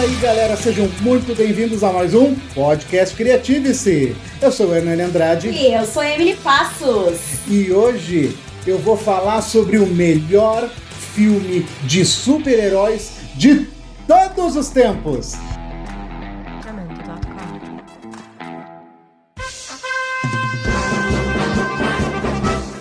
aí, galera, sejam muito bem-vindos a mais um Podcast Criative-se. Eu sou o Hernani Andrade. E eu sou Emily Passos. E hoje eu vou falar sobre o melhor filme de super-heróis de todos os tempos.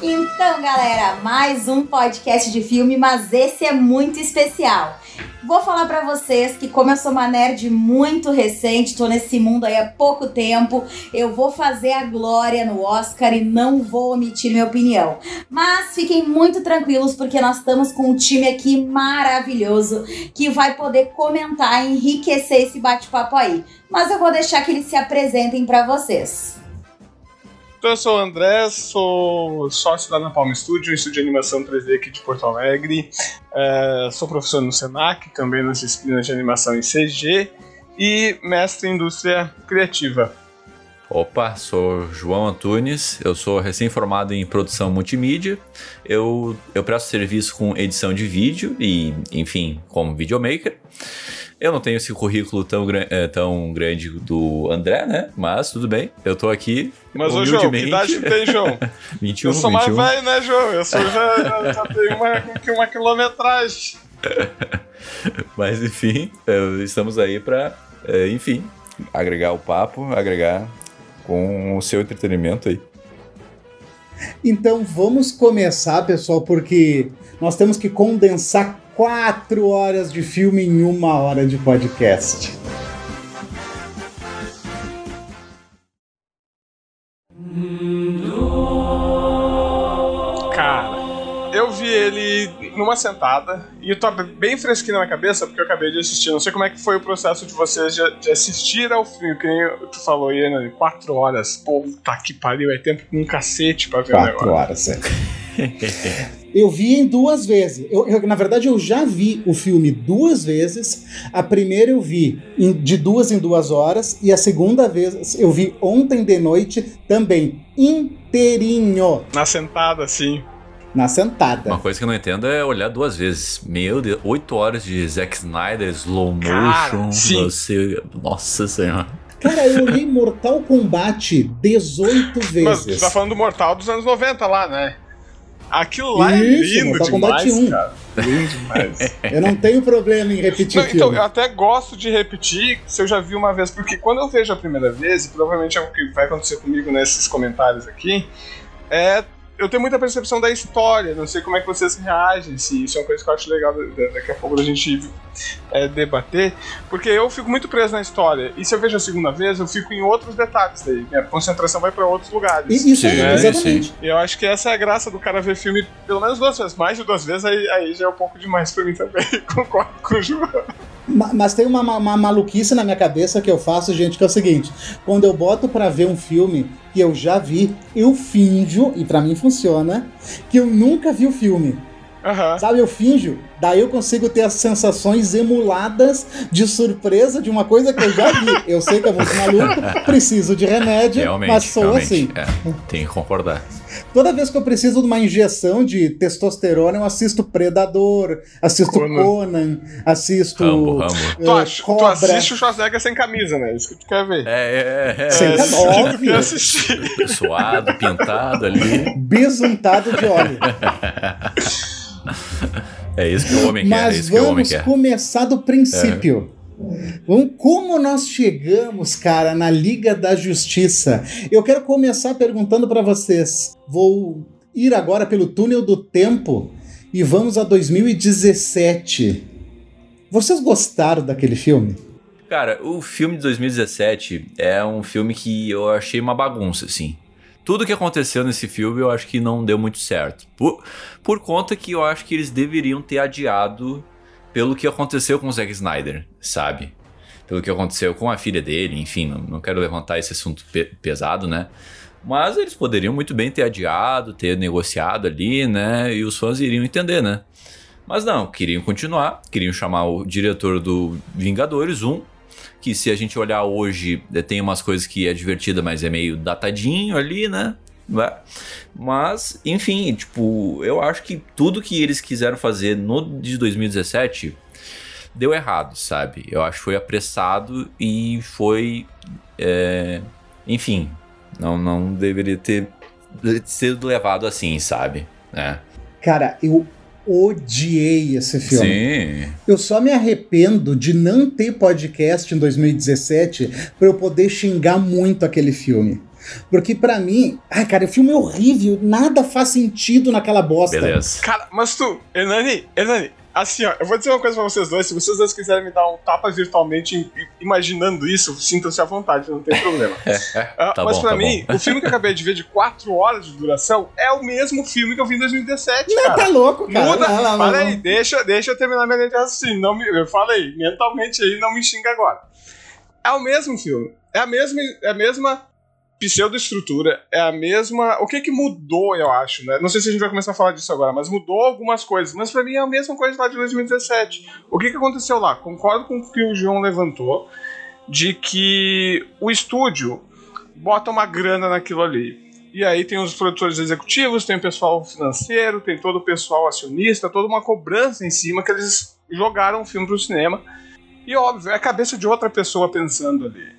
Então, galera, mais um podcast de filme, mas esse é muito especial. Vou falar para vocês que como eu sou uma nerd muito recente, tô nesse mundo aí há pouco tempo, eu vou fazer a glória no Oscar e não vou omitir minha opinião. Mas fiquem muito tranquilos porque nós estamos com um time aqui maravilhoso que vai poder comentar e enriquecer esse bate-papo aí. Mas eu vou deixar que eles se apresentem para vocês. Então, eu sou o André, sou sócio da Napalm Studio, estúdio de animação 3D aqui de Porto Alegre. É, sou professor no SENAC, também nas disciplinas de animação em CG e mestre em indústria criativa. Opa, sou João Antunes, eu sou recém-formado em produção multimídia. Eu, eu presto serviço com edição de vídeo e, enfim, como videomaker. Eu não tenho esse currículo tão, é, tão grande do André, né? Mas tudo bem, eu tô aqui. Mas, ô João, que idade tem, João? 21, Eu sou 21. mais velho, né, João? Eu sou já, já, já tenho uma, uma quilometragem. Mas enfim, é, estamos aí pra, é, enfim, agregar o papo, agregar com o seu entretenimento aí. Então vamos começar, pessoal, porque nós temos que condensar quatro horas de filme em uma hora de podcast. Cara, eu vi ele numa sentada e tá bem fresquinho na minha cabeça porque eu acabei de assistir. Não sei como é que foi o processo de vocês de, de assistir ao filme, que nem tu falou aí, né? Quatro horas. Puta que pariu, é tempo com um cacete pra ver o Quatro negócio. horas, é. Eu vi em duas vezes. Eu, eu- na verdade, eu já vi o filme duas vezes. A primeira eu vi em- de duas em duas horas. E a segunda vez eu vi ontem de noite também, inteirinho, Na sentada, assim. Na sentada. Uma coisa que eu não entendo é olhar duas vezes. Meu Deus, oito horas de Zack Snyder, slow Cara, motion, sim. você. Nossa senhora. Cara, eu olhei Mortal Kombat 18 Mas vezes. tu tá falando do Mortal dos anos 90 lá, né? Aquilo lá é Isso, lindo Mortal Kombat demais, 1. cara. Lindo demais. Eu não tenho problema em repetir Não, então, eu até gosto de repetir se eu já vi uma vez, porque quando eu vejo a primeira vez, e provavelmente é o que vai acontecer comigo nesses comentários aqui, é. Eu tenho muita percepção da história, não sei como é que vocês reagem, se isso é uma coisa que eu acho legal da- da- daqui a pouco da gente é, debater, porque eu fico muito preso na história, e se eu vejo a segunda vez, eu fico em outros detalhes daí, minha concentração vai pra outros lugares. Isso Sim, é, sim. exatamente. E eu acho que essa é a graça do cara ver filme pelo menos duas vezes, mais de duas vezes, aí, aí já é um pouco demais pra mim também, concordo com o João. Ma- Mas tem uma, ma- uma maluquice na minha cabeça que eu faço, gente, que é o seguinte: quando eu boto pra ver um filme que eu já vi, eu finjo, e pra mim funciona, que eu nunca vi o filme. Aham. Sabe, eu finjo, daí eu consigo ter as sensações emuladas de surpresa de uma coisa que eu já vi. Eu sei que é muito maluco, preciso de remédio, Realmente, mas sou assim. É, tem que concordar. Toda vez que eu preciso de uma injeção de testosterona, eu assisto Predador, assisto Conan. Conan, assisto. Rambo, Rambo. eh, Tu, ach- tu assiste o Schwarzenegger sem camisa, né? Isso que tu quer ver. É, é, é. Sem é, camisa. quer assistir. Suado, pintado ali. Besuntado de óleo. É isso que o homem quer. É Mas isso que o homem vamos quer. começar do princípio. Vamos- Como nós chegamos, cara, na Liga da Justiça? Eu quero começar perguntando pra vocês. Vou ir agora pelo túnel do tempo e vamos a 2017. Vocês gostaram daquele filme? Cara, o filme de 2017 é um filme que eu achei uma bagunça, assim. Tudo que aconteceu nesse filme eu acho que não deu muito certo. Por, por conta que eu acho que eles deveriam ter adiado pelo que aconteceu com o Zack Snyder, sabe? Pelo que aconteceu com a filha dele, enfim, não, não quero levantar esse assunto pe- pesado, né? Mas eles poderiam muito bem ter adiado, ter negociado ali, né? E os fãs iriam entender, né? Mas não, queriam continuar, queriam chamar o diretor do Vingadores 1, que se a gente olhar hoje, eh, tem umas coisas que é divertida, mas é meio datadinho ali, né? Mas, enfim, tipo, eu acho que tudo que eles quiseram fazer no de 2017 deu errado, sabe? Eu acho que foi apressado e foi. É, enfim, não, não deveria ter sido levado assim, sabe? É. Cara, eu odiei esse filme. Sim. Eu só me arrependo de não ter podcast em 2017 para eu poder xingar muito aquele filme. Porque para mim, ai cara, o filme é horrível, nada faz sentido naquela bosta. Beleza. Cara, mas tu, Hernani, Hernani, assim, ó, eu vou dizer uma coisa pra vocês dois. Se vocês dois quiserem me dar um tapa virtualmente imaginando isso, sintam-se à vontade, não tem problema. uh, tá mas bom, pra tá mim, bom. o filme que eu acabei de ver de 4 horas de duração é o mesmo filme que eu vi em 2017, Não, cara. tá louco, cara. Muda, Não, não, para não, aí, deixa, deixa eu terminar minha linha de raciocínio. Não me, eu falei, mentalmente aí, não me xinga agora. É o mesmo filme. É a mesma, é a mesma pseudoestrutura, é a mesma. O que que mudou, eu acho, né? Não sei se a gente vai começar a falar disso agora, mas mudou algumas coisas. Mas pra mim é a mesma coisa lá de 2017. O que que aconteceu lá? Concordo com o que o João levantou, de que o estúdio bota uma grana naquilo ali. E aí tem os produtores executivos, tem o pessoal financeiro, tem todo o pessoal acionista, toda uma cobrança em cima que eles jogaram o filme pro cinema. E óbvio, é a cabeça de outra pessoa pensando ali.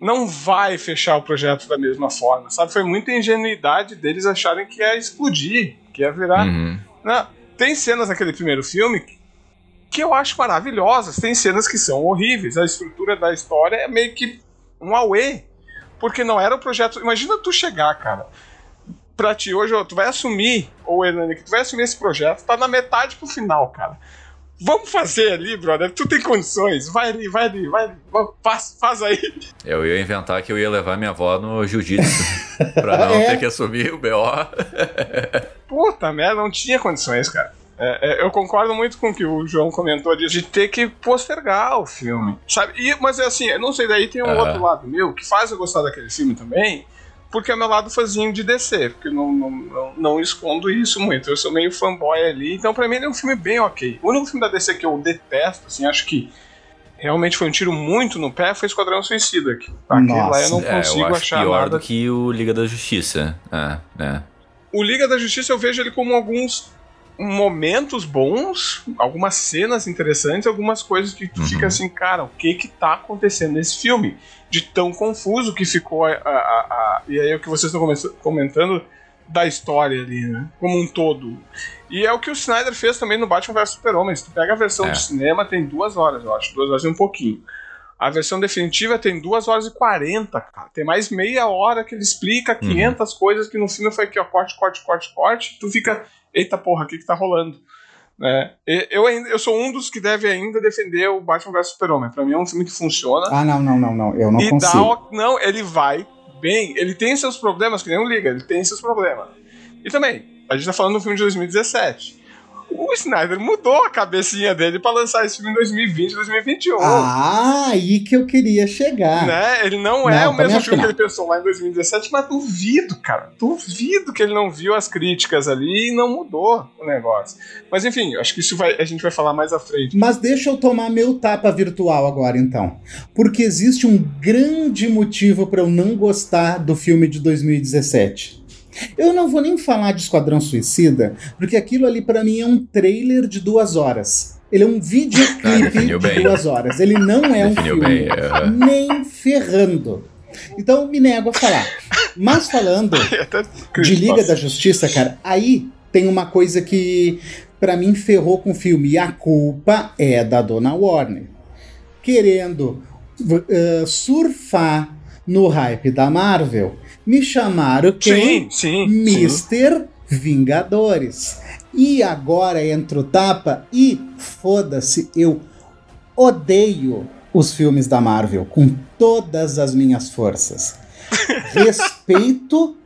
Não vai fechar o projeto da mesma forma, sabe? Foi muita ingenuidade deles acharem que ia explodir, que ia virar. Uhum. Não, tem cenas naquele primeiro filme que eu acho maravilhosas, tem cenas que são horríveis. A estrutura da história é meio que um auê. Porque não era o projeto. Imagina tu chegar, cara. Pra ti hoje, ó, tu vai assumir, ou Hernani, que tu vai assumir esse projeto, tá na metade pro final, cara. Vamos fazer ali, brother. Tu tem condições. Vai ali, vai ali, vai ali. Faz, faz aí. Eu ia inventar que eu ia levar minha avó no jiu-jitsu pra não É. ter que assumir o BO. Puta merda, não tinha condições, cara. É, é, eu concordo muito com o que o João comentou disso, de ter que postergar o filme, sabe? E, mas é assim, eu não sei, daí tem um Aham. outro lado meu que faz eu gostar daquele filme também, porque é o meu lado fãzinho de DC, porque eu não, não, não, não escondo isso muito, eu sou meio fanboy ali, então pra mim ele é um filme bem ok. O único filme da DC que eu detesto, assim, acho que realmente foi um tiro muito no pé, foi Esquadrão Suicida. Que, aquele lá eu não É, consigo eu acho achar pior nada do que o Liga da Justiça. É, é. o Liga da Justiça eu vejo ele como alguns momentos bons, algumas cenas interessantes, algumas coisas que tu Uhum. fica assim, cara, o que que tá acontecendo nesse filme? De tão confuso que ficou a, a- a- e aí é o que vocês estão come- comentando da história ali, né? Como um todo. E é o que o Snyder fez também no Batman vs Super-Homem. Se tu pega a versão É. do cinema, tem duas horas, eu acho. Duas horas e um pouquinho. A versão definitiva tem duas horas e 40, cara. Tem mais meia hora que ele explica 500 coisas que no filme foi aqui, ó, corte, corte, corte, corte. Tu fica, eita porra, o que que tá rolando? E- Eu, ainda, eu sou um dos que deve ainda defender o Batman vs Super-Homem. Pra mim é um filme que funciona. Ah, não, não, não, não. Eu não e consigo. dá. Não, ele vai bem. Ele tem seus problemas, que nem o Liga, ele tem seus problemas. E também, a gente tá falando do filme de 2017. O Snyder mudou a cabecinha dele pra lançar esse filme em 2020, 2021. Ah, aí que eu queria chegar. Né? Ele não, Não, é o mesmo filme que que, ele pensou lá em 2017, mas duvido, cara. Duvido que ele não viu as críticas ali e não mudou o negócio. Mas enfim, acho que isso vai, a gente vai falar mais à frente. Mas deixa eu tomar meu tapa virtual agora, então. Porque existe um grande motivo para eu não gostar do filme de 2017. Eu não vou nem falar de Esquadrão Suicida, porque aquilo ali para mim é um trailer de duas horas. Ele é um Ah, videoclipe definiu de bem. duas horas. Ele não é um Definiu filme. bem. é. Nem ferrando. Então me nego a falar. Mas falando Até de Liga da Justiça, cara, aí tem uma coisa que pra mim ferrou com o filme. E a culpa é da dona Warner. Querendo uh, surfar no hype da Marvel, me chamaram quem? Sim, sim. sim. Mister Vingadores. E agora entra o tapa e foda-se, eu odeio os filmes da Marvel com todas as minhas forças. Respeito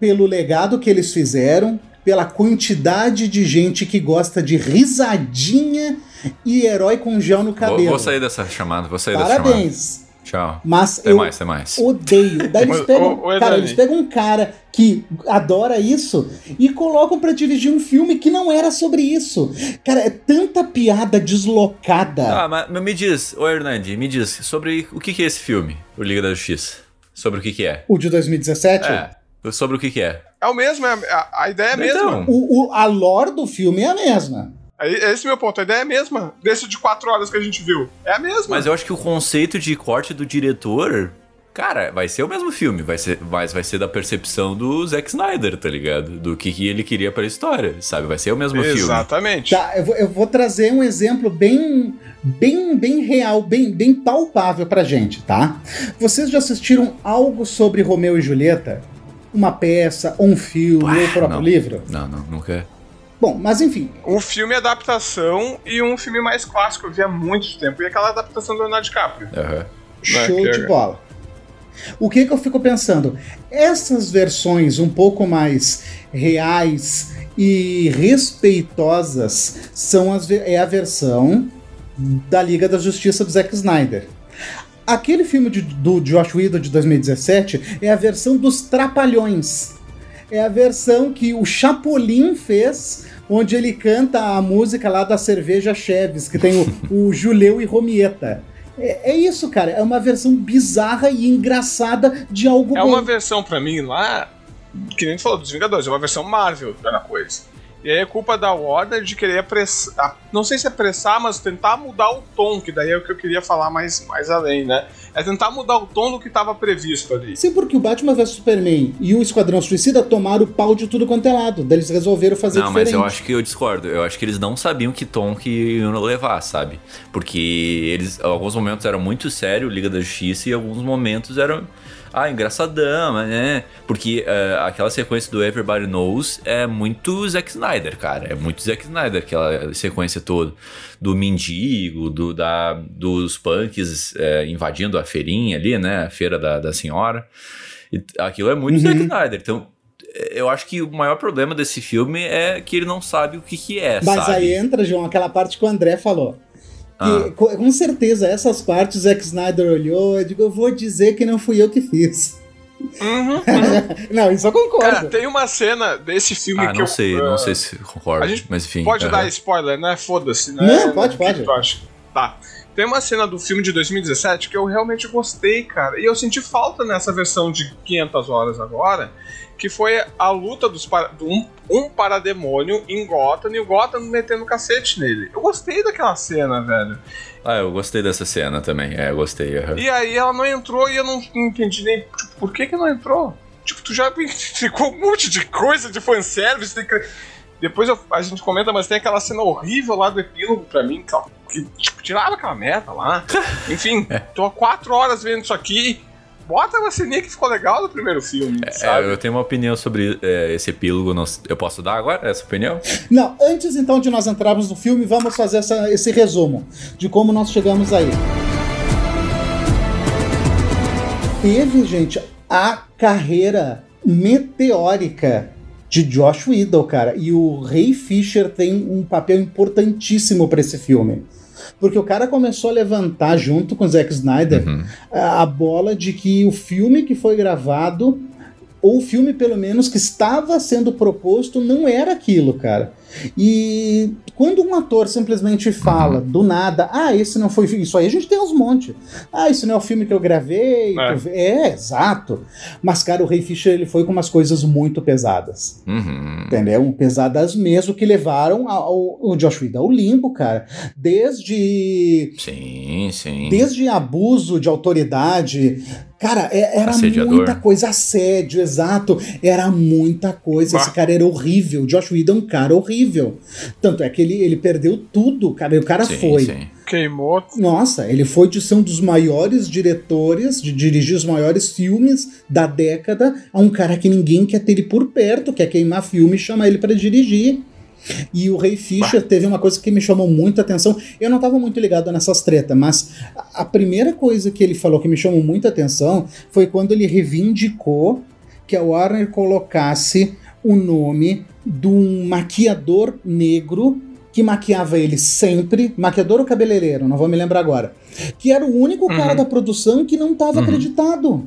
pelo legado que eles fizeram, pela quantidade de gente que gosta de risadinha e herói com gel no Vou, cabelo. vou sair dessa chamada, vou sair dessa chamada. Parabéns. Tchau. Mas Até eu mais, até mais. odeio. Daí eles pegam, ô, ô, cara, eles pegam um cara que adora isso e colocam pra dirigir um filme que não era sobre isso. Cara, é tanta piada deslocada. Ah, mas, mas me diz, ô Hernandi, me diz, sobre o que, que é esse filme, o Liga da Justiça? Sobre o que, que é? O de 2017? É, sobre o que, que é? É o mesmo, é- a, a ideia é a mesma. Então. O, o- a lore do filme é a mesma. Esse é o meu ponto. A ideia é a mesma. Desse de quatro horas que a gente viu. É a mesma. Mas eu acho que o conceito de corte do diretor Cara, vai ser o mesmo filme, vai ser, mas vai ser da percepção do Zack Snyder, tá ligado? Do que, que ele queria pra história, sabe? Vai ser o mesmo Exatamente. filme. Exatamente. Tá, eu vou, eu vou, trazer um exemplo bem, bem, bem real, bem, bem palpável pra gente, tá? Vocês já assistiram algo sobre Romeu e Julieta? Uma peça, um filme, ou o próprio não. livro? Não, não, nunca. Bom, mas enfim. Um filme é adaptação e um filme mais clássico, eu vi há muito tempo. E aquela adaptação do Leonardo DiCaprio. Uhum. Show de bola. O que, que eu fico pensando? Essas versões um pouco mais reais e respeitosas são as, é a versão da Liga da Justiça do Zack Snyder. Aquele filme de, do Josh Whedon de 2017 é a versão dos Trapalhões. É a versão que o Chapolin fez, onde ele canta a música lá da cerveja Cheves, que tem o, o Juleu e Romieta. É, é, isso, cara. É uma versão bizarra e engraçada de algo É bom. uma versão, para mim, lá, que nem tu falou, dos Vingadores, é uma versão Marvel da coisa. E aí é culpa da Warner de querer apressar. Não sei se apressar, mas tentar mudar o tom, que daí é o que eu queria falar mais, mais além, né? É tentar mudar o tom do que estava previsto ali. Sim, porque o Batman vs Superman e o Esquadrão Suicida tomaram o pau de tudo quanto é lado. Daí eles resolveram fazer não, diferente. Não, mas eu acho que eu discordo. Eu acho que eles não sabiam que tom que iam levar, sabe? Porque eles, alguns momentos eram muito sério, Liga da Justiça, e alguns momentos eram ah, engraçadão, né? Porque uh, aquela sequência do Everybody Knows é muito Zack Snyder, cara. É muito Zack Snyder, aquela sequência toda. Do mendigo, do, da, dos punks é, invadindo a feirinha ali, né? A feira da, da senhora. E aquilo é muito uhum. Zack Snyder. Então, eu acho que o maior problema desse filme é que ele não sabe o que, que é, Mas sabe? aí entra, João, aquela parte que o André falou. Ah. Com, com, certeza, essas partes Zack Snyder olhou e digo, eu vou dizer que não fui eu que fiz. Uhum, uhum. não, isso eu concordo. Cara, tem uma cena desse filme ah, que não eu, sei, uh, não sei se concordo, a gente mas enfim. Pode uh -huh. dar spoiler, né? Foda-se, né? Não, pode, pode. Tu acha? Tá. Tem uma cena do filme de 2017 que eu realmente gostei, cara. E eu senti falta nessa versão de 500 horas agora, que foi a luta dos para, do um, um parademônio em Gotham e o Gotham metendo cacete nele. Eu gostei daquela cena, velho. Ah, eu gostei dessa cena também. É, eu gostei. Uhum. E aí ela não entrou e eu não entendi nem tipo, por que que não entrou. Tipo, tu já ficou um monte de coisa de fanservice. Tem que... Depois eu, a gente comenta, mas tem aquela cena horrível lá do epílogo pra mim, que, que tipo, tirava aquela meta lá. Enfim, é. tô há quatro horas vendo isso aqui. Bota uma ceninha que ficou legal no primeiro filme, é, sabe? eu tenho uma opinião sobre é, esse epílogo. Não, eu posso dar agora essa opinião? Não, antes então de nós entrarmos no filme, vamos fazer essa, esse resumo de como nós chegamos aí. Teve, gente, a carreira meteórica de Josh Whedon, cara. E o Ray Fisher tem um papel importantíssimo para esse filme. Porque o cara começou a levantar, junto com o Zack Snyder, uhum. a, a bola de que o filme que foi gravado, ou o filme pelo menos que estava sendo proposto, não era aquilo, cara. E quando um ator simplesmente fala uhum. do nada, ah, esse não foi isso aí, a gente tem uns monte. Ah, esse não é o filme que eu gravei. É, eu... é exato. Mas, cara, o Ray Fisher ele foi com umas coisas muito pesadas. Uhum. Entendeu? Pesadas mesmo que levaram ao, ao Josh Whedon ao limbo, cara. Desde. Sim, sim. Desde abuso de autoridade. Cara, é, era Assediador. muita coisa, assédio, exato. Era muita coisa. Bah. Esse cara era horrível. Josh Whedon é um cara horrível. Tanto é que ele, ele perdeu tudo, cara. E o cara sim, foi. Sim. Queimou. Nossa, ele foi de ser um dos maiores diretores, de dirigir os maiores filmes da década, a um cara que ninguém quer ter ele por perto, quer queimar filme e chamar ele para dirigir. E o Ray Fisher bah. teve uma coisa que me chamou muito a atenção. Eu não estava muito ligado nessas tretas, mas a primeira coisa que ele falou que me chamou muita atenção foi quando ele reivindicou que a Warner colocasse o nome de um maquiador negro que maquiava ele sempre, maquiador ou cabeleireiro, não vou me lembrar agora, que era o único uhum. cara da produção que não estava uhum. acreditado.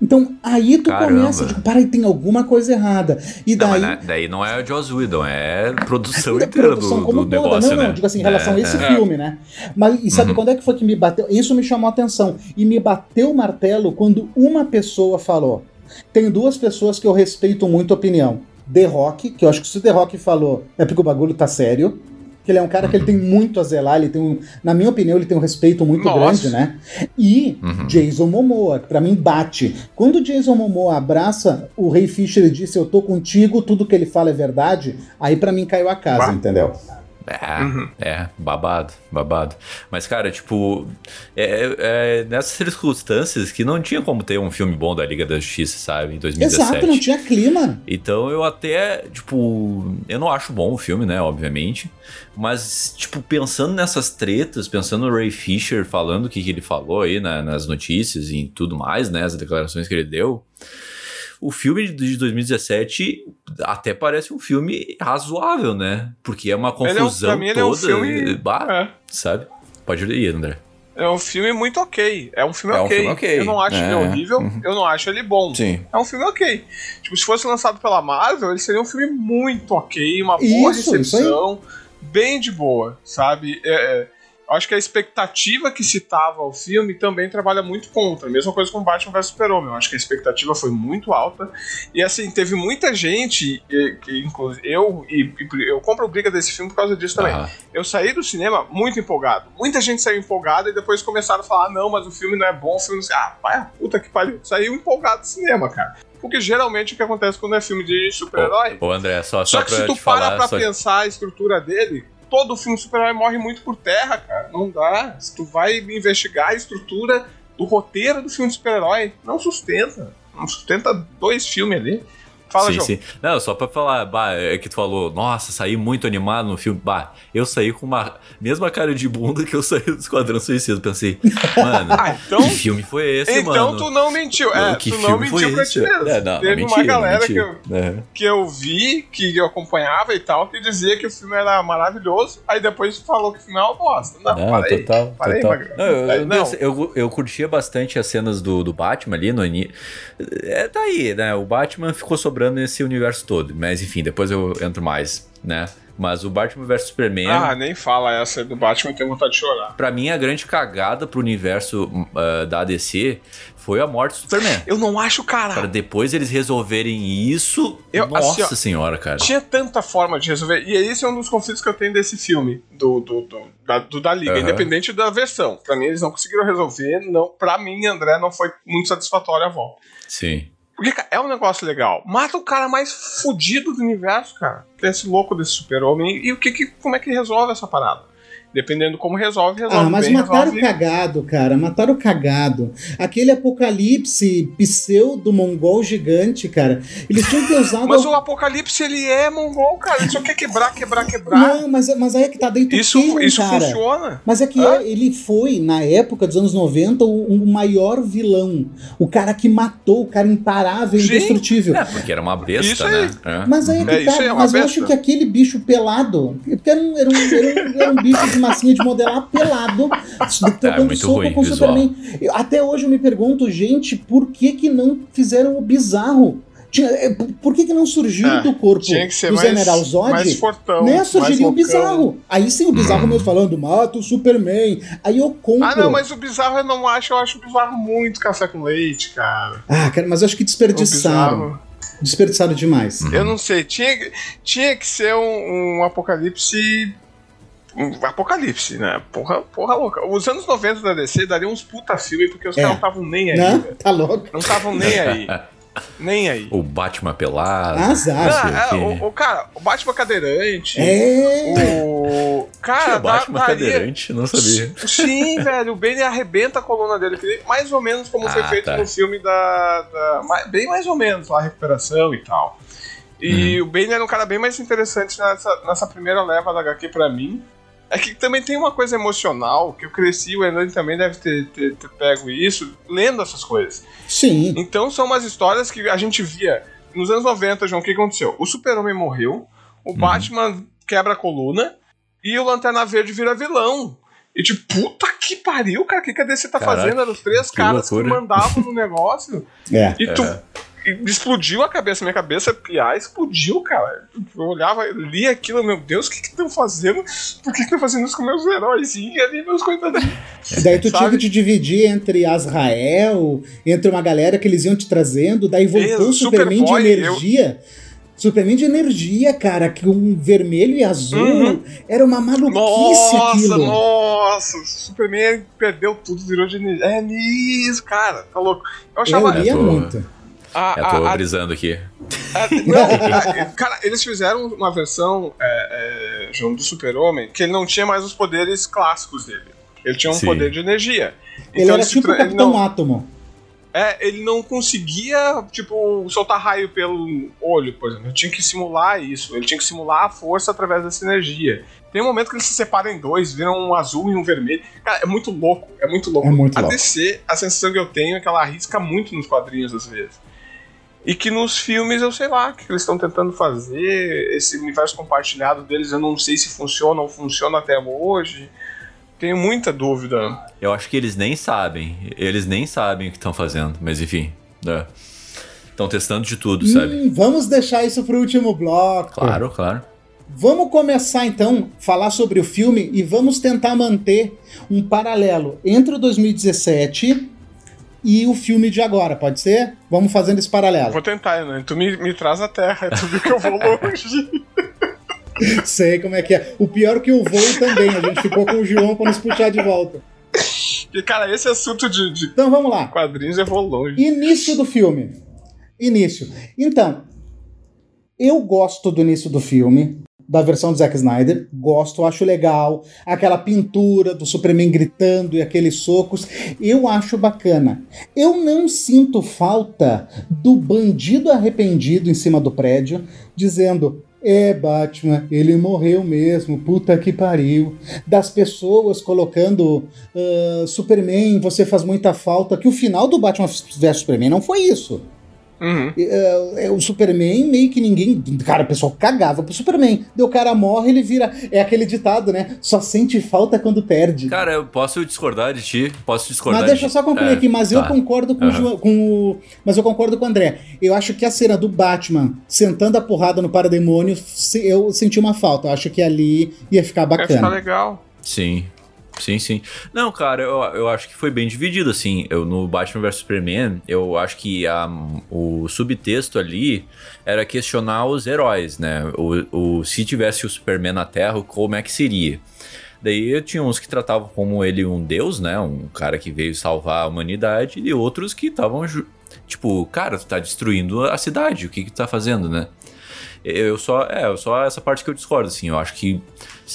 Então aí tu Caramba. começa, tipo, para aí tem alguma coisa errada. E daí, não, daí não é o Joss Whedon, é produção inteira produção do, como do toda. negócio, não, não, né? digo assim, em relação é, a esse é. filme, né? Mas e sabe Uhum. quando é que foi que me bateu? Isso me chamou a atenção. E me bateu o martelo quando uma pessoa falou. Tem duas pessoas que eu respeito muito a opinião. The Rock, que eu acho que se o The Rock falou é porque o bagulho tá sério. Que ele é um cara que ele tem muito a zelar, ele tem um, na minha opinião, ele tem um respeito muito Nossa. grande, né? E Uhum. Jason Momoa, que pra mim bate. Quando o Jason Momoa abraça o Ray Fisher e disse eu tô contigo, tudo que ele fala é verdade, aí pra mim caiu a casa, Bah. entendeu? É, Uhum. é, babado, babado. Mas, cara, tipo, é, é nessas circunstâncias que não tinha como ter um filme bom da Liga da Justiça, sabe, em 2017. Exato, não tinha clima. Então eu até, tipo, eu não acho bom o filme, né, obviamente, mas, tipo, pensando nessas tretas, pensando no Ray Fisher falando o que, que ele falou aí na- nas notícias e tudo mais, né, as declarações que ele deu, o filme de 2017 até parece um filme razoável, né, porque é uma Ele é um- confusão pra mim, ele é um toda, filme- bah, É. sabe? Pode ir, André. É um filme muito ok. É um filme É um ok. filme ok. Eu não acho ele É. horrível, Uhum. eu não acho ele bom. Sim. É um filme ok. Tipo, se fosse lançado pela Marvel, ele seria um filme muito ok, uma boa Isso, isso recepção, bem de boa, sabe? É, é, acho que a expectativa que se tava ao filme também trabalha muito contra. Mesma coisa com Batman vs Super-Homem. Eu acho que a expectativa foi muito alta. E assim, teve muita gente, e- que inclusive eu, e, eu compro briga desse filme por causa disso também. Ah, Eu saí do cinema muito empolgado. Muita gente saiu empolgada e depois começaram a falar: "Ah, não, mas o filme não é bom, o filme não sei. Ah, vai a puta que pariu. Saiu empolgado do cinema, cara. Porque geralmente o que acontece quando é filme de super-herói. Ô, André, só, Só só que se tu para falar... pra só- pensar a estrutura dele, todo filme super-herói morre muito por terra, cara. Não dá. Se tu vai investigar a estrutura do roteiro do filme de super-herói, não sustenta. Não sustenta dois filmes ali. Fala, sim, João. sim. Não, só pra falar, bah, é que tu falou, nossa, saí muito animado no filme. Bah, eu saí com uma mesma cara de bunda que eu saí do Esquadrão Suicida. Pensei, mano, Ah, então. que filme foi esse, Então mano? tu não mentiu. É, que tu filme não mentiu foi pra ti mesmo. É, não, Teve não, uma mentira, galera que eu, mentira. É. que eu vi, que eu acompanhava e tal, que dizia que o filme era maravilhoso, aí depois falou que o filme é uma bosta. Não, Não, parei. total, parei, total. Não, eu, eu, Não. eu, eu curtia bastante as cenas do, do Batman ali no. É, tá aí, né? O Batman ficou sobrando nesse universo todo. Mas enfim, depois eu entro mais, né? Mas o Batman vs Superman. Ah, nem fala essa do Batman, tenho vontade de chorar. Pra mim, a grande cagada pro universo ah, da DC foi a morte do Superman. Eu não acho, Para cara. depois eles resolverem isso. Eu- nossa assim, ó, senhora, cara. Tinha tanta forma de resolver. E esse é um dos conflitos que eu tenho desse filme, do, do, do, da, do da Liga, Aham. independente da versão. Pra mim, eles não conseguiram resolver. Não, pra mim, André, não foi muito satisfatório a volta. Sim. Porque é um negócio legal. Mata o cara mais fudido do universo, cara. Esse louco desse super-homem. E o que, que- como é que resolve essa parada? Dependendo como resolve, resolve Ah, mas bem, mataram resolve... cagado, cara. Mataram cagado. Aquele apocalipse pseudo-mongol gigante, cara. Eles tinham que ter usado. Mas o Apocalipse, ele é mongol, cara. Ele só quer quebrar, quebrar, quebrar. Não, mas, mas aí é que tá dentro isso isso cara. funciona. Mas é que Hã? é- ele foi, na época dos anos 90, o, o maior vilão. O cara que matou, o cara imparável, Sim. indestrutível. É, porque era uma besta, Isso aí. né? É. Mas aí é que É, isso tá. aí é uma mas eu besta. acho que aquele bicho pelado. Porque era um, era um, era um, era um bicho de massinha de modelar pelado, trocando É, soco ruim, com o visual. Superman. Eu- até hoje eu me pergunto, gente, por que que não fizeram o bizarro? Tinha- é, por- que que não surgiu É, do corpo Tinha que ser do mais, General Zod? mais fortão. né, mais surgiria o bizarro. Aí sim o bizarro Hum. mesmo falando, mata o Superman. Aí eu compro. Ah, não, mas o bizarro eu não acho. Eu acho o bizarro muito café com leite, cara. Ah, cara, mas eu acho que desperdiçaram. Desperdiçaram demais. Eu não sei. Tinha, que- tinha que ser um, um apocalipse. Um apocalipse, né? Porra, porra louca. Os anos 90 da DC dariam uns puta filme porque os É. caras não estavam nem aí. Né? velho. Tá louco? Não estavam nem aí. nem aí. O Batman pelado. Azar. Ah, é, o o, o cara, o Batman cadeirante. É. O. Cara, dá- Batman daria- cadeirante, não sabia. Sim, velho, o Bane arrebenta a coluna dele, mais ou menos como foi Ah, feito tá. no filme da, da- Bem mais ou menos, lá, a recuperação e tal. E Uhum. o Bane era um cara bem mais interessante nessa, nessa primeira leva da HQ pra mim. É que também tem uma coisa emocional, que eu cresci, o Hernani também deve ter, ter, ter pego isso, lendo essas coisas. Sim. Então são umas histórias que a gente via nos anos 90, João, o que aconteceu? O Super-Homem morreu, o Uhum. Batman quebra a coluna e o Lanterna Verde vira vilão. E tipo, puta que pariu, cara, o que, que a DC tá Caraca, fazendo? Eram os três que caras loucura. que mandavam no negócio. É. E tu. É. e explodiu a cabeça, minha cabeça piar explodiu, cara. Eu olhava, eu lia aquilo, meu Deus, o que que estão fazendo? Por que que estão fazendo isso com meus heróizinhos ali, meus coitadinhos? E daí tu tinha Sabe? que te dividir entre Azrael, entre uma galera que eles iam te trazendo, daí voltou Eu, o Superman de energia. Superman de energia, cara, que um vermelho e azul Uhum. era uma maluquice Nossa, aquilo. nossa, o Superman perdeu tudo, virou de energia. É isso, cara, tá louco. Eu Eu achava. lia Eu tô- muito. A- Eu tô a- brisando aqui. É, não, a- cara, eles fizeram uma versão, é, é, João, do Super-Homem que ele não tinha mais os poderes clássicos dele. Ele tinha um Sim. poder de energia. Ele Então era se tipo o ele Capitão não, Átomo. é, ele não conseguia, tipo, soltar raio pelo olho, por exemplo. Ele tinha que simular isso. Ele tinha que simular a força através dessa energia. Tem um momento que eles se separam em dois, viram um azul e um vermelho. Cara, é muito louco, é muito louco. É muito a louco. DC, a sensação que eu tenho é que ela arrisca muito nos quadrinhos às vezes. E que nos filmes, eu sei lá, o que eles estão tentando fazer, esse universo compartilhado deles, eu não sei se funciona ou funciona até hoje. Tenho muita dúvida. Eu acho que eles nem sabem. Eles nem sabem o que estão fazendo, mas enfim. Estão testando de tudo, sabe? Hum, vamos deixar isso pro último bloco. Claro, claro. Vamos começar então a falar sobre o filme e vamos tentar manter um paralelo entre o 2017 e o filme de agora, pode ser? Vamos fazendo esse paralelo. Vou tentar, né? Tu me, me traz a terra, tu viu que eu vou longe. Sei como é que é. O pior é que o voo também, a gente ficou com o João pra nos puxar de volta. E, cara, esse assunto de, de Então vamos lá. quadrinhos eu vou longe. Início do filme. Início. Então, eu gosto do início do filme, da versão do Zack Snyder. Gosto, acho legal. Aquela pintura do Superman gritando e aqueles socos. Eu acho bacana. Eu não sinto falta do bandido arrependido em cima do prédio dizendo. É, Batman, ele morreu mesmo, puta que pariu. Das pessoas colocando ah, Superman, você faz muita falta. Que o final do Batman vs Superman não foi isso. Uhum. É, é, o Superman, meio que ninguém. Cara, o pessoal cagava pro Superman. Daí o cara morre, ele vira. É aquele ditado, né? Só sente falta quando perde. Cara, eu posso discordar de ti? Posso discordar Mas deixa eu só concluir É, aqui, mas eu tá. concordo com, o Aham. João- com o. Mas eu concordo com o André. Eu acho que a cena do Batman sentando a porrada no parademônio, eu senti uma falta. Eu acho que ali ia ficar Vai ficar bacana. legal. Sim. Sim, sim. Não, cara, eu, eu acho que foi bem dividido, assim. Eu, no Batman vs Superman, eu acho que a, o subtexto ali era questionar os heróis, né? O, o, se tivesse o Superman na Terra, como é que seria? Daí tinha uns que tratavam como ele um deus, né? Um cara que veio salvar a humanidade, e outros que estavam, tipo, cara, tu tá destruindo a cidade, o que que tu tá fazendo, né? Eu só, é, só essa parte que eu discordo, assim. Eu acho que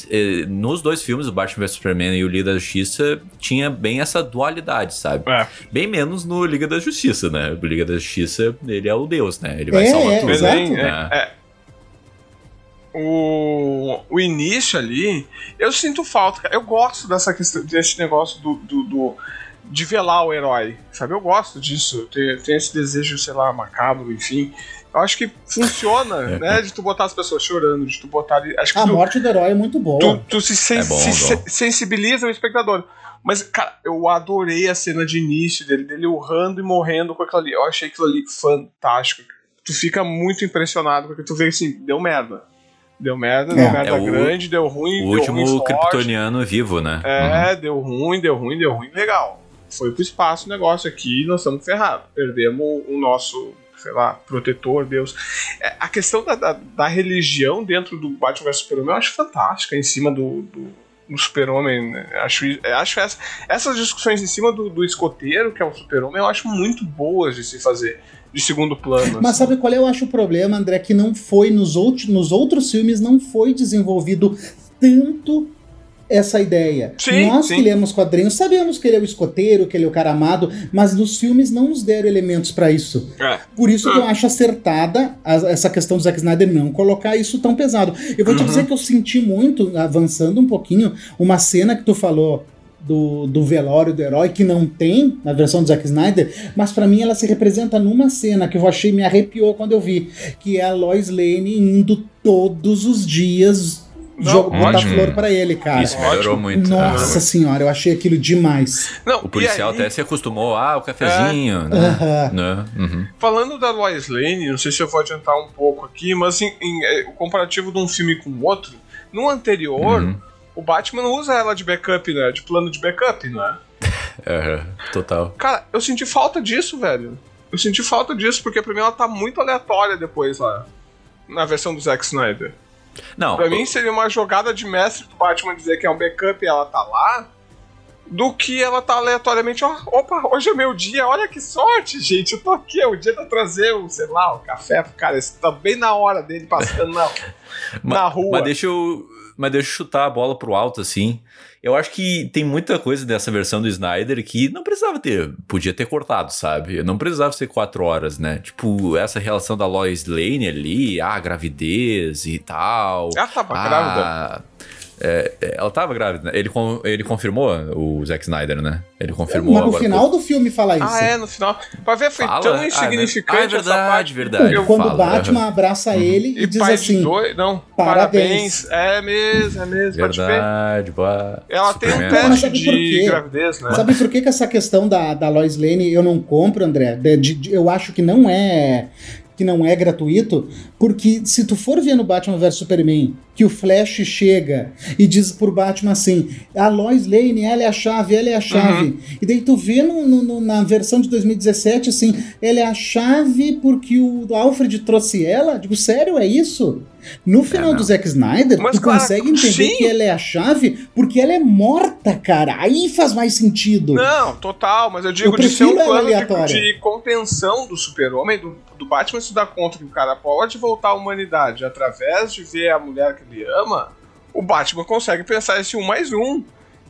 eh, nos dois filmes, o Batman vs Superman e o Liga da Justiça, tinha bem essa dualidade, sabe? É. Bem menos no Liga da Justiça, né? O Liga da Justiça, ele é o deus, né? Ele vai É, salvar é, tudo. exato. Né? é, é. O, o início ali, eu sinto falta, cara. Eu gosto dessa questão, desse negócio do, do, do- de velar o herói, sabe? Eu gosto disso. Tem, tem esse desejo, sei lá, macabro, enfim. Eu acho que funciona, né? De tu botar as pessoas chorando, de tu botar. Acho que A tu, morte do herói é muito boa. tu, tu se, sen- É bom, se bom. se- sensibiliza o espectador. Mas, cara, eu adorei a cena de início dele, dele urrando e morrendo com aquilo ali. Eu achei aquilo ali fantástico. Tu fica muito impressionado, porque tu vê assim, deu merda. Deu merda, deu É. merda É o- grande, deu ruim, O deu último ruim forte. kryptoniano vivo, né? É, deu ruim, deu ruim, deu ruim, legal. Foi pro espaço o negócio aqui nós estamos ferrados. Perdemos o nosso, sei lá, protetor, Deus. É, a questão da, da, da religião dentro do Batman vs Superman eu acho fantástica, em cima do, do, do Super-Homem. né? Acho, acho essa, essas discussões em cima do, do escoteiro, que é o Super-Homem, eu acho muito boas de se fazer, de segundo plano. Mas assim. sabe qual eu acho o problema, André? Que não foi nos, outros nos outros filmes, não foi desenvolvido tanto essa ideia. Sim, Nós sim. que lemos quadrinhos sabemos que ele é o escoteiro, que ele é o cara amado, mas nos filmes não nos deram elementos pra isso. É. Por isso que eu acho acertada a- essa questão do Zack Snyder não colocar isso tão pesado. Eu vou te Uhum. dizer que eu senti muito, avançando um pouquinho, uma cena que tu falou do, do velório do herói, que não tem na versão do Zack Snyder, mas pra mim ela se representa numa cena que eu achei, me arrepiou quando eu vi, que é a Lois Lane indo todos os dias Não, jo- botar flor pra ele, cara. Isso melhorou Ótimo. muito. Nossa senhora, eu achei aquilo demais. Não, O policial aí, até se acostumou, ah, o cafezinho, né? Aham. né? Uhum. Falando da Lois Lane, não sei se eu vou adiantar um pouco aqui, mas em, em, é, o comparativo de um filme com o outro, no anterior, Uhum. o Batman não usa ela de backup, né? De plano de backup, não é? Aham, Total. Cara, eu senti falta disso, velho. Eu senti falta disso, porque pra mim ela tá muito aleatória depois lá. na versão do Zack Snyder. Não. Pra mim seria uma jogada de mestre do Batman dizer que é um backup e ela tá lá, do que ela tá aleatoriamente, ó, opa, hoje é meu dia, olha que sorte, gente, eu tô aqui, é o dia pra trazer o, sei lá, o café pro cara, esse tá bem na hora dele passando na, na rua. Mas deixa eu. Mas deixa eu chutar a bola pro alto, assim. Eu acho que tem muita coisa dessa versão do Snyder que não precisava ter. Podia ter cortado, sabe? Não precisava ser quatro horas, né? Tipo, essa relação da Lois Lane ali, ah, gravidez e tal. Ela tava ah, grávida. É, é, ela tava grávida. Ele, con- ele confirmou o Zack Snyder, né? Ele confirmou Mas no agora. final do filme fala isso. Ah, é, no final. Pra ver, foi Fala? tão Ah, né? insignificante Ah, é essa verdade, parte. verdade. Eu- Quando o Batman aham. abraça ele e, E diz assim: dois. Não, Parabéns. parabéns. É mesmo, é mesmo. Verdade. Ela tem um teste de gravidez, né? Sabe por que, que essa questão da, da Lois Lane eu não compro, André? De- de- de- eu acho que não é que não é gratuito, porque se tu for ver no Batman vs Superman que o Flash chega e diz pro Batman assim, a Lois Lane, ela é a chave, ela é a chave. E daí tu vê no- no- na versão de 2017 assim, ela é a chave porque o Alfred trouxe ela? Digo, sério, é isso? No final não. do Zack Snyder, Mas, tu consegue entender sim. que ela é a chave porque ela é morta, cara. Aí faz mais sentido. Não, total, mas eu digo Eu de ser um plano de, de contenção do super-homem, do, do Batman se dar conta que o cara pode voltar à humanidade através de ver a mulher que ele ama, o Batman consegue pensar esse um mais um.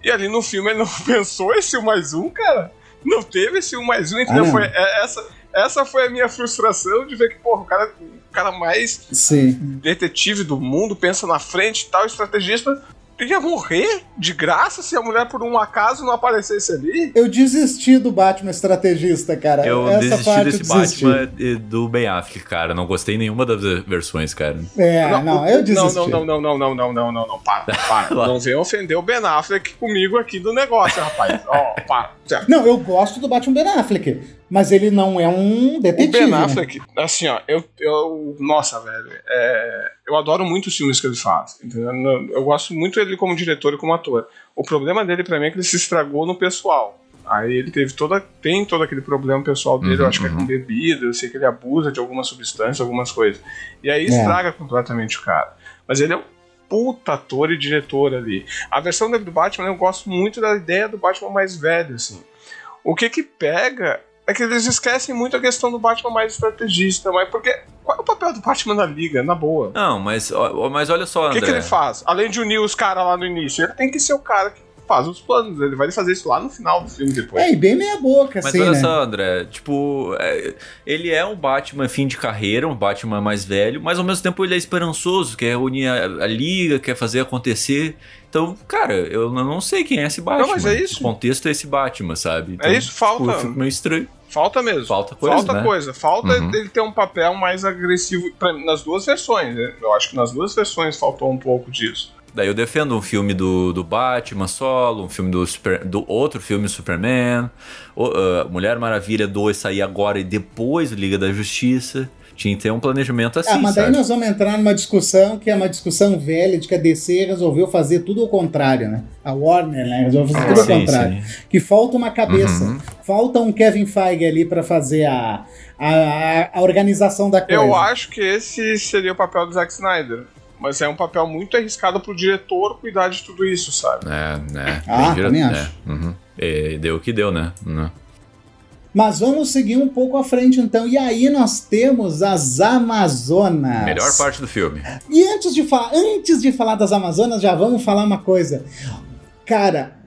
E ali no filme ele não pensou esse um mais um, cara. Não teve esse um mais um, entendeu? Ah, foi, é- essa, essa foi a minha frustração de ver que, porra, o cara, o cara mais Sim. detetive do mundo, pensa na frente e tal, estrategista, ia morrer de graça se a mulher por um acaso não aparecesse ali. Eu desisti do Batman estrategista, cara. Eu Essa desisti parte desse eu desisti. Batman e do Ben Affleck, cara. Não gostei nenhuma das versões, cara. É, não, eu desisti. Não, não, não, não, não, não, não, não, não, para, para. Não venha ofender o Ben Affleck comigo aqui do negócio, rapaz. Ó, para. Certo. Não, eu gosto do Batman Ben Affleck, mas ele não é um O detetive. Ben né? Affleck, assim, ó, eu, eu nossa, velho, é, eu adoro muito os filmes que ele faz, entendeu? Eu, gosto muito dele como diretor e como ator. O problema dele pra mim é que ele se estragou no pessoal. Aí ele teve toda, tem todo aquele problema pessoal dele, Uhum, eu acho que é uhum. com bebida, eu sei que ele abusa de algumas substâncias, algumas coisas. E aí estraga completamente o cara. Mas ele é um puta ator e diretor ali. A versão dele do Batman, eu gosto muito da ideia do Batman mais velho, assim. O que que pega é que eles esquecem muito a questão do Batman mais estrategista, mas porque qual é o papel do Batman na liga, na boa? Não, mas, mas olha só, O que, André. que ele faz? Além de unir os caras lá no início, ele tem que ser o cara que faz os planos. Ele vai fazer isso lá no final do filme depois. É, e bem meia boca, Mas assim, olha né? só, André, tipo, é, ele é um Batman fim de carreira, um Batman mais velho, mas ao mesmo tempo ele é esperançoso, quer unir a, a liga, quer fazer acontecer. Então, cara, eu não sei quem é esse Batman. Não, mas é isso. O contexto é esse Batman, sabe? Então, isso, falta. Tipo, eu fico meio estranho. Falta mesmo. Falta coisa, Falta né? coisa. Falta Uhum. ele ter um papel mais agressivo pra- nas duas versões. né? Eu acho que nas duas versões faltou um pouco disso. Daí eu defendo um filme do, do Batman solo, um filme do, Super- do outro filme Superman, o- ah, Mulher Maravilha 2 sair agora e depois Liga da Justiça. Tinha que ter um planejamento assim, ah, mas daí sabe? nós vamos entrar numa discussão que é uma discussão velha de que a DC resolveu fazer tudo ao contrário, né? A Warner, né? Resolveu fazer Ah, tudo ao sim, contrário. sim. Que falta uma cabeça. Uhum. Falta um Kevin Feige ali pra fazer a, a, a organização da coisa. Eu acho que esse seria o papel do Zack Snyder. Mas é um papel muito arriscado pro diretor cuidar de tudo isso, sabe? É, né? Ah, dire- também é, acho. uhum. É, deu o que deu, né? Né? Mas vamos seguir um pouco à frente então. E aí nós temos as Amazonas. Melhor parte do filme. E antes de falar, antes de falar das Amazonas, já vamos falar uma coisa. Cara,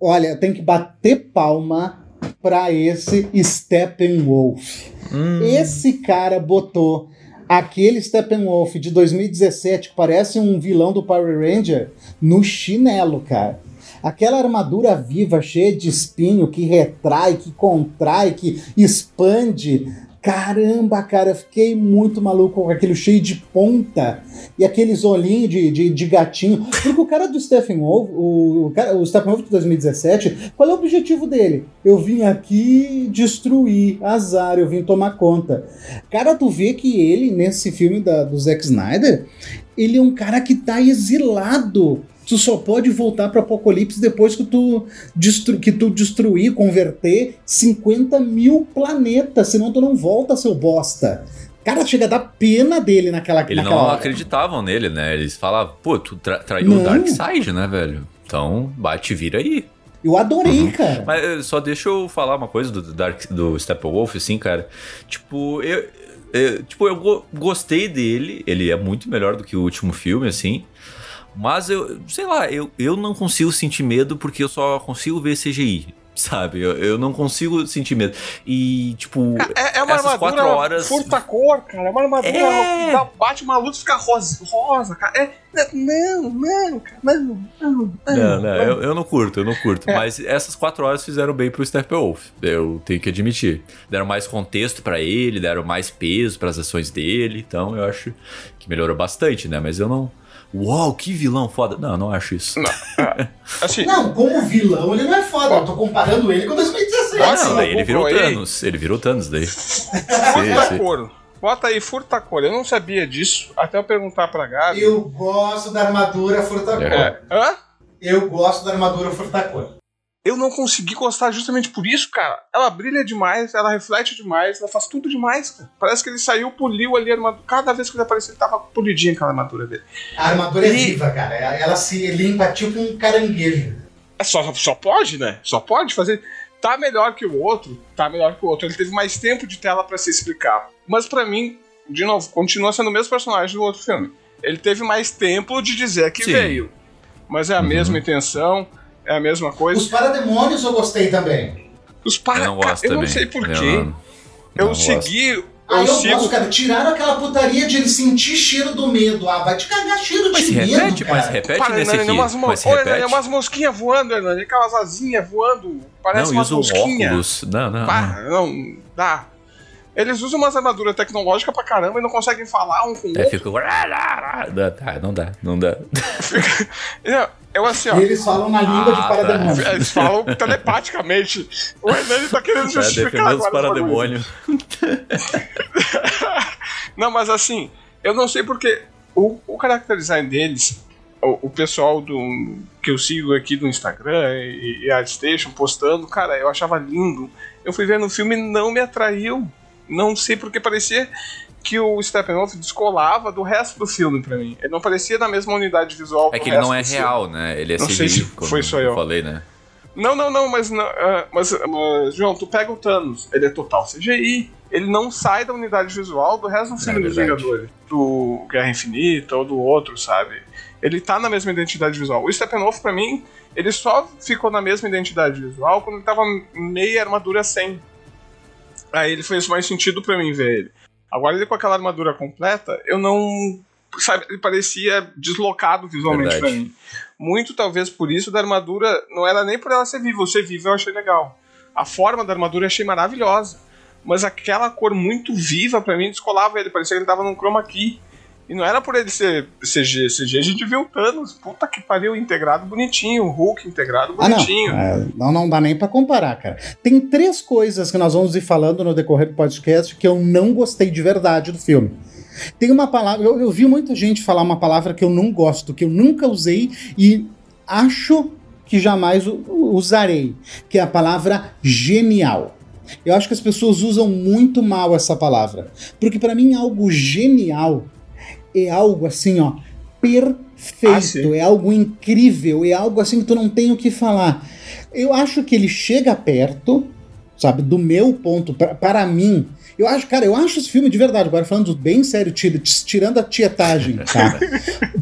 olha, eu tenho que bater palma pra esse Steppenwolf. Hum, Esse cara botou aquele Steppenwolf de 2017, que parece um vilão do Power Ranger, no chinelo, cara. Aquela armadura viva, cheia de espinho, que retrai, que contrai, que expande. Caramba, cara, fiquei muito maluco com aquele cheio de ponta e aqueles olhinhos de, de, de gatinho. Porque o cara do Steppenwolf, o, o, cara, o Steppenwolf de 2017, qual é o objetivo dele? Eu vim aqui destruir, azar, eu vim tomar conta. Cara, tu vê que ele, nesse filme da, do Zack Snyder, ele é um cara que tá exilado. Tu só pode voltar pro Apocalipse depois que tu, destru que tu destruir, converter 50 mil planetas, senão tu não volta, seu bosta. Cara, chega a dar pena dele naquela Eles naquela não hora. acreditavam nele, né? Eles falavam, pô, tu tra traiu Não. o Darkseid, né, velho? Então, bate e vira aí. Eu adorei, Uhum. cara. Mas eh, só deixa eu falar uma coisa do Dark do Steppenwolf, assim, cara. Tipo, eu, eu- tipo, eu go- gostei dele. Ele é muito melhor do que o último filme, assim. Mas eu, sei lá, eu, eu não consigo sentir medo porque eu só consigo ver CGI. Sabe? Eu, eu não consigo sentir medo. E, tipo, É, é uma essas armadura quatro horas. furta cor, cara. É uma armadura. É. dá- Bate uma luz e fica rosa, rosa, cara. É, não, não, cara. Não, não, Não, não, eu, eu não curto, eu não curto. É. Mas essas quatro horas fizeram bem pro Steppenwolf. Eu tenho que admitir. Deram mais contexto pra ele, deram mais peso pras ações dele. Então eu acho que melhorou bastante, né? Mas eu não. Uau, que vilão foda. Não, não acho isso. Assim, Não, como vilão ele não é foda. Eu tô comparando ele com 2016. Ah, não, daí ele virou. Thanos. Ele virou Thanos daí. furta. Bota aí, furta cor. Eu não sabia disso. Até eu perguntar pra Gabi. Eu gosto da armadura furtacor. É. Hã? Eu gosto da armadura furtacor. Eu não consegui gostar justamente por isso, cara. Ela brilha demais, ela reflete demais, ela faz tudo demais. cara. Parece que ele saiu, poliu ali a armadura. Cada vez que ele apareceu, ele tava polidinho aquela armadura dele. A armadura é E- viva, cara. Ela se limpa tipo um caranguejo. É só, só pode, né? Só pode fazer. Tá melhor que o outro, tá melhor que o outro. Ele teve mais tempo de tela pra se explicar. Mas pra mim, de novo, continua sendo o mesmo personagem do outro filme. Ele teve mais tempo de dizer que Sim. veio. Mas é a Uhum. mesma intenção, é a mesma coisa. Os parademônios eu gostei também. Os para... Eu não gosto eu também. não sei porquê. Eu Eu, gosto. segui. Eu, Ah, eu sigo. gosto, cara. Tiraram aquela putaria de ele sentir cheiro do medo. Ah, vai te cagar cheiro Mas de se medo, repete, cara. mas repete Para, nesse Hernani, aqui. umas, mo- Mas se Ô, Hernani, repete. umas mosquinhas voando, Hernani, aquelas asinhas voando. Parece Não, e umas um mosquinhas. óculos. Não, não. Não, dá. Eles usam umas armaduras tecnológicas pra caramba e não conseguem falar um com o É, outro. fica. Não, tá, não dá, não dá. Eu, eu assim, ó. E eles falam na língua de Ah, parademônios. Eles falam telepaticamente. O Hernani tá querendo Tá justificar os agora. parademônios. Não, mas assim, eu não sei porque o, o character design deles, o, o pessoal do que eu sigo aqui do Instagram e, e ArtStation postando, cara, eu achava lindo. Eu fui ver no filme e não me atraiu. Não sei porque parecia que o Steppenwolf descolava do resto do filme pra mim. Ele não parecia na mesma unidade visual É que ele não é do filme. real, né? Ele é Não sei se foi só eu. falei, né? Não, não, não, mas, não, ah, mas, mas, João, tu pega o Thanos, ele é total CGI, ele não sai da unidade visual do resto do filme É dos. Vingadores, do Guerra Infinita ou do outro, sabe? Ele tá na mesma identidade visual. O Steppenwolf, pra mim, ele só ficou na mesma identidade visual quando ele tava meia armadura sem. Aí ele fez mais sentido pra mim ver ele. Agora ele com aquela armadura completa, eu não. Sabe, ele parecia deslocado visualmente mim. Muito talvez por isso da armadura. Não era nem por ela ser viva. O ser viva eu achei legal. A forma da armadura eu achei maravilhosa. Mas aquela cor muito viva pra mim descolava ele. Parecia que ele tava num chroma key. E não era por ele ser CG. CG a gente viu o Thanos. Puta que pariu, integrado bonitinho. O Hulk integrado Ah, não. bonitinho. É, não. Não dá nem pra comparar, cara. Tem três coisas que nós vamos ir falando no decorrer do podcast que eu não gostei de verdade do filme. Tem uma palavra, eu, eu vi muita gente falar uma palavra que eu não gosto, que eu nunca usei e acho que jamais usarei, que é a palavra genial. Eu acho que as pessoas usam muito mal essa palavra, porque pra mim algo genial é algo assim, ó, perfeito, Ah, é algo incrível, é algo assim que tu não tem o que falar. Eu acho que ele chega perto, sabe, do meu ponto, pra- para mim. Eu acho, cara, eu acho esse filme de verdade, agora falando bem sério, tira- tirando a tietagem, tá?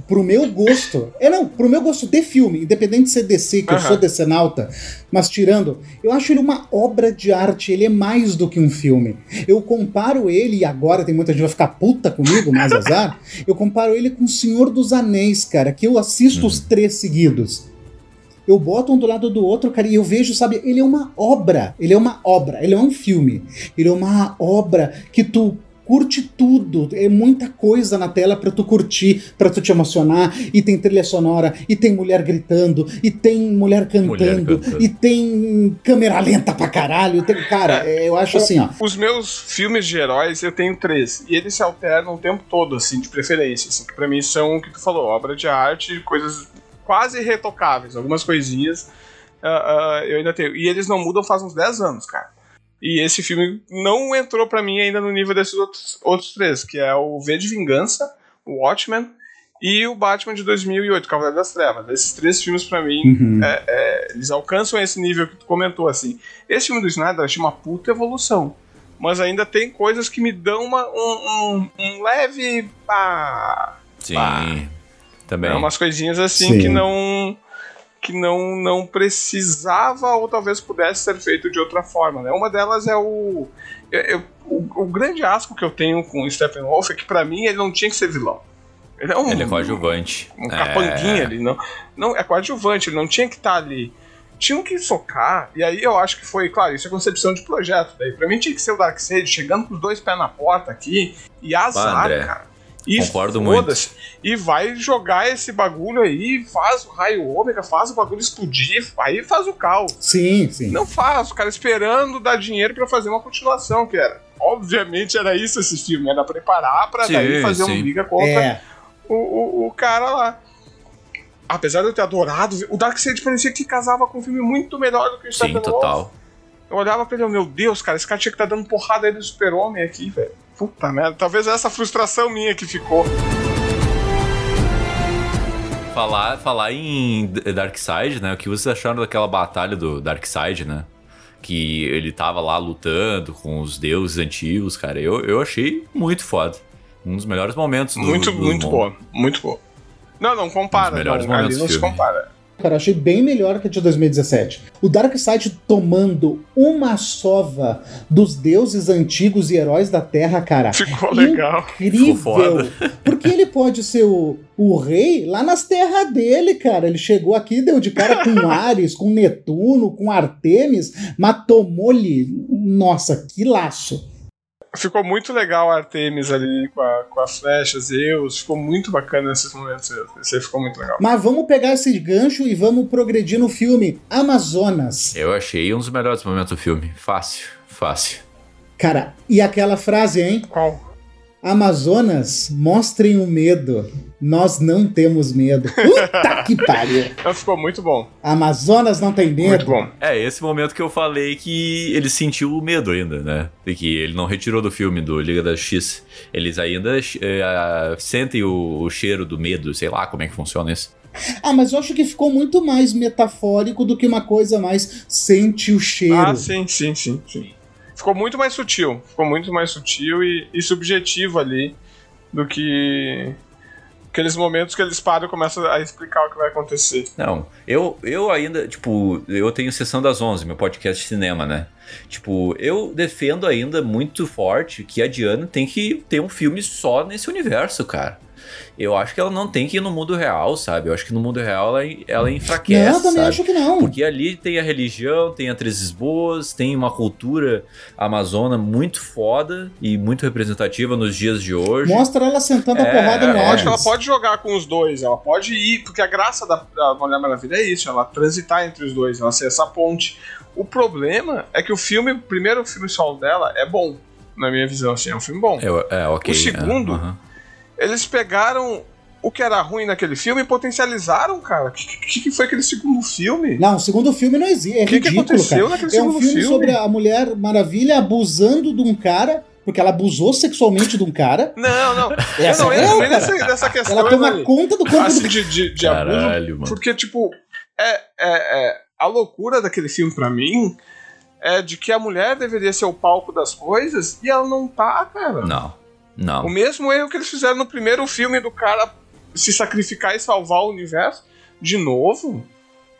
pro meu gosto. É não, pro meu gosto de filme, independente de ser DC, que eu sou decenalta, mas tirando, eu acho ele uma obra de arte, ele é mais do que um filme. Eu comparo ele, e agora tem muita gente que vai ficar puta comigo, mas azar, eu comparo ele com o Senhor dos Anéis, cara, que eu assisto os três seguidos. Eu boto um do lado do outro, cara, e eu vejo, sabe, ele é uma obra. Ele é uma obra, ele é um filme. Ele é uma obra que tu curte tudo. É muita coisa na tela pra tu curtir, pra tu te emocionar. E tem trilha sonora, e tem mulher gritando, e tem mulher cantando, Mulher cantando. e tem câmera lenta pra caralho. Tem, cara, é, eu acho assim, ó. Os meus filmes de heróis, eu tenho três. E eles se alternam o tempo todo, assim, de preferência. Assim, que pra mim são o que tu falou, obra de arte, coisas quase irretocáveis. Algumas coisinhas ah, ah, eu ainda tenho. E eles não mudam faz uns 10 anos, cara. E esse filme não entrou para mim ainda no nível desses outros, outros três, que é o V de Vingança, o Watchmen e o Batman de 2008, Cavaleiro das Trevas. Esses três filmes, para mim, uhum. é, é, eles alcançam esse nível que tu comentou, assim. Esse filme do Snyder eu achei uma puta evolução. Mas ainda tem coisas que me dão uma, um, um, um leve. Ah, Sim. Também. É umas coisinhas assim Sim. que não que não, não precisava ou talvez pudesse ser feito de outra forma. Né? Uma delas é o, eu, eu, o, o. grande asco que eu tenho com o Steppenwolf é que para mim ele não tinha que ser vilão. Ele é, um, ele é coadjuvante. Um, um é... capanguinha ali. Não, não, é coadjuvante, ele não tinha que estar tá ali. Tinham que socar, e aí eu acho que foi, claro, isso é concepção de projeto. Daí pra mim tinha que ser o Darkseid chegando com os dois pés na porta aqui e azar, cara. E Concordo muito. E vai jogar esse bagulho aí, faz o raio ômega, faz o bagulho explodir, aí faz o caos. Sim, sim. Não faz, o cara esperando dar dinheiro para fazer uma continuação, que era. Obviamente era isso esse filme, era preparar pra sim, daí fazer sim. uma liga contra é. o, o, o, cara lá. Apesar de eu ter adorado, o Darkseid parecia que casava com um filme muito melhor do que o Sim, total. Eu olhava pra ele, meu Deus, cara, esse cara tinha que estar tá dando porrada aí do super-homem aqui, velho. Puta merda, talvez essa frustração minha que ficou. Falar, falar em Darkseid, né? O que vocês acharam daquela batalha do Darkseid, né? Que ele tava lá lutando com os deuses antigos, cara. Eu, eu achei muito foda. Um dos melhores momentos do Muito, do muito boa. Muito boa. Não, não compara. Um não, ali não se compara. Cara, achei bem melhor que a de 2017. O Darkseid tomando uma sova dos deuses antigos e heróis da Terra, cara. Ficou legal. Incrível. Porque ele pode ser o, o rei lá nas terras dele, cara. Ele chegou aqui, deu de cara com Ares, com Netuno, com Artemis, mas tomou-lhe. Nossa, que laço. Ficou muito legal a Artemis ali com, a, com as flechas, Zeus. Ficou muito bacana nesses momentos. Esse ficou muito legal. Mas vamos pegar esse gancho e vamos progredir no filme Amazonas. Eu achei um dos melhores momentos do filme. Fácil, fácil. Cara, e aquela frase, hein? Qual? Amazonas, mostrem o medo. Nós não temos medo. Puta que pariu. Ficou muito bom. Amazonas não tem medo. Muito bom. É, esse momento que eu falei que ele sentiu o medo ainda, né? E que ele não retirou do filme do Liga da X. Eles ainda é, sentem o, o cheiro do medo, sei lá como é que funciona isso. Ah, mas eu acho que ficou muito mais metafórico do que uma coisa mais sente o cheiro. Ah, sim, sim, sim, sim ficou muito mais sutil. Ficou muito mais sutil e, e subjetivo ali do que aqueles momentos que eles param e começam a explicar o que vai acontecer. Não, eu, eu ainda, tipo, eu tenho sessão das 11, meu podcast de cinema, né? Tipo, eu defendo ainda muito forte que a Diana tem que ter um filme só nesse universo, cara eu acho que ela não tem que ir no mundo real, sabe? Eu acho que no mundo real ela, ela enfraquece. Não, também sabe? acho que não. Porque ali tem a religião, tem atrizes boas, tem uma cultura amazona muito foda e muito representativa nos dias de hoje. Mostra ela sentando é, a porrada no Eu acho que ela pode jogar com os dois, ela pode ir, porque a graça da, da Mulher Maravilha é isso, ela transitar entre os dois, ela ser essa ponte. O problema é que o filme, o primeiro filme solo dela é bom, na minha visão, assim, é um filme bom. É, é ok. O segundo. É, uh -huh eles pegaram o que era ruim naquele filme e potencializaram, cara. O que, que, foi aquele segundo filme? Não, o segundo filme não existe. É que ridículo, que aconteceu cara. Naquele é um filme, filme sobre a Mulher Maravilha abusando de um cara porque ela abusou sexualmente de um cara. Não, não. Essa eu não é entro nem nessa, nessa questão. Ela toma aí, conta do corpo assim, do... de, de, de Caralho, abuso. Porque, tipo, é, é, é, a loucura daquele filme para mim é de que a mulher deveria ser o palco das coisas e ela não tá, cara. Não. Não. O mesmo erro que eles fizeram no primeiro filme do cara se sacrificar e salvar o universo. De novo?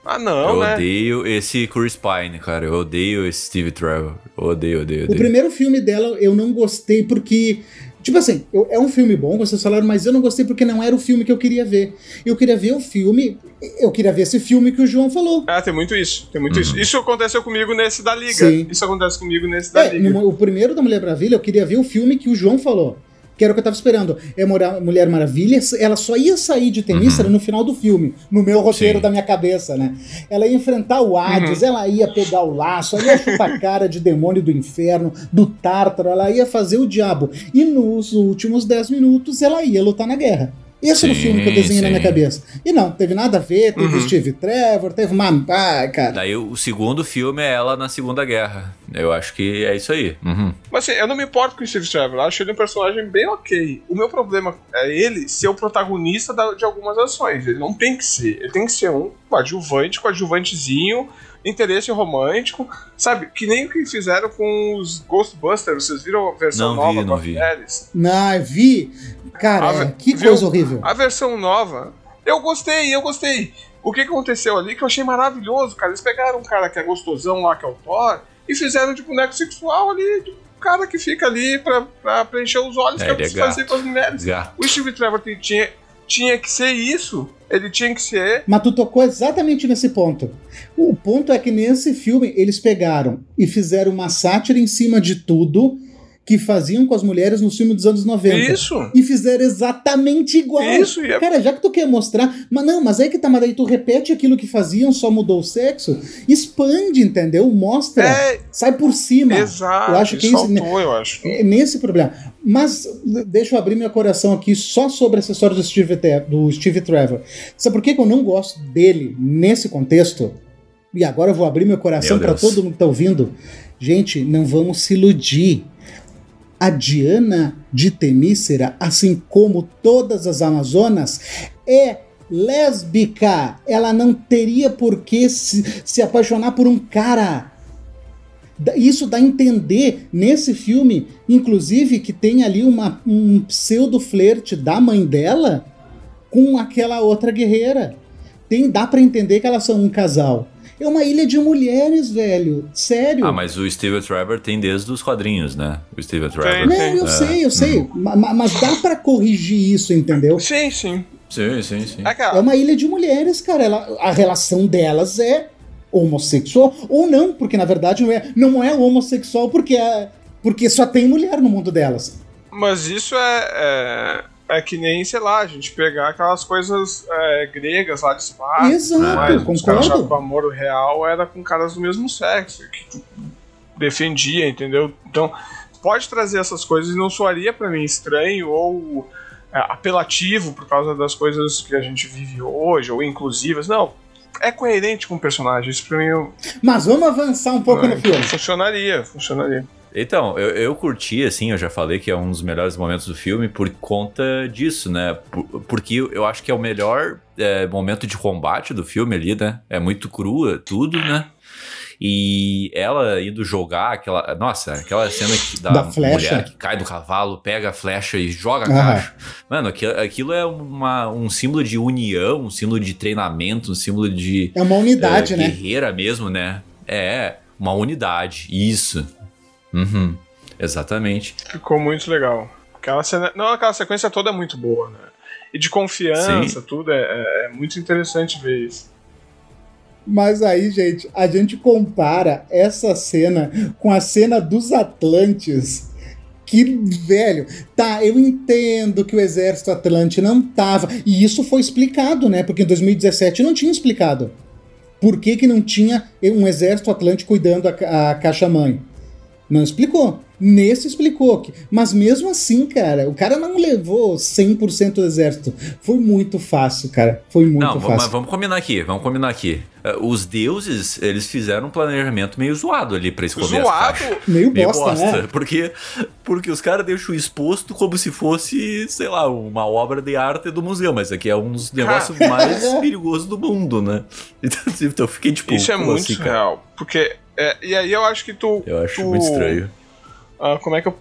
Ah, não, eu né? odeio esse Chris Pine, cara. Eu odeio esse Steve Trevor. Eu odeio, odeio, odeio. O primeiro filme dela eu não gostei porque. Tipo assim, eu, é um filme bom, vocês falaram, mas eu não gostei porque não era o filme que eu queria ver. Eu queria ver o filme. Eu queria ver esse filme que o João falou. Ah, tem muito isso. Tem muito uhum. isso. Isso aconteceu comigo nesse da Liga. Sim. Isso acontece comigo nesse da é, Liga. No, o primeiro da Mulher Maravilha, eu queria ver o filme que o João falou que era o que eu tava esperando. É Mulher Maravilha, ela só ia sair de Temícera uhum. no final do filme, no meu roteiro Sim. da minha cabeça, né? Ela ia enfrentar o Hades, uhum. ela ia pegar o laço, ela ia chupar a cara de demônio do inferno, do Tártaro, ela ia fazer o diabo. E nos últimos 10 minutos ela ia lutar na guerra. Esse é o Sim, filme que eu desenhei na minha sim. cabeça. E não, teve nada a ver, teve o Uhum. Steve Trevor, teve uma. Ah, cara. Daí o segundo filme é ela na Segunda Guerra. Eu acho que é isso aí. Uhum. Mas assim, eu não me importo com o Steve Trevor, eu acho ele um personagem bem ok. O meu problema é ele ser o protagonista de algumas ações. Ele não tem que ser. Ele tem que ser um coadjuvante, coadjuvantezinho, interesse romântico, sabe? Que nem o que fizeram com os Ghostbusters. Vocês viram a versão Não vi, nova não com vi. Não, eu vi. Cara, é, que viu? coisa horrível. A versão nova, eu gostei, eu gostei. O que aconteceu ali que eu achei maravilhoso, cara? Eles pegaram um cara que é gostosão lá, que é o Thor, e fizeram de boneco sexual ali, de um cara que fica ali pra, pra preencher os olhos, É, que é o ele que é gato. com as mulheres. Gato. O Steve Trevor tinha, tinha que ser isso. Ele tinha que ser. Mas tu tocou exatamente nesse ponto. O ponto é que nesse filme eles pegaram e fizeram uma sátira em cima de tudo que faziam com as mulheres no filme dos anos 90. Isso! E fizeram exatamente igual. Isso, é- Cara, já que tu quer mostrar. Mas não, mas aí que tá, mas daí tu repete aquilo que faziam, só mudou o sexo. Expande, entendeu? Mostra. É, Sai por cima. exato. Eu acho que isso faltou, eu acho. É nesse problema. Mas deixa eu abrir meu coração aqui só sobre essa história do Steve, Te- do Steve Trevor. Sabe por que, que eu não gosto dele nesse contexto? E agora eu vou abrir meu coração para todo mundo que tá ouvindo. Gente, não vamos se iludir. A Diana de Temícera, assim como todas as Amazonas, é lésbica. Ela não teria por que se, se apaixonar por um cara. Isso dá a entender nesse filme, inclusive, que tem ali uma, um pseudo flerte da mãe dela com aquela outra guerreira. Tem, dá pra entender que elas são um casal. É uma ilha de mulheres, velho. Sério. Ah, mas o Steve Trevor tem desde os quadrinhos, né? O Steve Trevor. Tem. Não, eu É. sei, eu sei. Ma- ma- Mas dá pra corrigir isso, entendeu? Sim, sim. Sim, sim, sim. É, É uma ilha de mulheres, cara. Ela- a relação delas é homossexual. Ou não, porque na verdade não é, não é homossexual porque, é, porque só tem mulher no mundo delas. Mas isso é, é, é que nem, sei lá, a gente pegar aquelas coisas é, gregas lá de Esparta. Exato, mas Os concordo. caras achavam que o amor real era com caras do mesmo sexo, que tu defendia, entendeu? Então, pode trazer essas coisas e não soaria pra mim estranho ou é, apelativo por causa das coisas que a gente vive hoje, ou inclusivas. Não, é coerente com o personagem. Isso pra mim eu- Mas vamos avançar um pouco no filme. funcionaria, funcionaria. Então, eu, eu curti, assim, eu já falei que é um dos melhores momentos do filme por conta disso, né? Por- porque eu acho que é o melhor é, momento de combate do filme ali, né? É muito crua, tudo, né? E ela indo jogar aquela. Nossa, aquela cena que, da, Da mulher que cai do cavalo, pega a flecha e joga a Aham. caixa. Mano, aquilo, aquilo é uma, um símbolo de união, um símbolo de treinamento, um símbolo de É uma unidade, é, né? Guerreira mesmo, né? É, uma unidade. Isso. Uhum. Exatamente. Ficou muito legal. Aquela cena, não, aquela sequência toda é muito boa, né? E de confiança, tudo, é, é- é muito interessante ver isso. Mas aí, gente, a gente compara essa cena com a cena dos Atlantes. Que, velho, tá, eu entendo que o exército Atlante não tava. E isso foi explicado, né? Porque em 2017 não tinha explicado. Por que, que não tinha um exército Atlante cuidando a, a caixa-mãe? Não explicou. Nesse explicou. que- Mas mesmo assim, cara, o cara não levou 100% do exército. Foi muito fácil, cara. Foi muito Não, vamos, mas fácil. vamos combinar aqui, vamos combinar aqui. Eh, Os deuses, eles fizeram um planejamento meio zoado ali pra esconder Zoado? Meio Meio bosta, bosta, né? porque, porque os caras deixam exposto como se fosse, sei lá, uma obra de arte do museu, mas aqui é um dos negócios mais perigosos do mundo, né? Então, então eu fiquei tipo. Isso é muito assim, surreal. Porque. é, e aí eu acho que tu. Eu acho tu- muito estranho. Ah, como é que eu.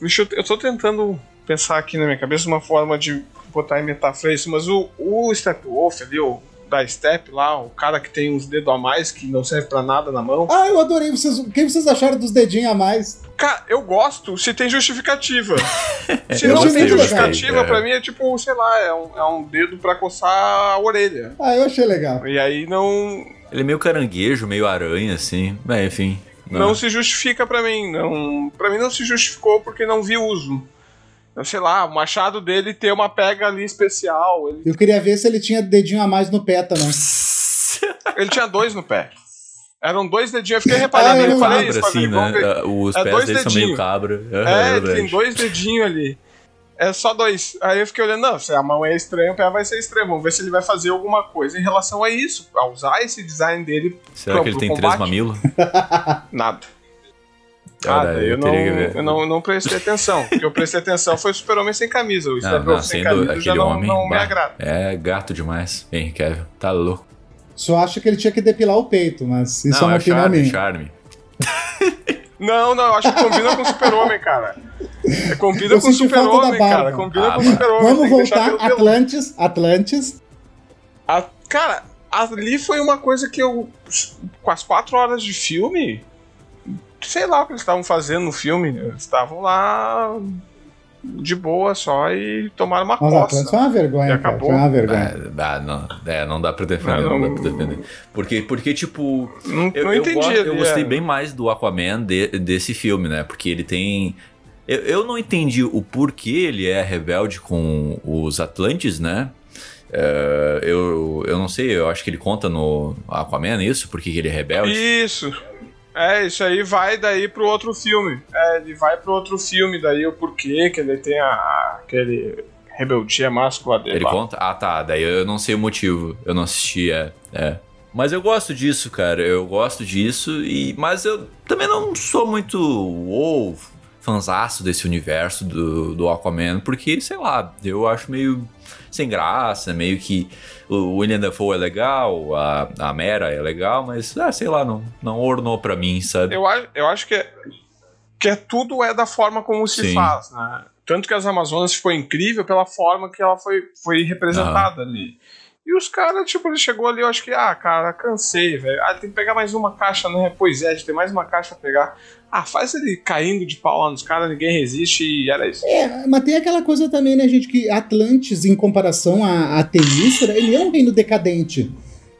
Deixa eu. Tô tentando pensar aqui na minha cabeça uma forma de botar em metáfora isso, mas o, o Steppenwolf ali, o da Step lá, o cara que tem uns dedos a mais que não serve pra nada na mão. Ah, eu adorei. Vocês, o que vocês acharam dos dedinhos a mais? Cara, eu gosto se tem justificativa. se Eu não tem justificativa, É. pra mim é tipo, sei lá, é um, é um dedo pra coçar a orelha. Ah, eu achei legal. E aí não. Ele é meio caranguejo, meio aranha, assim. Bem, enfim. Não se justifica pra mim. Não, pra mim não se justificou porque não vi uso. Eu sei lá, o machado dele ter uma pega ali especial. Ele, Eu queria ver se ele tinha dedinho a mais no pé também. ele tinha dois no pé. Eram dois dedinhos. Eu fiquei reparando, Ah, eu eu falei cabra, isso, assim, ver. né? Os É pés dois dele são meio cabra. É, verdade. tem dois dedinhos ali. É só dois. Aí eu fiquei olhando, não, se a mão é estranha, o pé vai ser estranho. Vamos ver se ele vai fazer alguma coisa em relação a isso. A usar esse design dele. Será pro- que ele tem combate. três mamilos? Nada. Cara, Nada, eu eu, não, teria que ver. eu não, não prestei atenção. O que eu prestei atenção foi o Super-Homem sem camisa. O Não, Steppenwolf não, sem camisa já Aquele não, homem. não me bah, agrada. É gato demais. Henry Cavill. Tá louco. Só acho que ele tinha que depilar o peito, mas isso não, é uma é opinião charme, minha. charme. Não, não, eu acho que combina com o Super-Homem, cara. É, combina Eu com o Super-Homem, cara. Combina Ah, com o Super-Homem. Vamos voltar, pelo pelo. Atlantis, Atlantis. A- cara, ali foi uma coisa que eu. Com as quatro horas de filme. Sei lá o que eles estavam fazendo no filme. Eles estavam lá. De boa só e tomaram uma Mas Atlantis coça. foi uma vergonha, E cara. acabou. Foi uma vergonha. É, ah, não, é, não dá pra defender, não, não- dá pra defender. Porque, porque tipo, Não, eu, não eu entendi. gosto- eu ali, gostei é. bem mais do Aquaman de- desse filme, né? Porque ele tem. Eu, eu não entendi o porquê ele é rebelde com os Atlantes, né? É, eu, eu não sei, eu acho que ele conta no Aquaman isso, porque ele é rebelde. Isso. É, isso aí vai daí pro outro filme. É, ele vai pro outro filme, daí o porquê que ele tem a, aquele rebeldia máscula dele. Ele lá. conta? Ah, tá. Daí eu não sei o motivo. Eu não assisti, é. é. Mas eu gosto disso, cara. Eu gosto disso. E, mas eu também não sou muito uou, fanzaço desse universo do, do Aquaman. Porque, sei lá, eu acho meio sem graça. Meio que o William Dafoe é legal, a, a Mera é legal, mas, ah, sei lá, não, não ornou pra mim, sabe? Eu, acho- eu acho que, é, que é, tudo é da forma como se Sim. faz, né? Tanto que as Amazonas foi incrível pela forma que ela foi, foi representada ali. E os caras, tipo, ele chegou ali, eu acho que, ah, cara, cansei, velho. Ah, tem que pegar mais uma caixa, né? Pois é, a gente tem mais uma caixa pra pegar. Ah, faz ele caindo de pau lá nos caras, ninguém resiste e era isso. É, mas tem aquela coisa também, né, gente, que Atlantis, em comparação a, a ele é um reino decadente.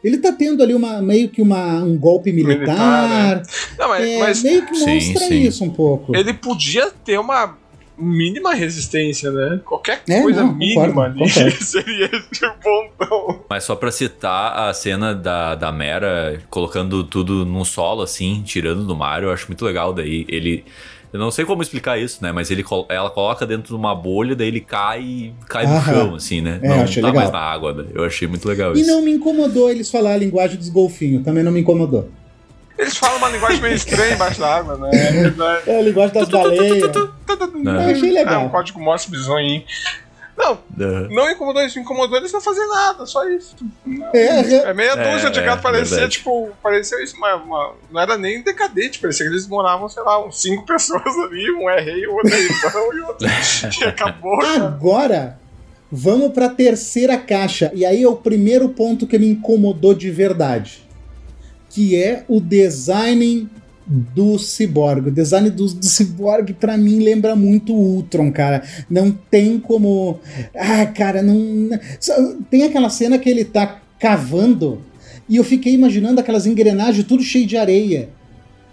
Ele tá tendo ali uma, meio que uma, um golpe militar. Militar, Não, mas, é, mas meio que Sim, mostra sim. isso um pouco. ele podia ter uma mínima resistência, né? Qualquer É, coisa não, mínima concordo, ali concordo. seria de pontão. Mas só pra citar a cena da, da Mera colocando tudo num solo, assim, tirando do mar, eu acho muito legal. Daí ele. Eu não sei como explicar isso, né? Mas ele, ela coloca dentro de uma bolha, daí ele cai e cai no Aham. chão, assim, né? É, não tá legal. mais na água. Né? Eu achei muito legal E isso. não me incomodou eles falar a linguagem dos golfinhos, também não me incomodou. Eles falam uma linguagem meio estranha embaixo da água, né? É. É a linguagem das baleias. Não. Eu achei legal. É um código Morse bizonho. Não, não incomodou isso, incomodou eles não fazer nada, só isso. É, É meia É, dúzia de é, gato, parecia, verdade. tipo, parecia isso, uma, uma- não era nem decadente, parecia que eles moravam, sei lá, uns cinco pessoas ali, um é rei, o outro é irmão e o outro. E acabou, cara. Agora, vamos pra terceira caixa. E aí é o primeiro ponto que me incomodou de verdade. Que é o design do Cyborg. O design do, do Cyborg, pra mim, lembra muito o Ultron, cara. Não tem como. Ah, cara, não. Tem aquela cena que ele tá cavando e eu fiquei imaginando aquelas engrenagens tudo cheio de areia.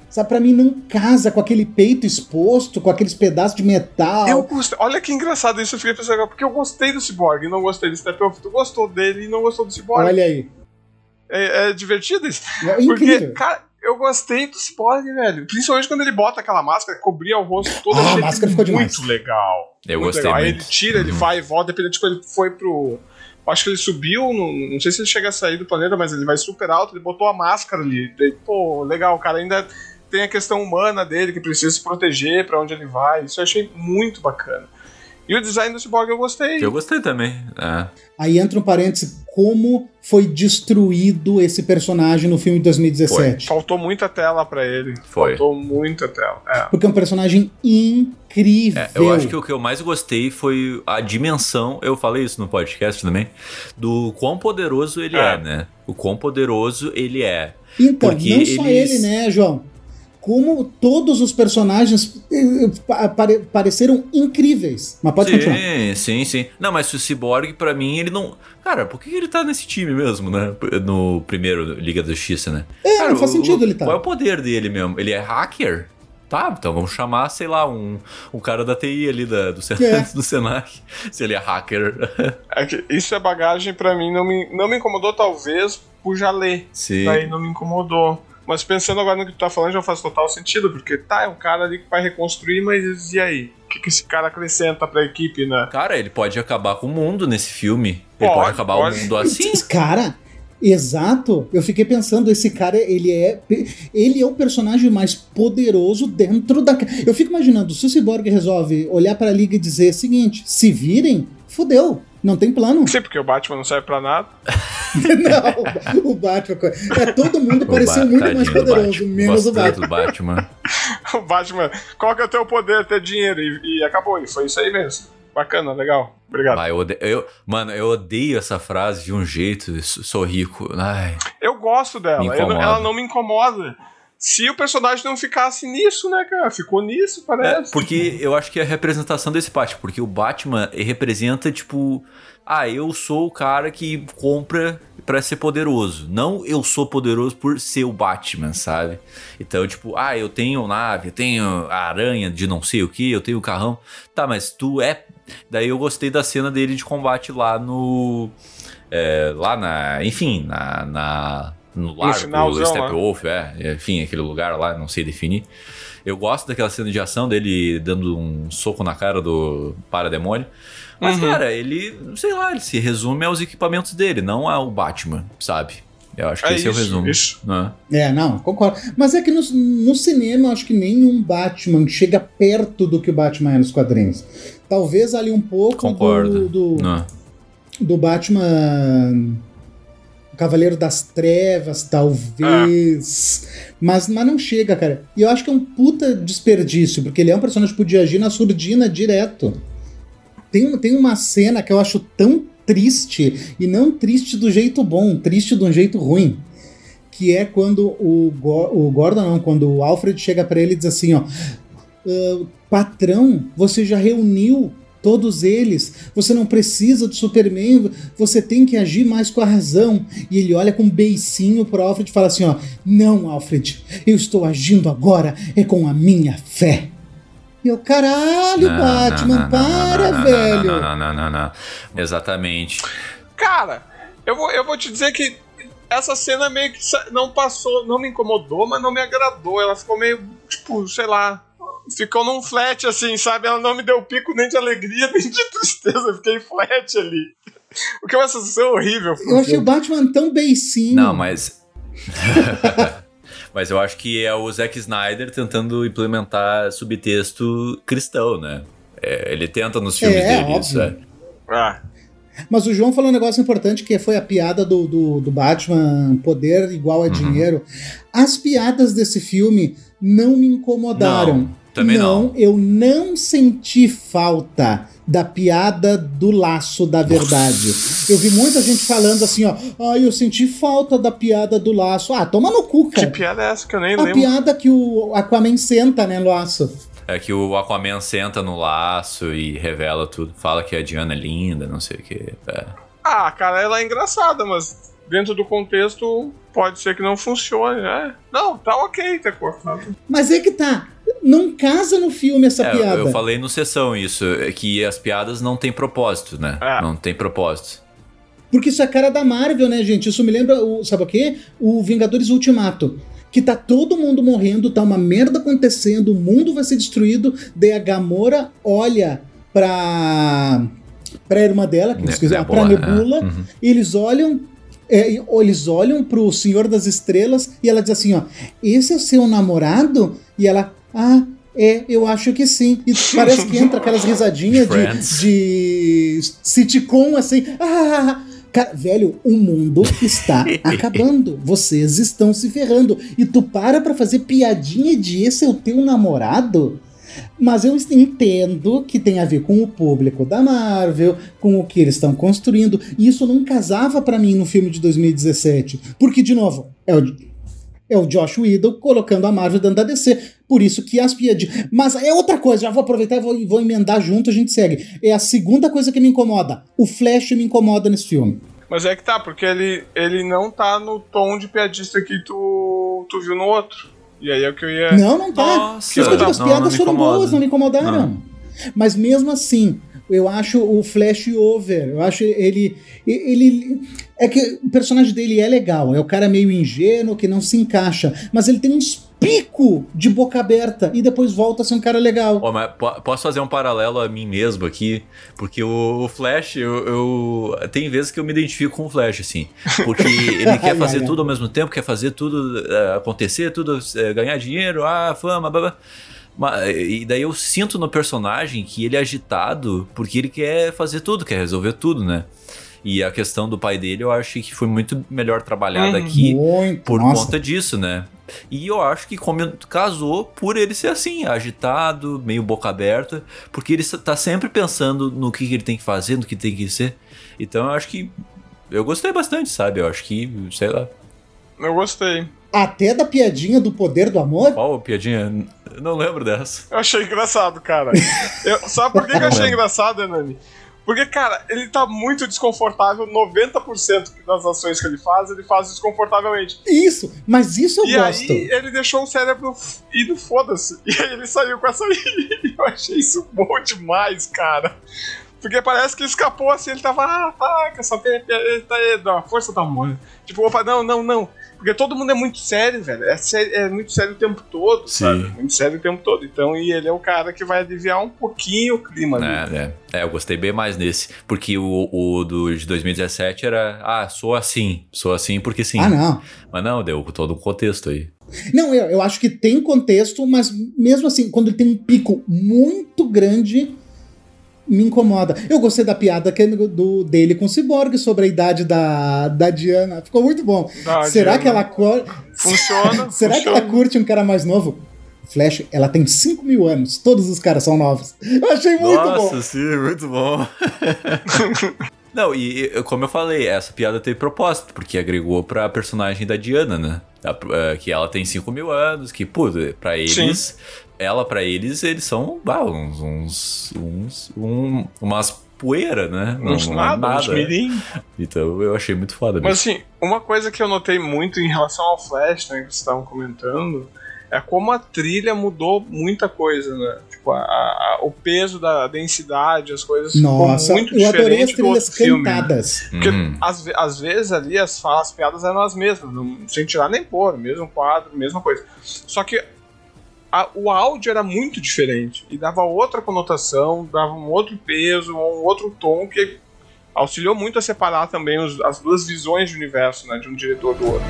Sabe, pra mim não casa com aquele peito exposto, com aqueles pedaços de metal. Eu gostei. Olha que engraçado isso, eu fiquei pensando porque eu gostei do Cyborg não gostei do Steppenwolf. Tu gostou dele e não gostou do Cyborg. Olha aí. É, é divertido isso. É Porque, cara, eu gostei do Cyborg, velho. Principalmente quando ele bota aquela máscara, cobria o rosto todo. Ah, a máscara ficou muito demais. legal. Eu muito gostei legal. Aí muito. ele tira, ele Uhum. vai e volta, dependendo, tipo, ele foi pro... Acho que ele subiu, no- não sei se ele chega a sair do planeta, mas ele vai super alto, ele botou a máscara ali. Daí, pô, legal, o cara ainda tem a questão humana dele, que precisa se proteger pra onde ele vai. Isso eu achei muito bacana. E o design do Cyborg eu gostei. Eu gostei também. É. Aí entra um parêntese, como foi destruído esse personagem no filme de 2017. Faltou muita tela pra ele. Foi. Faltou muita tela. É. Porque é um personagem incrível. É, eu acho que o que eu mais gostei foi a dimensão, eu falei isso no podcast também, do quão poderoso ele é, É. né? O quão poderoso ele é. Então, porque não só eles- ele, né, João? Como todos os personagens eh, pa- pare- pareceram incríveis. Mas pode continuar. sim, sim, sim. Não, mas o Cyborg, pra mim, ele não. Cara, por que ele tá nesse time mesmo, né? No primeiro Liga da Justiça, né? É, Cara, não faz o- sentido o- ele tá. Qual é o poder dele mesmo? Ele é hacker? Tá, então vamos chamar, sei lá, um, um cara da TI ali da, do, Sen É. do Senac. Se ele é hacker. É que isso é bagagem pra mim, não me, não me incomodou, talvez, por já ler. Sim. Daí não me incomodou. Mas pensando agora no que tu tá falando, já faz total sentido, porque tá, é um cara ali que vai reconstruir, mas e aí? O que, que esse cara acrescenta pra equipe, né? Cara, ele pode acabar com o mundo nesse filme. Ele Pode, pode acabar pode. o mundo assim. Cara, exato. Eu fiquei pensando, esse cara, ele é ele é o personagem mais poderoso dentro da. Eu fico imaginando, se o Cyborg resolve olhar pra liga e dizer o seguinte: se virem, fudeu. Não tem plano. Sim, porque o Batman não serve pra nada. Não, o Batman. É, todo mundo O pareceu Ba- muito tadinho mais poderoso, Batman. menos o Batman. do Batman. O Batman, qual que é o teu poder, ter dinheiro? E, e acabou, e foi isso aí mesmo. Bacana, legal. Obrigado. Vai, eu ode- eu- mano, eu odeio essa frase de um jeito. Sou rico. Ai. Eu gosto dela, eu ela não me incomoda. Se o personagem não ficasse nisso, né, cara? Ficou nisso, É, parece. porque eu acho que é a representação desse Batman. Porque o Batman representa, tipo. Ah, eu sou o cara que compra pra ser poderoso. Não eu sou poderoso por ser o Batman, sabe? Então, tipo, ah, eu tenho nave, eu tenho a aranha de não sei o que, eu tenho o carrão. Tá, mas tu é. Daí eu gostei da cena dele de combate lá no. é, lá na. Enfim, na. na no largo, finalzão lá. Steppenwolf, é. Enfim, aquele lugar lá, não sei definir. Eu gosto daquela cena de ação dele dando um soco na cara do parademônio. Mas, Uhum. cara, ele, sei lá, ele se resume aos equipamentos dele, não ao Batman, sabe? Eu acho que É esse é o isso, resumo. isso. né? É, não, concordo. Mas é que no, no cinema eu acho que nenhum Batman chega perto do que o Batman é nos quadrinhos. Talvez ali um pouco Concordo. do, do, do Batman. Cavaleiro das Trevas, talvez. Mas, mas não chega, cara. E eu acho que é um puta desperdício, porque ele é um personagem que podia agir na surdina direto. Tem, tem uma cena que eu acho tão triste, e não triste do jeito bom, triste de um jeito ruim. Que é quando o, Go- o Gordon, não, quando o Alfred chega pra ele e diz assim: ó, "Ah, patrão, você já reuniu todos eles, você não precisa do Superman, você tem que agir mais com a razão. E ele olha com um beicinho pro Alfred e fala assim: ó, não, Alfred, eu estou agindo agora, é com a minha fé. E eu, caralho, Não, Batman, não, para, não, velho. Não, não, não, não, não. Exatamente. Cara, eu vou, eu vou te dizer que essa cena meio que não passou, não me incomodou, mas não me agradou. Ela ficou meio, tipo, sei lá. Ficou num flat assim, sabe? Ela não me deu pico nem de alegria, nem de tristeza. Eu fiquei flat ali. O que é uma sensação horrível. Eu achei o Batman tão beicinho. Não, mas. mas eu acho que é o Zack Snyder tentando implementar subtexto cristão, né? É, ele tenta nos filmes É, dele isso, óbvio. é. Ah, Mas o João falou um negócio importante que foi a piada do, do, do Batman poder igual Uhum. a dinheiro. As piadas desse filme não me incomodaram. Não, também não. eu não senti falta da piada do laço da verdade. Eu vi muita gente falando assim, ó, ah, eu senti falta da piada do laço. Ah, toma no cu, que cara. piada é essa que eu nem A lembro? piada que o Aquaman senta, né, no laço. É que o Aquaman senta no laço e revela tudo. Fala que a Diana é linda, não sei o que. É. Ah, cara, ela é engraçada, mas dentro do contexto pode ser que não funcione, né? Não, tá ok ter cortado. Mas é que tá, não casa no filme essa É, piada. eu falei no sessão isso, é que as piadas não têm propósito, né? É. Não tem propósito. Porque isso é a cara da Marvel, né, gente? Isso me lembra, o, sabe o quê? O Vingadores Ultimato. Que tá todo mundo morrendo, tá uma merda acontecendo, o mundo vai ser destruído. Daí a Gamora olha pra. pra irmã dela, que Ne- esqueci, pra Nebula, é. Uhum. e eles olham. é, e- eles olham pro Senhor das Estrelas e ela diz assim: ó, esse é o seu namorado? E ela, ah, é, eu acho que sim. E parece que entra aquelas risadinhas de, de sitcom assim. Ah, Cara, velho, o mundo está acabando. Vocês estão se ferrando. E tu para pra fazer piadinha de esse é o teu namorado? Mas eu entendo que tem a ver com o público da Marvel, com o que eles estão construindo. E isso não casava pra mim no filme de 2017. Porque, de novo, é o, é o Josh Whedon colocando a Marvel dentro da DC. Por isso que as piadinhas. Mas é outra coisa, já vou aproveitar e vou, vou emendar junto, a gente segue. É a segunda coisa que me incomoda. O Flash me incomoda nesse filme. Mas é que tá, porque ele, ele não tá no tom de piadista que tu, tu viu no outro. E aí é o que eu ia. Não, não tá. Nossa, isso que eu digo, as não, piadas não me foram boas, não me incomodaram. Mas mesmo assim, eu acho o Flash over. Eu acho ele. Ele. É que o personagem dele é legal. É o cara meio ingênuo que não se encaixa. Mas ele tem uns pico de boca aberta e depois volta a ser um cara legal. Oh, mas posso fazer um paralelo a mim mesmo aqui? Porque o, Flash, eu, eu, Tem vezes que eu me identifico com o Flash, assim. Porque ele quer fazer tudo ao mesmo tempo, quer fazer tudo uh, acontecer, tudo uh, ganhar dinheiro, ah, fama, blá, blá. E daí eu sinto no personagem que ele é agitado porque ele quer fazer tudo, quer resolver tudo, né? E a questão do pai dele eu acho que foi muito melhor trabalhada uhum. aqui muito, por nossa. conta disso, né? E eu acho que como casou por ele ser assim, agitado, meio boca aberta, porque ele tá sempre pensando no que, ele tem que fazer, no que tem que ser. Então eu acho que eu gostei bastante, sabe? Eu acho que, sei lá. Eu gostei. Até da piadinha do poder do amor? Qual piadinha? Eu não lembro dessa. Eu achei engraçado, cara. eu, sabe por que, que eu achei engraçado, Enani? Porque, cara, ele tá muito desconfortável. 90% das ações que ele faz, ele faz desconfortavelmente. Isso, mas isso eu e gosto. E aí ele deixou o cérebro ir no foda-se. E aí ele saiu com essa aí. Eu achei isso bom demais, cara. Porque parece que escapou assim, ele tava, ah, tá, que essa tá aí, da força da amor. Tipo, opa, não, não, não. Porque todo mundo é muito sério, velho. É, sério, é muito sério o tempo todo, Sim. sabe? Muito sério o tempo todo. Então, e ele é o cara que vai aliviar um pouquinho o clima é, é, é, eu gostei bem mais nesse. Porque o, o do de 2017 era, ah, sou assim. Sou assim porque sim. Ah, não. Mas não, deu todo um contexto aí. Não, eu, eu acho que tem contexto, mas mesmo assim, quando ele tem um pico muito grande me incomoda. Eu gostei da piada que, é do, dele com o Cyborg sobre a idade da, da Diana. Ficou muito bom. Da Será Diana. que ela Funciona. Será funciona. que ela curte um cara mais novo? Flash, ela tem 5 mil anos. Todos os caras são novos. Eu achei muito Nossa, bom. Nossa, sim, muito bom. Não, e como eu falei, essa piada teve propósito, porque agregou pra personagem da Diana, né? É, que ela tem 5 mil anos, que, pô, pra eles, Sim ela para eles, eles são bah, uns, uns, uns um, umas poeira, né? Uns não, nada, nada. Uns mirim. Então eu achei muito foda. Mas assim, uma coisa que eu notei muito em relação ao Flash, né, que vocês estavam comentando, é como a trilha mudou muita coisa, né? Tipo, a, a, o peso da densidade, as coisas Nossa, muito eu adorei as trilhas cantadas. Filme. Porque uhum. às, vezes ali as falas, as piadas eram as mesmas, não, sem tirar nem pôr, mesmo quadro, mesma coisa. Só que a, o áudio era muito diferente e dava outra conotação, dava um outro peso, um outro tom que auxiliou muito a separar também os, as duas visões de universo, né, de um diretor do outro.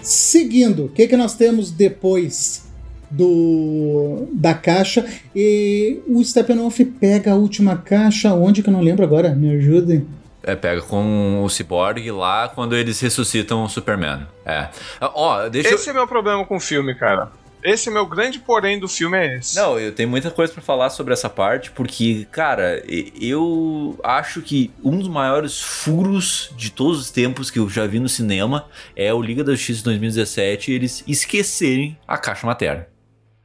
Seguindo, o que, que nós temos depois do da caixa? E o Steppenwolf pega a última caixa, onde que eu não lembro agora? Me ajudem. É, pega com o Cyborg lá quando eles ressuscitam o Superman. É. Ó, deixa Esse eu... é meu problema com o filme, cara. Esse é meu grande porém do filme é esse. Não, eu tenho muita coisa para falar sobre essa parte, porque, cara, eu acho que um dos maiores furos de todos os tempos que eu já vi no cinema é o Liga da Justiça de 2017 eles esquecerem a caixa materna.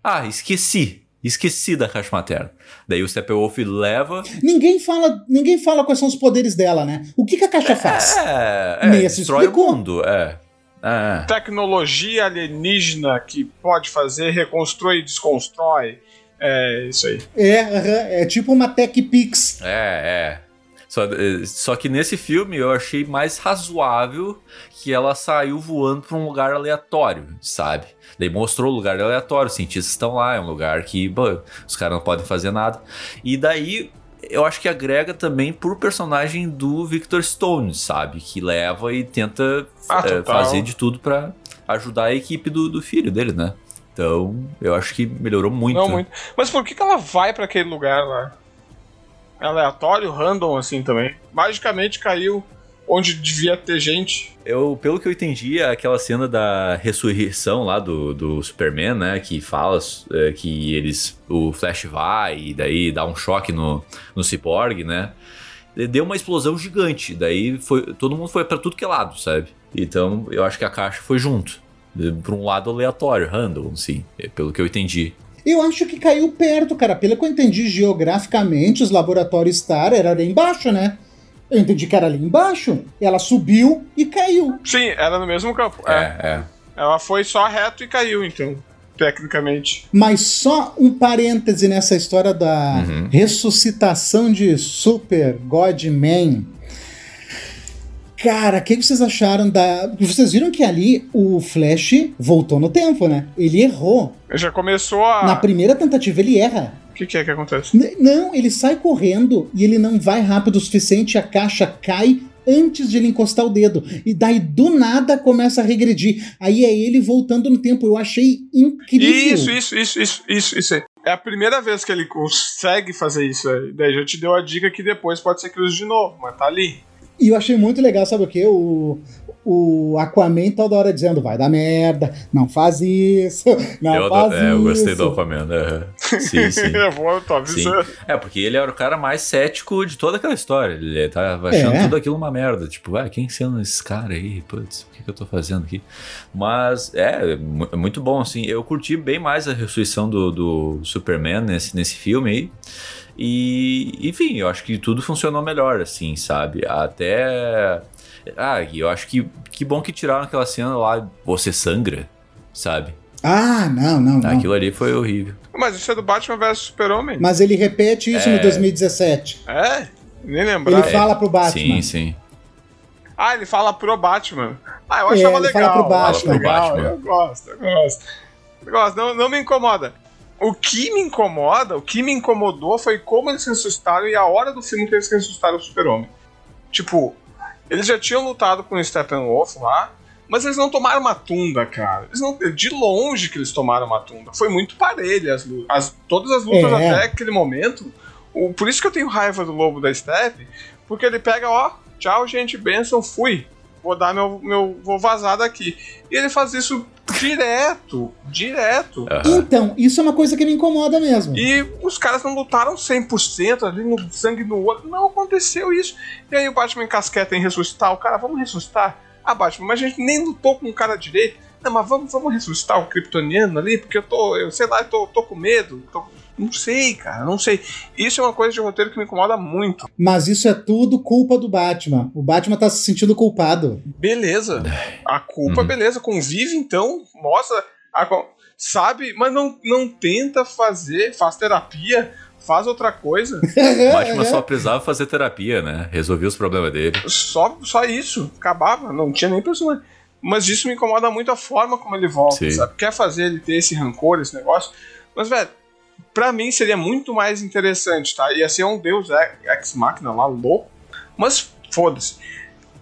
Ah, esqueci. Esqueci da caixa materna. Daí o Steppenwolf leva. Ninguém fala, ninguém fala quais são os poderes dela, né? O que, que a caixa é, faz? É, é destrói explicou. o mundo, é. é. Tecnologia alienígena que pode fazer, reconstrói e desconstrói. É isso aí. É, é tipo uma Tech Pix. É, é. Só, eh, só que nesse filme eu achei mais razoável que ela saiu voando para um lugar aleatório, sabe? Daí mostrou o lugar aleatório, os cientistas estão lá, é um lugar que bom, os caras não podem fazer nada. E daí eu acho que agrega também por personagem do Victor Stone, sabe? Que leva e tenta ah, é, fazer de tudo para ajudar a equipe do, do filho dele, né? Então, eu acho que melhorou muito. Não, muito. Mas por que, que ela vai para aquele lugar lá? Aleatório, random, assim também. Magicamente caiu onde devia ter gente. Eu, pelo que eu entendi, é aquela cena da ressurreição lá do, do Superman, né? Que fala é, que eles. O Flash vai e daí dá um choque no, no Cyborg, né? Deu uma explosão gigante. Daí foi, todo mundo foi para tudo que é lado, sabe? Então eu acho que a caixa foi junto. Pra um lado aleatório, random, sim, pelo que eu entendi. Eu acho que caiu perto, cara. Pelo que eu entendi geograficamente, os laboratórios Star era ali embaixo, né? Eu entendi que era ali embaixo. Ela subiu e caiu. Sim, era no mesmo campo. É, é. é. Ela foi só reto e caiu, então, tecnicamente. Mas só um parêntese nessa história da uhum. ressuscitação de Super God Man. Cara, o que vocês acharam da. Vocês viram que ali o Flash voltou no tempo, né? Ele errou. Já começou a. Na primeira tentativa ele erra. O que, que é que acontece? N não, ele sai correndo e ele não vai rápido o suficiente, a caixa cai antes de ele encostar o dedo. E daí do nada começa a regredir. Aí é ele voltando no tempo. Eu achei incrível. Isso, isso, isso, isso, isso, isso. É a primeira vez que ele consegue fazer isso. Daí já te deu a dica que depois pode ser que use de novo, mas tá ali. E eu achei muito legal, sabe o que? O, o Aquaman toda hora dizendo vai dar merda, não faz isso, não eu, faz é, isso. Eu gostei do Aquaman, né? Sim, sim. é bom, tô avisando. Sim. É, porque ele era o cara mais cético de toda aquela história. Ele tava achando é. tudo aquilo uma merda. Tipo, ah, quem sendo esses caras aí? Putz, o que, que eu tô fazendo aqui? Mas, é, é muito bom, assim. Eu curti bem mais a ressurreição do, do Superman nesse, nesse filme aí. E, enfim, eu acho que tudo funcionou melhor, assim, sabe? Até. Ah, e eu acho que que bom que tiraram aquela cena lá, você sangra, sabe? Ah, não, não, não. Aquilo ali foi horrível. Mas isso é do Batman vs Super-Homem. Mas ele repete isso é... no 2017. É? Nem lembrava. Ele fala pro Batman. Sim, sim. Ah, ele fala pro Batman. Ah, eu achava é, ele legal. Fala pro Batman. Legal, Batman. Eu gosto, eu gosto. Eu gosto, não, não me incomoda. O que me incomoda, o que me incomodou foi como eles ressuscitaram e a hora do filme que eles ressuscitaram o Super-Homem. Tipo, eles já tinham lutado com o Steppenwolf lá, mas eles não tomaram uma tunda, cara. Não, de longe que eles tomaram uma tunda. Foi muito parelho as, as todas as lutas é. até aquele momento. O, por isso que eu tenho raiva do Lobo da Steppe, porque ele pega, ó, tchau, gente, benção, fui. Vou dar meu, meu. Vou vazar daqui. E ele faz isso Direto, direto. Uhum. Então, isso é uma coisa que me incomoda mesmo. E os caras não lutaram 100% ali no sangue no olho. Não aconteceu isso. E aí o Batman encasqueta em ressuscitar. O cara, vamos ressuscitar? Ah, Batman, mas a gente nem lutou com o cara direito. Não, mas vamos, vamos ressuscitar o Kryptoniano ali, porque eu tô, eu sei lá, eu tô, tô com medo. Tô, não sei, cara, não sei. Isso é uma coisa de roteiro que me incomoda muito. Mas isso é tudo culpa do Batman. O Batman tá se sentindo culpado. Beleza. A culpa, uhum. beleza. Convive então, mostra. A, sabe, mas não, não tenta fazer, faz terapia, faz outra coisa. o Batman só precisava fazer terapia, né? Resolver os problemas dele. Só, só isso. Acabava, não tinha nem personagem. Mas isso me incomoda muito a forma como ele volta, Sim. sabe? Quer fazer ele ter esse rancor, esse negócio. Mas, velho, para mim seria muito mais interessante, tá? Ia ser um deus ex-máquina lá, louco. Mas foda-se.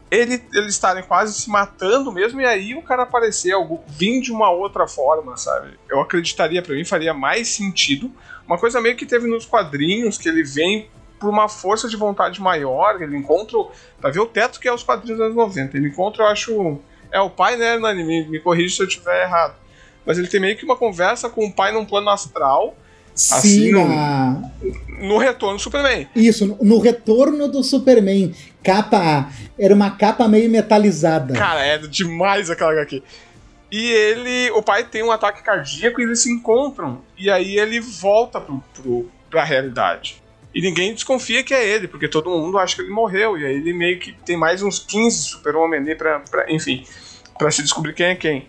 Ele, eles estarem quase se matando mesmo, e aí o cara aparecer, algo, vir de uma outra forma, sabe? Eu acreditaria, para mim, faria mais sentido. Uma coisa meio que teve nos quadrinhos, que ele vem por uma força de vontade maior, ele encontra. Pra ver o teto que é os quadrinhos dos anos 90. Ele encontra, eu acho. É o pai, né, no anime? Me corrija se eu estiver errado. Mas ele tem meio que uma conversa com o pai num plano astral assim, no, no retorno do Superman. Isso, no, no, retorno do Superman. Capa. Era uma capa meio metalizada. Cara, é demais aquela aqui. E ele. O pai tem um ataque cardíaco e eles se encontram. E aí ele volta pro, pro, pra realidade. E ninguém desconfia que é ele, porque todo mundo acha que ele morreu. E aí ele meio que tem mais uns 15 super-homem ali pra, pra. Enfim. para se descobrir quem é quem.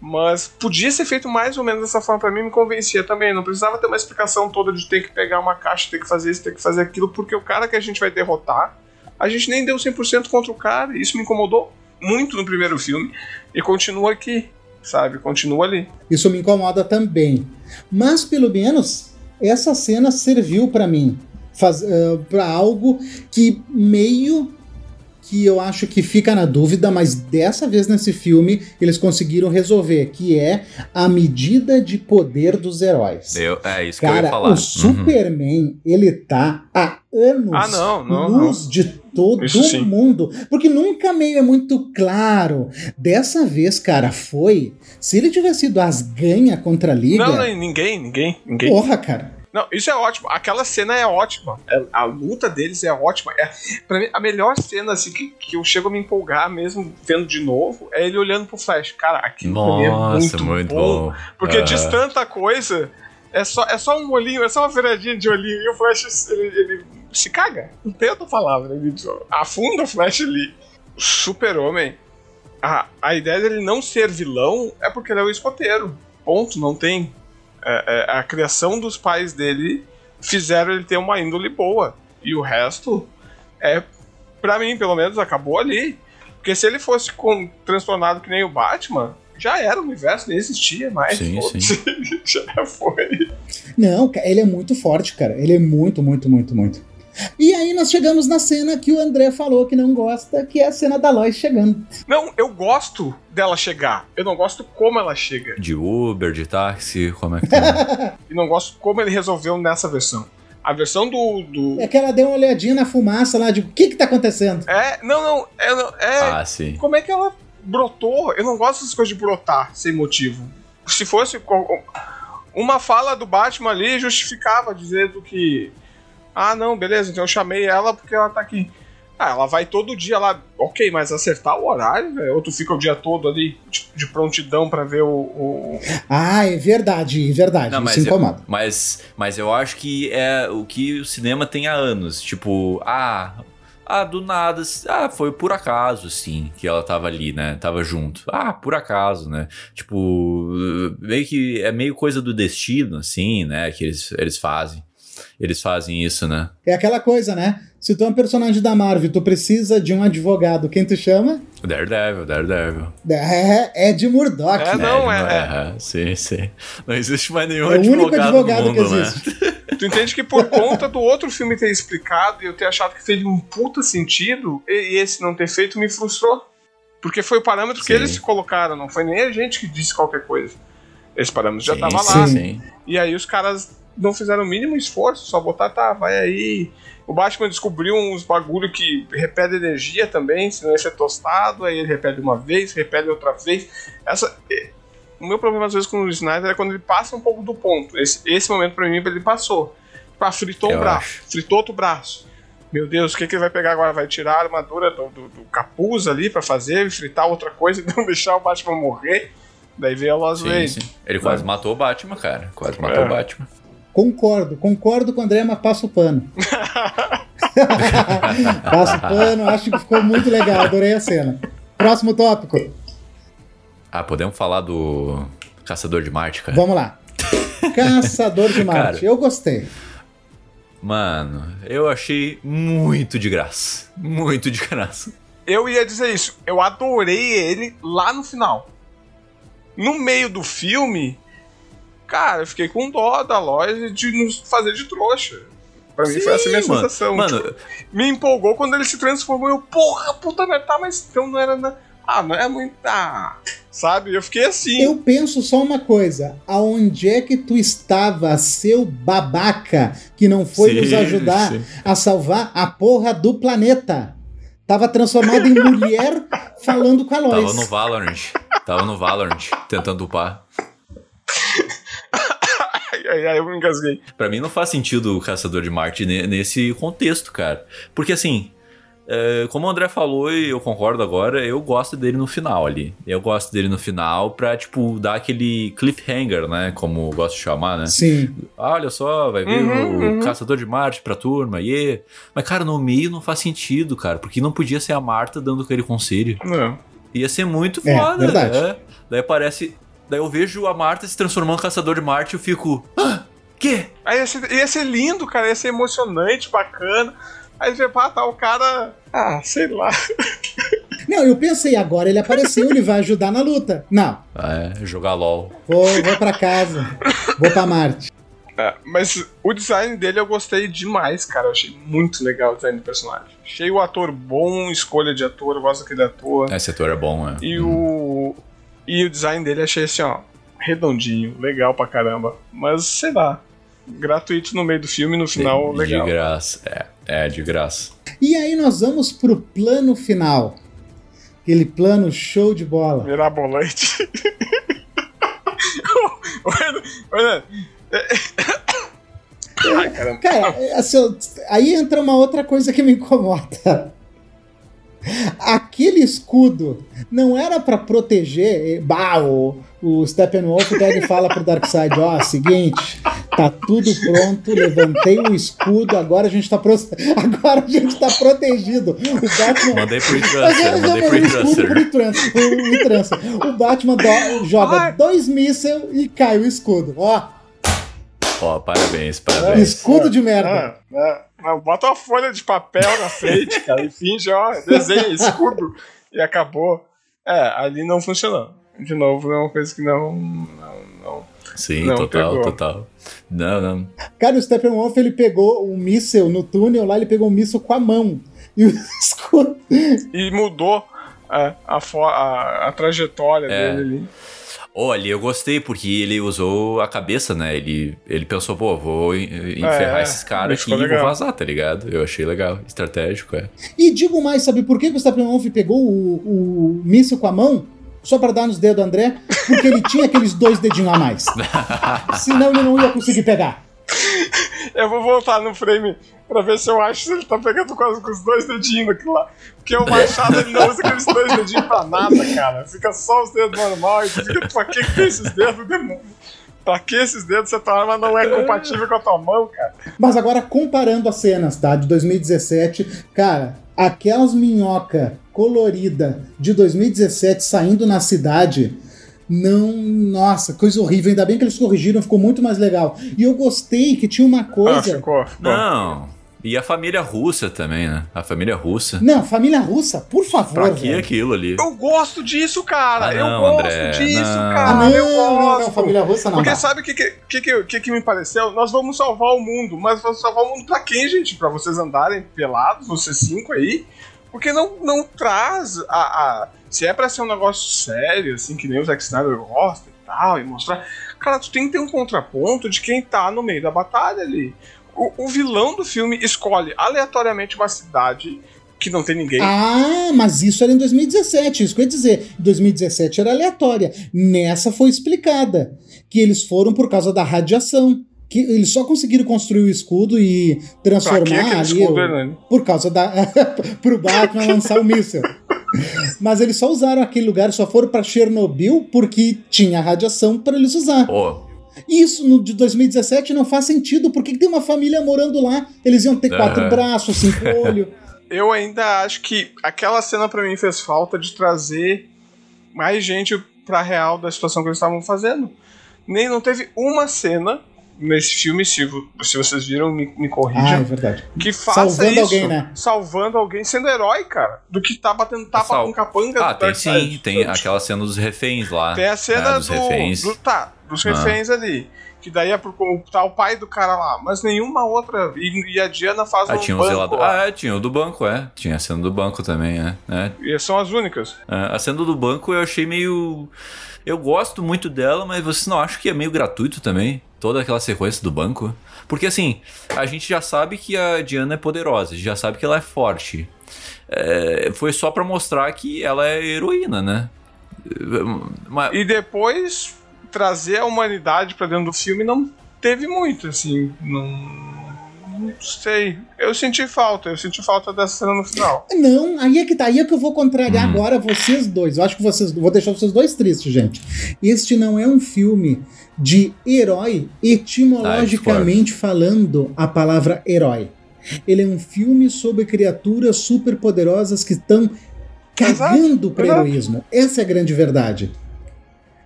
Mas podia ser feito mais ou menos dessa forma para mim, me convencia também. Não precisava ter uma explicação toda de ter que pegar uma caixa, ter que fazer isso, ter que fazer aquilo, porque o cara que a gente vai derrotar, a gente nem deu 100% contra o cara. Isso me incomodou muito no primeiro filme e continua aqui, sabe? Continua ali. Isso me incomoda também. Mas pelo menos essa cena serviu para mim. Uh, para algo que meio que eu acho que fica na dúvida, mas dessa vez nesse filme eles conseguiram resolver, que é a medida de poder dos heróis. Eu, é isso Cara, que eu ia falar. o uhum. Superman, uhum. ele tá há anos ah, não, não, luz não. de todo isso mundo. Porque nunca meio é muito claro. Dessa vez, cara, foi. Se ele tivesse sido as ganha contra a Liga. Não, não, ninguém, ninguém, ninguém. Porra, cara. Não, isso é ótimo. Aquela cena é ótima. É, a luta deles é ótima. É, pra mim, a melhor cena assim, que, que eu chego a me empolgar mesmo vendo de novo é ele olhando pro Flash. Cara, aquilo Nossa, é muito, muito bom. bom. Porque é. diz tanta coisa. É só, é só um olhinho, é só uma viradinha de olhinho. E o Flash, ele, ele se caga. Não tem outra palavra. Ele afunda o Flash ali. Super-Homem. A, a ideia dele não ser vilão é porque ele é o escoteiro. Ponto, não tem é, é, a criação dos pais dele fizeram ele ter uma índole boa. E o resto é, para mim, pelo menos, acabou ali. Porque se ele fosse com, transtornado que nem o Batman, já era o universo, nem existia mais. Sim, sim. já foi. Não, ele é muito forte, cara. Ele é muito, muito, muito, muito. E aí nós chegamos na cena que o André falou que não gosta, que é a cena da Lois chegando. Não, eu gosto dela chegar. Eu não gosto como ela chega. De Uber, de táxi, como é que tá? e não gosto como ele resolveu nessa versão. A versão do, do. É que ela deu uma olhadinha na fumaça lá de o que que tá acontecendo. É, não, não. É, é, ah, sim. Como é que ela brotou? Eu não gosto dessas coisas de brotar sem motivo. Se fosse. Uma fala do Batman ali justificava dizendo que ah, não, beleza, então eu chamei ela porque ela tá aqui. Ah, ela vai todo dia lá. Ok, mas acertar o horário, velho? Ou tu fica o dia todo ali de, de prontidão para ver o, o, Ah, é verdade, é verdade. Não, isso incomoda. Eu, mas, mas eu acho que é o que o cinema tem há anos. Tipo, ah. Ah, do nada. Ah, foi por acaso, sim, que ela tava ali, né? Tava junto. Ah, por acaso, né? Tipo, meio que é meio coisa do destino, assim, né? Que eles, eles fazem eles fazem isso, né? É aquela coisa, né? Se tu é um personagem da Marvel, tu precisa de um advogado, quem tu chama? Daredevil, Daredevil. É, é de Murdoch. É, não, é, é, é. Sim, sim. Não existe mais nenhum é advogado o único advogado mundo, que né? existe. Né? tu entende que por conta do outro filme ter explicado e eu ter achado que fez um puta sentido, e esse não ter feito me frustrou. Porque foi o parâmetro sim. que eles colocaram, não foi nem a gente que disse qualquer coisa. Esse parâmetro já tava lá. Sim. E aí os caras não fizeram o mínimo esforço, só botar, tá, vai aí. O Batman descobriu uns bagulho que repete energia também, senão ia ser tostado, aí ele repete uma vez, repete outra vez. Essa, o meu problema às vezes com o Snyder é quando ele passa um pouco do ponto. Esse, esse momento pra mim ele passou. Tipo, fritou Eu um braço, acho. fritou outro braço. Meu Deus, o que, que ele vai pegar agora? Vai tirar a armadura do, do, do capuz ali para fazer, fritar outra coisa e não deixar o Batman morrer. Daí veio a Lost Lane. Ele quase matou o Batman, cara. Quase matou é. o Batman. Concordo, concordo com o André, mas passo o pano. passo o pano, acho que ficou muito legal, adorei a cena. Próximo tópico. Ah, podemos falar do Caçador de Marte, cara? Vamos lá. Caçador de Marte, cara, eu gostei. Mano, eu achei muito de graça. Muito de graça. Eu ia dizer isso, eu adorei ele lá no final. No meio do filme, Cara, eu fiquei com dó da loja de nos fazer de trouxa. Pra Sim, mim foi essa minha mano. sensação. Mano, tipo, me empolgou quando ele se transformou. Eu, porra, puta merda, tá, mas então não era. Na... Ah, não é muito. Ah, sabe? Eu fiquei assim. Eu penso só uma coisa: aonde é que tu estava, seu babaca, que não foi sim, nos ajudar sim. a salvar a porra do planeta? Tava transformado em mulher falando com a Lois. Tava no Valorant. Tava no Valorant, tentando upar. Aí, eu me engasguei. Pra mim não faz sentido o Caçador de Marte nesse contexto, cara. Porque assim, é, como o André falou, e eu concordo agora, eu gosto dele no final ali. Eu gosto dele no final pra, tipo, dar aquele cliffhanger, né? Como eu gosto de chamar, né? Sim. Ah, olha só, vai vir uhum, o uhum. Caçador de Marte pra turma, e yeah. Mas, cara, no meio não faz sentido, cara, porque não podia ser a Marta dando aquele conselho. Não. Ia ser muito é, foda, verdade. É. Daí parece Daí eu vejo a Marta se transformando em caçador de Marte e eu fico. Ah, quê? Aí ia ser, ia ser lindo, cara, ia ser emocionante, bacana. Aí você pá, tá o cara. Ah, sei lá. Não, eu pensei, agora ele apareceu, ele vai ajudar na luta. Não. É, jogar LOL. Vou, vou pra casa. Vou pra Marte. É, mas o design dele eu gostei demais, cara. Eu achei muito legal o design do personagem. Achei o ator bom, escolha de ator, eu gosto daquele ator. Esse ator é bom, é. E hum. o, e o design dele achei assim, ó, redondinho, legal pra caramba. Mas sei lá, gratuito no meio do filme no final de, legal. De graça, é, é de graça. E aí nós vamos pro plano final. Aquele plano show de bola. Mirabolante. olha, Ai, Cara, assim, aí entra uma outra coisa que me incomoda. Aquele escudo não era para proteger. Bah, o, o Steppenwolf pega e fala pro Darkseid: ó, oh, seguinte, tá tudo pronto, levantei o escudo, agora a gente tá, pro... agora a gente tá protegido. O Batman. Mandei pro mandei pro e-transfer. O Batman do... joga Ai. dois mísseis e cai o escudo. Ó. Ó, parabéns, parabéns. Escudo de merda. É, é. Bota uma folha de papel na frente, cara, e finge, ó, desenha escudo. e acabou. É, ali não funcionou. De novo, é uma coisa que não. não, não Sim, Não, total, pegou. total. Não, não. Cara, o Steppenwolf, ele pegou um míssel no túnel lá, ele pegou um míssel com a mão. E o escudo. E mudou é, a, fo- a, a trajetória É. dele ali. Olha, eu gostei porque ele usou a cabeça, né? Ele, ele pensou, pô, vou en- enferrar É, esses caras aqui e vou vazar, tá ligado? Eu achei legal, estratégico, é. E digo mais, sabe por que o Steppenwolf pegou o, o míssil com a mão? Só pra dar nos dedos do André? Porque ele tinha aqueles dois dedinhos a mais. Senão ele não ia conseguir pegar. Eu vou voltar no frame pra ver se eu acho se ele tá pegando quase com os dois dedinhos aquilo lá. Porque o Machado ele não usa aqueles dois dedinhos pra nada, cara. Fica só os dedos normal e fica, pra que tem esses dedos? demônio? Pra que esses dedos a tua arma não é compatível com a tua mão, cara? Mas agora, comparando as cenas, tá? De 2017, cara, aquelas minhoca colorida de 2017 saindo na cidade. Não, nossa, coisa horrível. Ainda bem que eles corrigiram, ficou muito mais legal. E eu gostei que tinha uma Ah, coisa. ficou, ficou. Não. E a família russa também, né? A família russa. Não, família russa, por favor. Pra que velho. aquilo ali? Eu gosto disso, cara. Ah, eu não, gosto André, disso, não. cara. Ah, não, eu não, gosto. não, família russa não. Porque dá. sabe o que que, que, que, que que me pareceu? Nós vamos salvar o mundo, mas vamos salvar o mundo pra quem, gente? Pra vocês andarem pelados, vocês cinco aí? Porque não, não traz a, a- Se é pra ser um negócio sério, assim, que nem o Zack Snyder gosta e tal, e mostrar. Cara, tu tem que ter um contraponto de quem tá no meio da batalha ali. O, o vilão do filme escolhe aleatoriamente uma cidade que não tem ninguém. Ah, mas isso era em 2017, isso que eu ia dizer. Em 2017 era aleatória. Nessa foi explicada que eles foram por causa da radiação. Que eles só conseguiram construir o escudo e que transformar ali escudo, o- né? por causa da pro Batman lançar o míssil. Mas eles só usaram aquele lugar, só foram pra Chernobyl porque tinha radiação para eles usar. Pô, Isso no de 2017 não faz sentido, porque tem uma família morando lá, eles iam ter quatro Aham. braços, cinco olhos. Eu ainda acho que aquela cena pra mim fez falta de trazer mais gente pra real da situação que eles estavam fazendo. Nem não teve uma cena nesse filme, se, se vocês viram, me, me Ah, é verdade. que faça Salvando isso. alguém, né? Salvando alguém, sendo herói, cara. Do que tá batendo tapa Sal- com capanga ah, tem sim, tem aquela cena dos reféns lá. Tem a cena né, dos do, reféns. do- Tá, dos Ah. reféns ali. Que daí é pro, tá o pai do cara lá. Mas nenhuma outra. E, e a Diana faz Ah, um tinha o banco zelador. Ah, é, tinha o do banco, é. Tinha a cena do banco também, é. é. E são as únicas. É, A cena do banco eu achei meio. Eu gosto muito dela, mas você não acha que é meio gratuito também? Toda aquela sequência do banco? Porque assim, a gente já sabe que a Diana é poderosa, a gente já sabe que ela é forte. É, foi só pra mostrar que ela é heroína, né? Mas, E depois trazer a humanidade pra dentro do filme não teve muito, assim. Não. Não sei. Eu senti falta, eu senti falta dessa cena no final. Não, aí é que tá, aí é que eu vou contrariar Hum. agora vocês dois. Eu acho que vocês. Vou deixar vocês dois tristes, gente. Este não é um filme de herói, etimologicamente falando a palavra herói. Ele é um filme sobre criaturas superpoderosas que estão cagando para heroísmo. Essa é a grande verdade.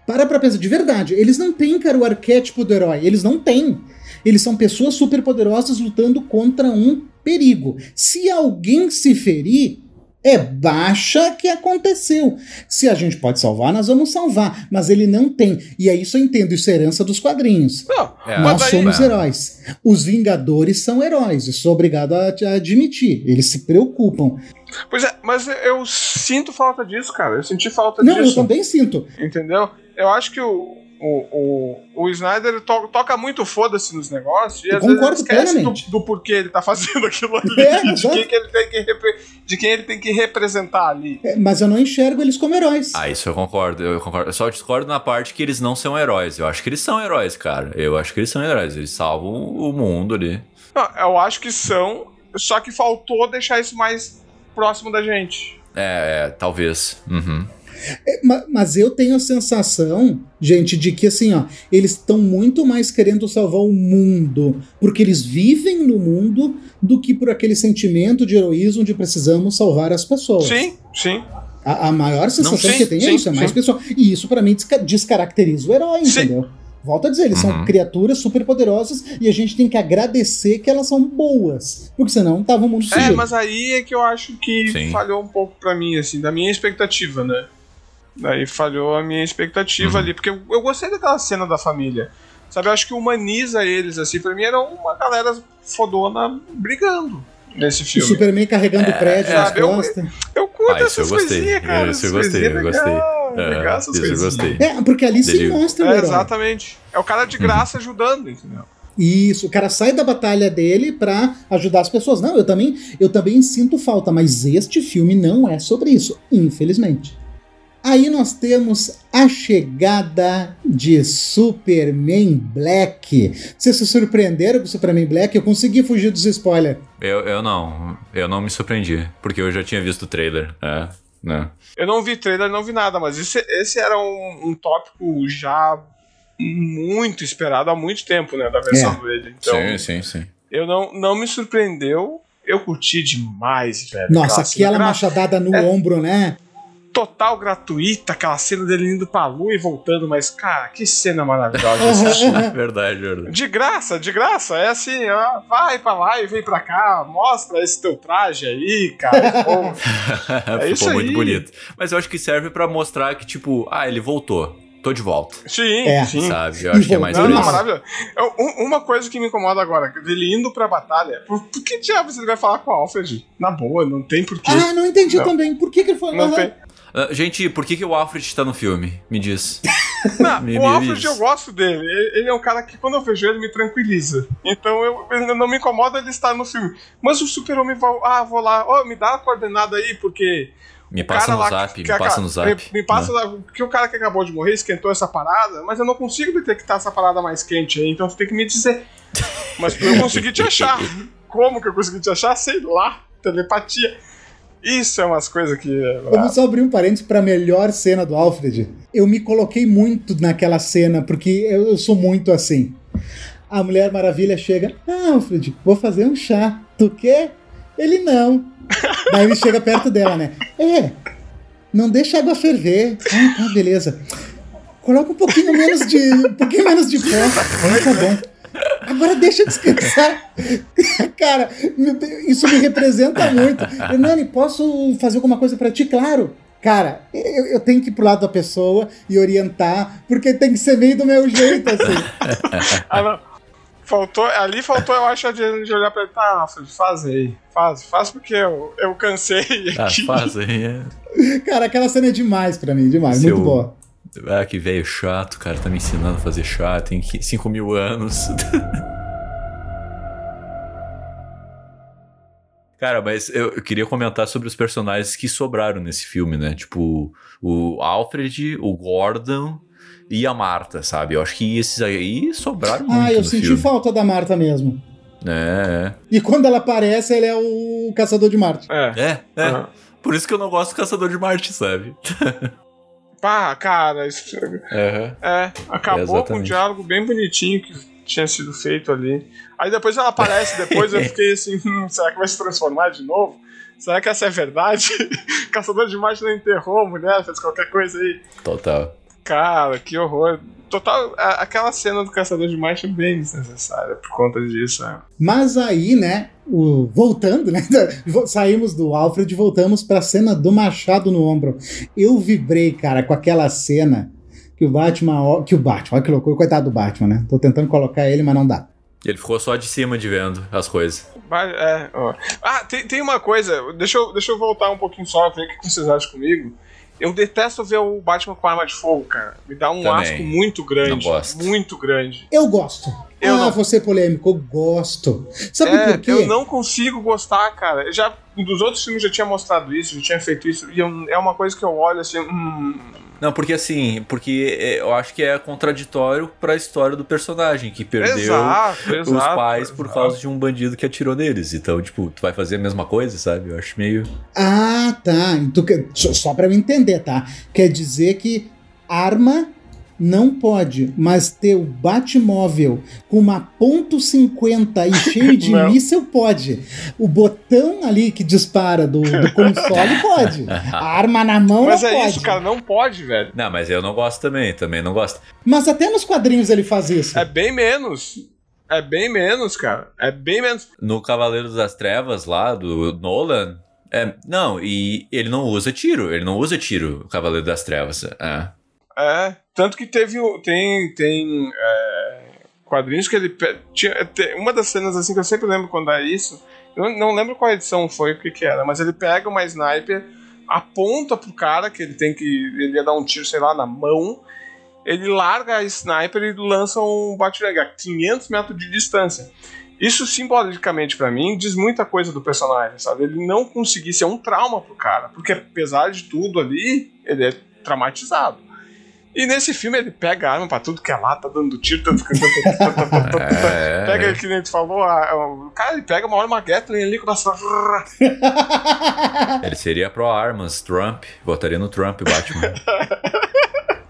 Para pra pensar, de verdade, eles não têm, cara, o arquétipo do herói. Eles não têm. Eles são pessoas superpoderosas lutando contra um perigo. Se alguém se ferir, é baixa que aconteceu. Se a gente pode salvar, nós vamos salvar. Mas ele não tem. E é isso eu entendo, isso é herança dos quadrinhos. Não, É, Nós somos é. heróis. Os Vingadores são heróis. Eu sou obrigado a, a admitir. Eles se preocupam. Pois é, mas eu sinto falta disso, cara. Eu senti falta Não, eu disso. também sinto. Entendeu? Eu acho que o, o, o, o Snyder to- toca muito foda-se nos negócios e às vezes concordo esquece do, do porquê ele tá fazendo aquilo ali. É, de, quem que ele tem que repre- de quem ele tem que representar ali. É, Mas eu não enxergo eles como heróis. Ah, isso eu concordo, eu concordo. Eu só discordo na parte que eles não são heróis. Eu acho que eles são heróis, cara. Eu acho que eles são heróis. Eles salvam o mundo ali. Não, eu acho que são, só que faltou deixar isso mais próximo da gente. É, é talvez. Uhum. É, ma- Mas eu tenho a sensação, gente, de que assim, ó, eles estão muito mais querendo salvar o mundo, porque eles vivem no mundo, do que por aquele sentimento de heroísmo de precisamos salvar as pessoas. Sim, sim. A, a maior sensação sim, que tem é sim, isso, é mais sim. pessoal. E isso pra mim desca- descaracteriza o herói, Sim. entendeu? Volto a dizer, eles são Uhum. criaturas super poderosas e a gente tem que agradecer que elas são boas. Porque senão tava o mundo É, sujeito. mas aí é que eu acho que Sim. falhou um pouco pra mim, assim, da minha expectativa, né? Daí falhou a minha expectativa Uhum. ali, porque eu, eu gostei daquela cena da família. Sabe, eu acho que humaniza eles, assim, pra mim era uma galera fodona brigando nesse O filme. Superman carregando o prédio é, nas sabe, eu- costas. Eu curto Ah, eu essas gostei. coisinhas, cara. Isso eu gostei, eu gostei. legal, É, legal essas isso eu gostei. É, porque ali se Dele- mostra o É, herói. exatamente. É o cara de graça ajudando, entendeu? Isso, o cara sai da batalha dele pra ajudar as pessoas. Não, eu também, eu também sinto falta, mas este filme não é sobre isso, infelizmente. Aí nós temos a chegada de Superman Black. Vocês se surpreenderam com Superman Black? Eu consegui fugir dos spoilers. Eu, eu não, eu não me surpreendi, porque eu já tinha visto o trailer. É, né? Eu não vi trailer, não vi nada, mas esse, esse era um, um tópico já muito esperado há muito tempo, né, da versão É. dele. Então, sim, sim, sim. eu não, não me surpreendeu. Eu curti demais, velho. Nossa, aquela machadada no É. ombro, né? Total gratuita, aquela cena dele indo pra lua e voltando, mas, cara, que cena maravilhosa assistir. Verdade, verdade. De graça, de graça. É assim, ó, vai pra lá e vem pra cá, mostra esse teu traje aí, cara. Pô, É isso Ficou muito aí. bonito. Mas eu acho que serve pra mostrar que, tipo, ah, ele voltou. Tô de volta. sim, É. sim. Sabe? Eu acho que é mais Não, não, maravilhoso. Eu- um- uma coisa que me incomoda agora, dele indo pra batalha, por, por que diabos ele vai falar com o Alfred? Na boa, não tem porquê. Ah, não entendi Não. também. Por que, que ele foi não Aham. tem. Ah, gente, por que, que o Alfred tá no filme? Me diz. Não, Me- o me Alfred diz. eu gosto dele. Ele é um cara que quando eu vejo ele me tranquiliza. Então eu, ele não me incomoda ele estar no filme. Mas o Super-Homem vai. Ah, vou lá. Ó, me dá a coordenada aí, porque. Me passa no lá zap, que- me passa no zap. Me, me passa né? lá, porque o cara que acabou de morrer esquentou essa parada, mas eu não consigo detectar essa parada mais quente aí, então você tem que me dizer. Mas eu consegui te achar. Como que eu consegui te achar? Sei lá. Telepatia. Isso é umas coisas que. Vamos só abrir um parênteses pra melhor cena do Alfred. Eu me coloquei muito naquela cena, porque eu, eu sou muito assim. A Mulher Maravilha chega, ah, Alfred, vou fazer um chá. Tu quer? Ele não. Daí ele chega perto dela, né? É, não deixa a água ferver. Ah, tá, beleza. Coloca um pouquinho menos de. Um pouquinho menos de pó. Ah, tá bom. Agora deixa eu descansar. Cara, isso me representa muito. Eu, Nani, posso fazer alguma coisa pra ti? Claro. Cara, eu, eu tenho que ir pro lado da pessoa e orientar, porque tem que ser meio do meu jeito, assim. Ah, não. Faltou, ali faltou, eu acho, a de, de olhar pra ele, tá, Alfred, faz aí. Faz, faz porque eu, eu cansei Ah, aqui. faz aí. é. Cara, aquela cena é demais pra mim, demais, Seu- muito boa. Ah, que velho chato, cara. Tá me ensinando a fazer chá, tem 5 mil anos. Cara, mas eu, eu queria comentar sobre os personagens que sobraram nesse filme, né? Tipo, o Alfred, o Gordon e a Marta, sabe? Eu acho que esses aí sobraram muito Ah, eu no senti filme. falta da Marta mesmo. É, E quando ela aparece, ele é o caçador de Marte. É. é, é. é. Aham. Por isso que eu não gosto do Caçador de Marte, sabe? Pá, cara, isso, Aham. é, acabou com um diálogo bem bonitinho que tinha sido feito ali. Aí depois ela aparece, depois eu fiquei assim, hum, será que vai se transformar de novo? Será que essa é verdade? Caçador de Marte não enterrou a mulher, fez qualquer coisa aí. Total. Cara, que horror. Total, a- aquela cena do Caçador de Marte é bem desnecessária por conta disso. né? Mas aí, né, o- voltando, né, saímos do Alfred e voltamos pra cena do machado no ombro. Eu vibrei, cara, com aquela cena que o Batman, ó- que o Batman, olha que loucura, coitado do Batman, né? Tô tentando colocar ele, mas não dá. Ele ficou só de cima de vendo as coisas. É, ó. Ah, tem, tem uma coisa, deixa eu, deixa eu voltar um pouquinho só, ver o que vocês acham comigo. Eu detesto ver o Batman com arma de fogo, cara. Me dá um Também. asco muito grande. Não gosto. Muito grande. Eu gosto. Eu ah, não. vou ser polêmico, eu gosto. Sabe é, por quê? eu não consigo gostar, cara. Eu Já, dos outros filmes já tinha mostrado isso, já tinha feito isso, e eu- é uma coisa que eu olho assim, hum, Não, porque assim, porque é, eu acho que é contraditório pra história do personagem, que perdeu exato, os exato, pais por exato. causa de um bandido que atirou neles. Então, tipo, tu vai fazer a mesma coisa, sabe? Eu acho meio. Ah, tá. Tu quer- só, só pra eu entender, tá? Quer dizer que arma não pode, mas ter o Batmóvel com uma ponto .50 e cheio de míssil pode. O botão ali que dispara do, do console pode. A arma na mão mas não é pode. isso, cara, não pode, velho. Não, mas eu não gosto também, também não gosto. Mas até nos quadrinhos ele faz isso. É bem menos. É bem menos, cara. É bem menos. No Cavaleiros das Trevas lá, do Nolan, é, não, e ele não usa tiro, ele não usa tiro, o Cavaleiro das Trevas. É. É, tanto que teve tem tem é, quadrinhos que ele tinha tem uma das cenas assim que eu sempre lembro quando é isso. Eu não- lembro qual edição foi o que que era, mas ele pega uma sniper, aponta pro cara que ele tem que ele ia dar um tiro, sei lá, na mão. Ele larga a sniper e lança um bate-leg a 500 metros de distância. Isso simbolicamente pra mim diz muita coisa do personagem, sabe? Ele não conseguir ser um trauma pro cara, porque apesar de tudo ali, ele é traumatizado. E nesse filme ele pega a arma pra tudo que é lá, tá dando tiro, tá... É, pega que nem tu falou, a- a- o cara ele pega uma arma Gatling ali, começa a... Ele seria pro armas, Trump, votaria no Trump, Batman.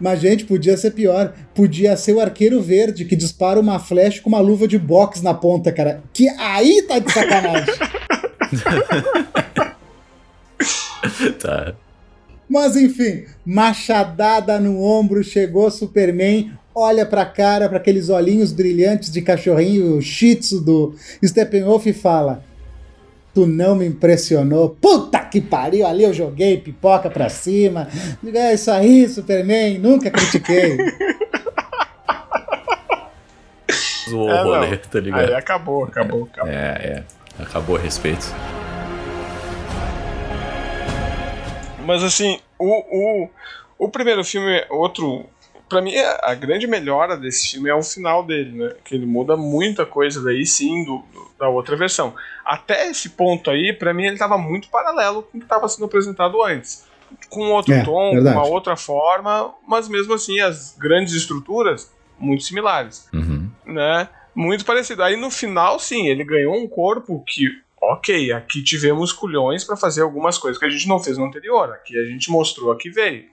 Mas, gente, podia ser pior. Podia ser o arqueiro verde que dispara uma flecha com uma luva de boxe na ponta, cara. Que aí tá de sacanagem. tá. Mas enfim, machadada no ombro, chegou Superman, olha pra cara, pra aqueles olhinhos brilhantes de cachorrinho shih tzu do Steppenwolf e fala: Tu não me impressionou. Puta que pariu, ali eu joguei pipoca pra cima. É isso aí, Superman, nunca critiquei. Zoou É, o rolê, não. tá ligado? Aí acabou, acabou, acabou. É, é. Acabou o respeito. Mas assim, o, o, o primeiro filme, outro. Pra mim, a grande melhora desse filme é o final dele, né? Que ele muda muita coisa daí sim do, do- da outra versão. Até esse ponto aí, pra mim, ele tava muito paralelo com o que estava sendo apresentado antes. Com outro É, tom, verdade. com uma outra forma, mas mesmo assim, as grandes estruturas muito similares Uhum. né? Muito parecido. Aí no final, sim, ele ganhou um corpo que, ok, aqui tivemos culhões pra fazer algumas coisas que a gente não fez no anterior. Aqui a gente mostrou a que veio.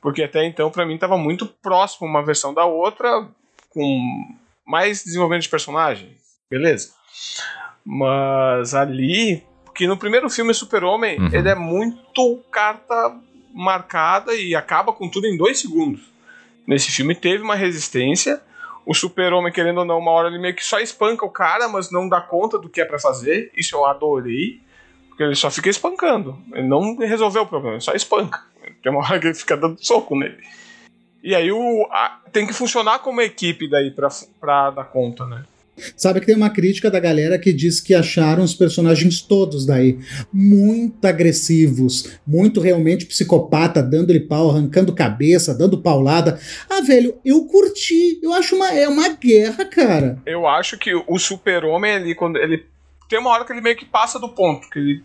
Porque até então, pra mim, tava muito próximo uma versão da outra, com mais desenvolvimento de personagem. Beleza. Mas ali, porque no primeiro filme Super-Homem, Uhum. ele é muito carta marcada e acaba com tudo em dois segundos. Nesse filme teve uma resistência. O super-homem, querendo ou não, uma hora ele meio que só espanca o cara, mas não dá conta do que é pra fazer. Isso eu adorei. Porque ele só fica espancando. Ele não resolveu o problema, ele só espanca. Tem uma hora que ele fica dando soco nele. E aí o, a- tem que funcionar como equipe daí pra, pra dar conta, né? Sabe que tem uma crítica da galera que diz que acharam os personagens todos daí muito agressivos, muito realmente psicopata, dando-lhe pau, arrancando cabeça, dando paulada. Ah, velho, eu curti. Eu acho uma, é uma guerra, cara. Eu acho que o super-homem ali, quando ele. Tem uma hora que ele meio que passa do ponto, que ele.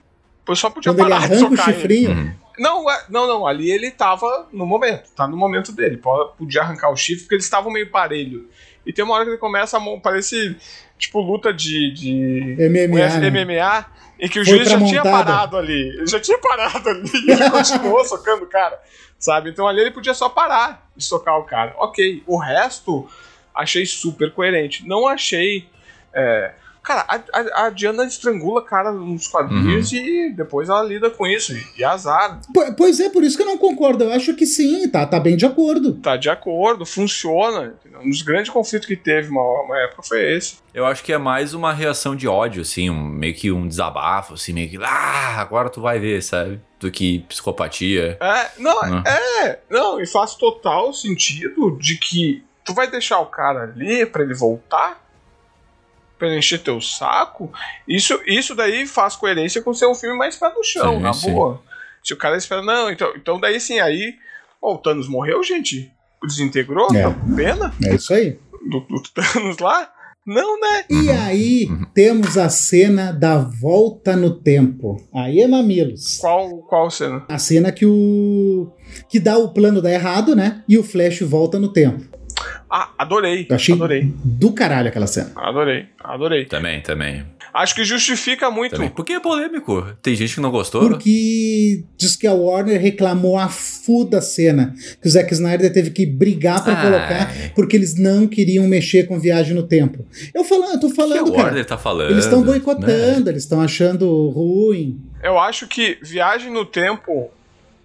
Eu só podia Quando ele parar de arranca o socar ele. chifrinho. Uhum. Não, é- não, não. Ali ele tava no momento. Tá no momento dele. Po- Podia arrancar o chifre porque eles estavam meio parelho. E tem uma hora que ele começa a. Parece tipo luta de. de MMA. né? MMA. Em que o Foi juiz já tinha parado ali. Ele já tinha parado ali. E ele continuou socando o cara. Sabe? Então ali ele podia só parar de socar o cara. Ok. O resto achei super coerente. Não achei. é, Cara, a, a- a Diana estrangula a cara nos quadrinhos e depois ela lida com isso. E, e azar. Po- Pois é, por isso que eu não concordo. Eu acho que sim, tá, tá bem de acordo. tá de acordo, funciona. Um dos grandes conflitos que teve uma, uma época foi esse. Eu acho que é mais uma reação de ódio, assim, um- meio que um desabafo, assim, meio que, ah, agora tu vai ver, sabe? Do que psicopatia. É, não, Não. é, não, e faz total sentido de que tu vai deixar o cara ali pra ele voltar, pra ele encher teu saco. Isso, isso daí faz coerência com ser um filme mais pé no chão, Sim, na sim. boa. Se o cara espera, não, então, então daí sim, aí. Ó, o Thanos morreu, gente. Desintegrou, É. tá pena É isso aí. do, do Thanos lá. Não, né? E aí temos a cena da volta no tempo. Aí é mamilos. Qual, qual cena? A cena que o. que dá o plano dá errado, né? E o Flash volta no tempo. Ah, adorei. Eu achei Adorei. do caralho aquela cena. Adorei, adorei. Também, também. Acho que justifica muito. Também. Por que é polêmico? Tem gente que não gostou? Porque diz que a Warner reclamou a fu da cena. Que o Zack Snyder teve que brigar pra Ai. colocar, porque eles não queriam mexer com viagem no tempo. Eu, falando, eu tô O que a falando, cara. Warner tá falando? Eles estão né? boicotando, eles estão achando ruim. Eu acho que viagem no tempo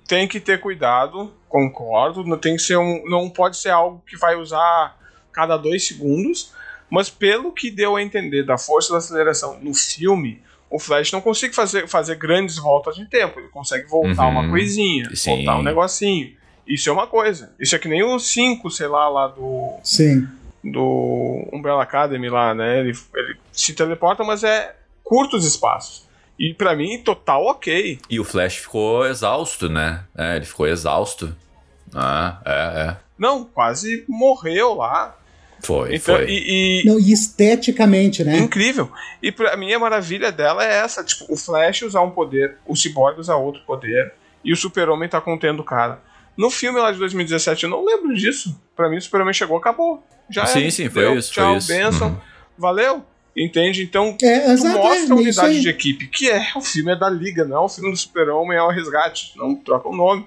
tem que ter cuidado, concordo. Não tem que ser um, não pode ser algo que vai usar cada dois segundos. Mas pelo que deu a entender da força da aceleração no filme, o Flash não consegue fazer, fazer grandes voltas de tempo. Ele consegue voltar Uhum. uma coisinha, Sim. voltar um negocinho. Isso é uma coisa. Isso é que nem o 5, sei lá, lá do Sim. do Umbrella Academy lá, né? Ele, ele se teleporta, mas é curtos espaços. E pra mim, total ok. E o Flash ficou exausto, né? É, ele ficou exausto. Ah, é, é. Não, quase morreu lá. Foi, Então, foi. e, e- Não, e esteticamente, né? incrível. E pra mim a maravilha dela é essa, tipo, o Flash usar um poder, o Cyborg usar outro poder, e o Super-Homem tá contendo o cara. No filme lá de 2017, eu não lembro disso. Pra mim, o Super-Homem chegou, acabou. Já Sim, era. sim, foi Deu, isso, Tchau, foi isso. benção. Uhum. Valeu. Entende? Então, É, é, mostra a unidade de equipe, que é o filme é da Liga, não é o filme do Super-Homem, é o Resgate. Não troca o nome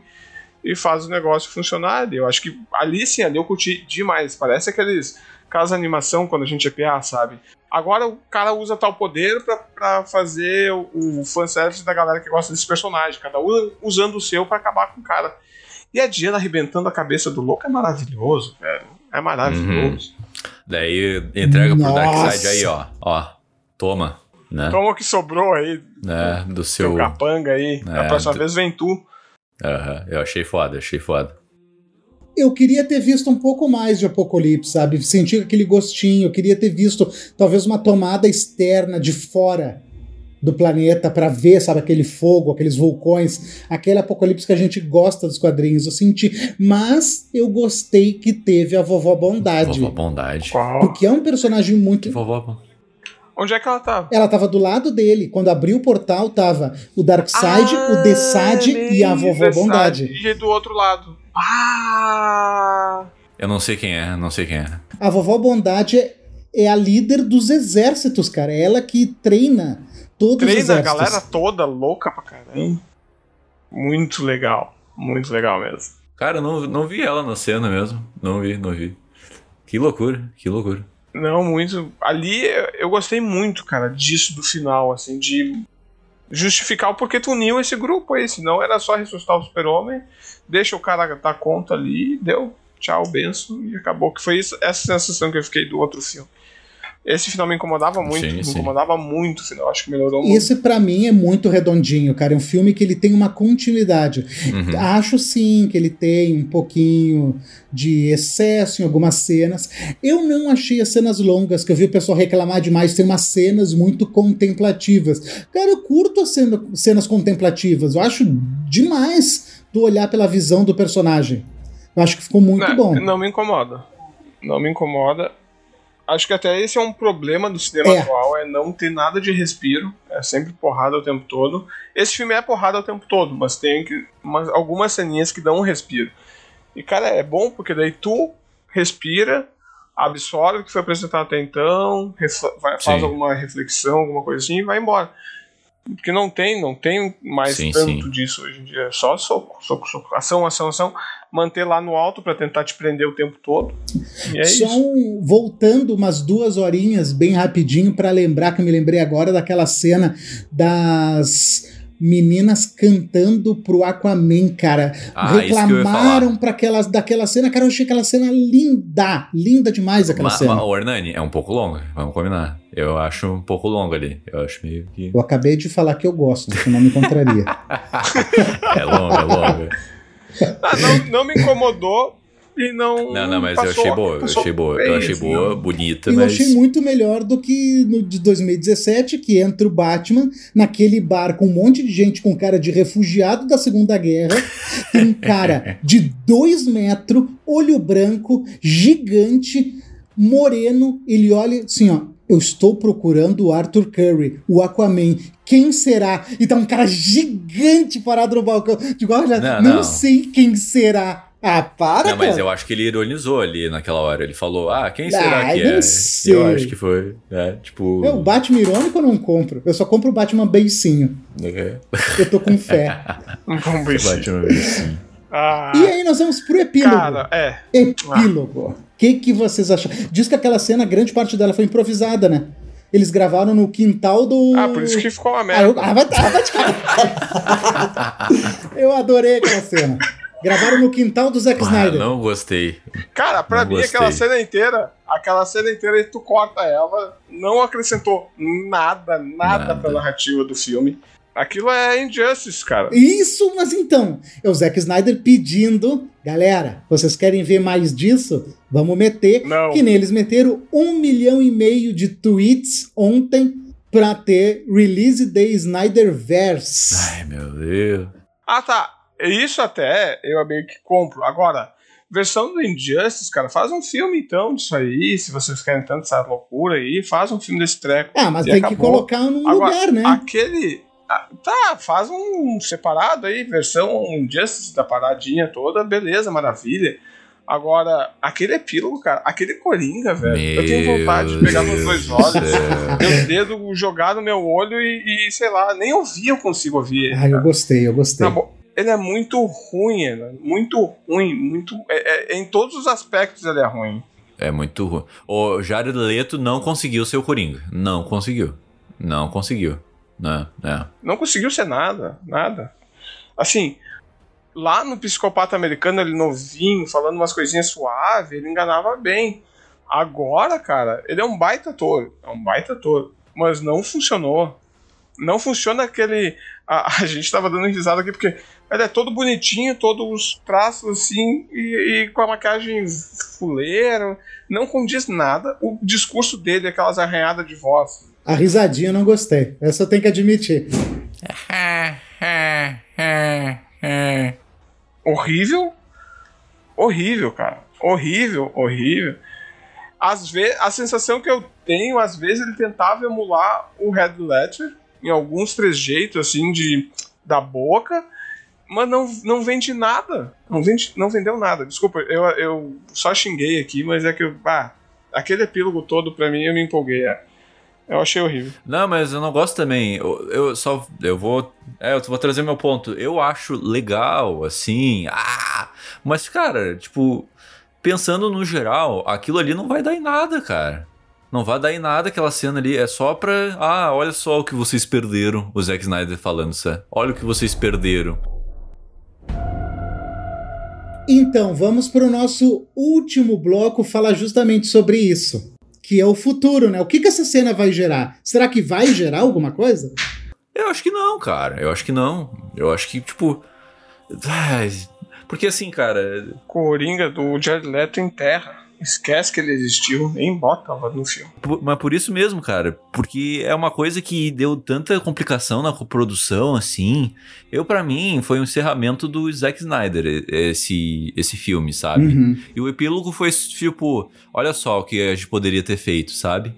e faz o negócio funcionar. Eu acho que ali sim, ali eu curti demais. Parece aqueles casos de animação quando a gente é PA, sabe? Agora o cara usa tal poder pra, pra fazer o, o fanservice da galera que gosta desse personagem, cada um usando o seu pra acabar com o cara. E a Diana arrebentando a cabeça do louco é maravilhoso, velho. É maravilhoso. Daí entrega pro Nossa. Darkseid aí, ó. Ó, toma. Né? Toma o que sobrou aí, né? Do seu seu. capanga aí. É, a próxima vez vem tu. Aham, eu achei foda, achei foda. Eu queria ter visto um pouco mais de Apocalipse, sabe? Sentir aquele gostinho. Eu queria ter visto talvez uma tomada externa de fora do planeta pra ver, sabe, aquele fogo, aqueles vulcões, aquele apocalipse que a gente gosta dos quadrinhos. Eu senti, mas eu gostei que teve a vovó Bondade, Vovó Bondade. Qual? porque é um personagem muito Vovó Bondade. Onde é que ela tava? Ela tava do lado dele. Quando abriu o portal, tava o Darkseid, o Desad e a vovó Desad Bondade. E do outro lado. Ah! Eu não sei quem é, não sei quem é. A vovó Bondade é, é a líder dos exércitos, cara. É ela que treina todos os Treina a exércitos. galera toda louca pra caramba. Muito legal. Muito legal mesmo. Cara, eu não, não vi ela na cena mesmo. Não vi, não vi. Que loucura, que loucura. Não, muito. Ali eu- eu gostei muito, cara, disso do final, assim, de justificar o porquê tu uniu esse grupo aí. Senão era só ressuscitar o super-homem, deixa o cara dar conta ali, deu, tchau, benção, e acabou. Que foi isso, essa sensação que eu fiquei do outro filme. Esse final me incomodava muito, Sim, me sim. incomodava muito o final. Acho que melhorou muito. Esse, pra mim, é muito redondinho, cara. É um filme que ele tem uma continuidade. Uhum. Acho sim que ele tem um pouquinho de excesso em algumas cenas. Eu não achei as cenas longas, que eu vi o pessoal reclamar demais. Tem umas cenas muito contemplativas. Cara, eu curto as cena- cenas contemplativas. Eu acho demais tu olhar pela visão do personagem. Eu acho que ficou muito não, bom. não me incomoda. Não me incomoda. Acho que até esse é um problema do cinema É. atual, é não ter nada de respiro. É sempre porrada o tempo todo. Esse filme é porrada o tempo todo, mas tem que, umas, algumas ceninhas que dão um respiro. E, cara, é bom porque daí tu respira, absorve o que foi apresentado até então, faz Sim. alguma reflexão, alguma coisa assim e vai embora. Porque não tem, não tem mais Sim, tanto sim. disso hoje em dia. É só soco, soco, soco. Ação, ação, ação. Manter lá no alto pra tentar te prender o tempo todo. E é Só isso. um- voltando umas duas horinhas bem rapidinho pra lembrar que eu me lembrei agora daquela cena das meninas cantando pro Aquaman, cara. Ah, Reclamaram pra aquelas, daquela cena, cara, eu achei aquela cena linda, linda demais aquela Ma, cena. ma, o Hernani é um pouco longa, vamos combinar. Eu acho um pouco longa ali. Eu acho meio que. Eu acabei de falar que eu gosto, que não me contraria. É longa, é longa. Ah, não, não me incomodou e não. Não, não, mas eu passou- achei boa, eu achei boa. bem, Eu achei assim, boa, não. bonita, eu mas. achei muito melhor do que no de 2017, que entra o Batman naquele bar com um monte de gente com cara de refugiado da Segunda Guerra. Tem um cara de dois metros, olho branco, gigante, moreno. Ele olha assim, ó. Eu estou procurando o Arthur Curry, o Aquaman. Quem será? E tá um cara gigante parado no balcão. Digo, olha, Não, não, não. sei quem será. Ah, para, Não, mas cara. eu acho que ele ironizou ali naquela hora. Ele falou, ah, quem será Ah, que não é? sei. Eu acho que foi. É, tipo. Eu, Batman irônico eu não compro. Eu só compro o Batman beicinho. É, Eu tô com fé. Ver se. Batman assim. Ah, E aí nós vamos pro epílogo. cara, é. Epílogo. O que, que vocês acham? Diz que aquela cena, grande parte dela foi improvisada, né? Eles gravaram no quintal do. Ah, por isso que ficou uma Ah, merda. ah, vai, ah, vai te Eu adorei aquela cena. Gravaram no quintal do Zack Ah, Snyder. não gostei. Cara, pra Não mim, aquela gostei. cena inteira, aquela cena inteira, tu corta ela, não acrescentou nada, nada, Nada. pra narrativa do filme. Aquilo é Injustice, cara. Isso, mas então, é o Zack Snyder pedindo, galera, vocês querem ver mais disso? Vamos meter, Não. que nem eles meteram um milhão e meio de tweets ontem pra ter Release Day Snyderverse. Ai, meu Deus. Ah, tá. Isso até eu meio que compro. Agora, versão do Injustice, cara, faz um filme então disso aí, se vocês querem tanto essa loucura aí, faz um filme desse treco. Ah, mas tem que acabou. colocar num Agora, lugar, né? Aquele. Ah, Tá, faz um separado aí, versão Injustice da paradinha toda, beleza, maravilha. Agora, aquele epílogo, cara, aquele Coringa, velho. eu tenho Meu vontade de pegar meus Deus dois do olhos, meu dedo jogar no meu olho e, e, sei lá, nem ouvir eu consigo ouvir. ele, Ah, eu gostei, eu gostei. Tá. Ele é muito ruim, ele é muito ruim, muito. é- é- em todos os aspectos ele é ruim. É muito ruim. O Jared Leto não conseguiu ser o Coringa. Não conseguiu. Não conseguiu. Não, é. Não conseguiu ser nada, nada. Assim, lá no Psicopata Americano, ele novinho, falando umas coisinhas suaves, ele enganava bem. Agora, cara, ele é um baita ator. É um baita ator. Mas não funcionou. Não funciona aquele. A, a gente tava dando risada aqui porque ele é todo bonitinho, todos os traços assim, e, e com a maquiagem fuleira. Não condiz nada. O discurso dele, aquelas arranhadas de voz. A risadinha eu não gostei. Essa eu tenho que admitir. horrível. Horrível, cara. Horrível, horrível. Às vezes, a sensação que eu tenho, às vezes ele tentava emular o Red Ledger em alguns trejeitos assim de da boca, mas não, não vende nada. Não, vende, não vendeu nada. Desculpa, eu, eu só xinguei aqui, mas é que ah, aquele epílogo todo pra mim eu me empolguei. é. Eu achei horrível. Não, mas eu não gosto também. Eu, eu só. Eu vou. É, eu vou trazer meu ponto. Eu acho legal, assim. Ah! Mas, cara, tipo. Pensando no geral, aquilo ali não vai dar em nada, cara. Não vai dar em nada aquela cena ali. É só pra. Ah, olha só o que vocês perderam. O Zack Snyder falando isso. Olha o que vocês perderam. Então, vamos para o nosso último bloco falar justamente sobre isso. Que é o futuro, né? O que, que essa cena vai gerar? Será que vai gerar alguma coisa? Eu acho que não, cara. Eu acho que não. Eu acho que, tipo. Porque assim, cara. Coringa do Jared Leto em terra. Esquece que ele existiu, nem bota no filme. Por- mas por isso mesmo, cara. Porque é uma coisa que deu tanta complicação na produção, assim. Eu, pra mim, foi um encerramento do Zack Snyder, esse, esse filme, sabe? Uhum. E o epílogo foi tipo: olha só o que a gente poderia ter feito, sabe?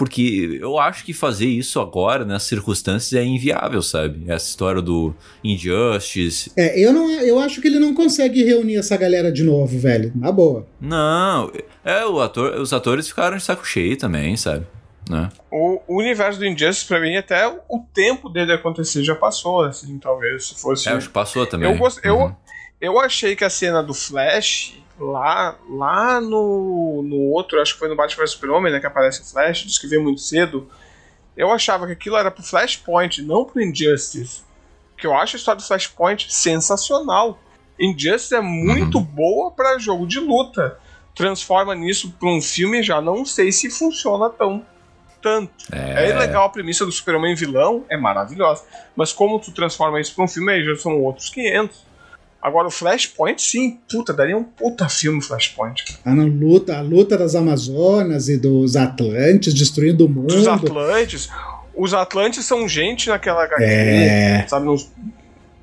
Porque eu acho que fazer isso agora, nessas circunstâncias, é inviável, sabe? Essa história do Injustice. É, eu, não, eu acho que ele não consegue reunir essa galera de novo, velho. Na boa. Não, é, o ator, os atores ficaram de saco cheio também, sabe? Né? O, o universo do Injustice, pra mim, até o tempo dele acontecer já passou, assim, talvez, se fosse. É, acho que passou também. eu, gost... eu, Uhum. eu achei que a cena do Flash, lá, lá no, no outro, acho que foi no Batman vs Super-Homem, né, que aparece o Flash, diz que veio muito cedo. Eu achava que aquilo era pro Flashpoint, não pro Injustice. Porque eu acho a história do Flashpoint sensacional. Injustice é muito Uhum. boa pra jogo de luta. Transforma nisso pra um filme, já não sei se funciona tão tanto. É, legal a premissa do Superman vilão, é maravilhosa. Mas como tu transforma isso pra um filme, aí já são outros 500. Agora o Flashpoint, sim, puta, daria um puta filme Flashpoint. A luta, a luta das Amazonas e dos Atlantes destruindo o mundo. Dos Atlantes. Os Atlantes são gente naquela HQ, É. sabe? nos-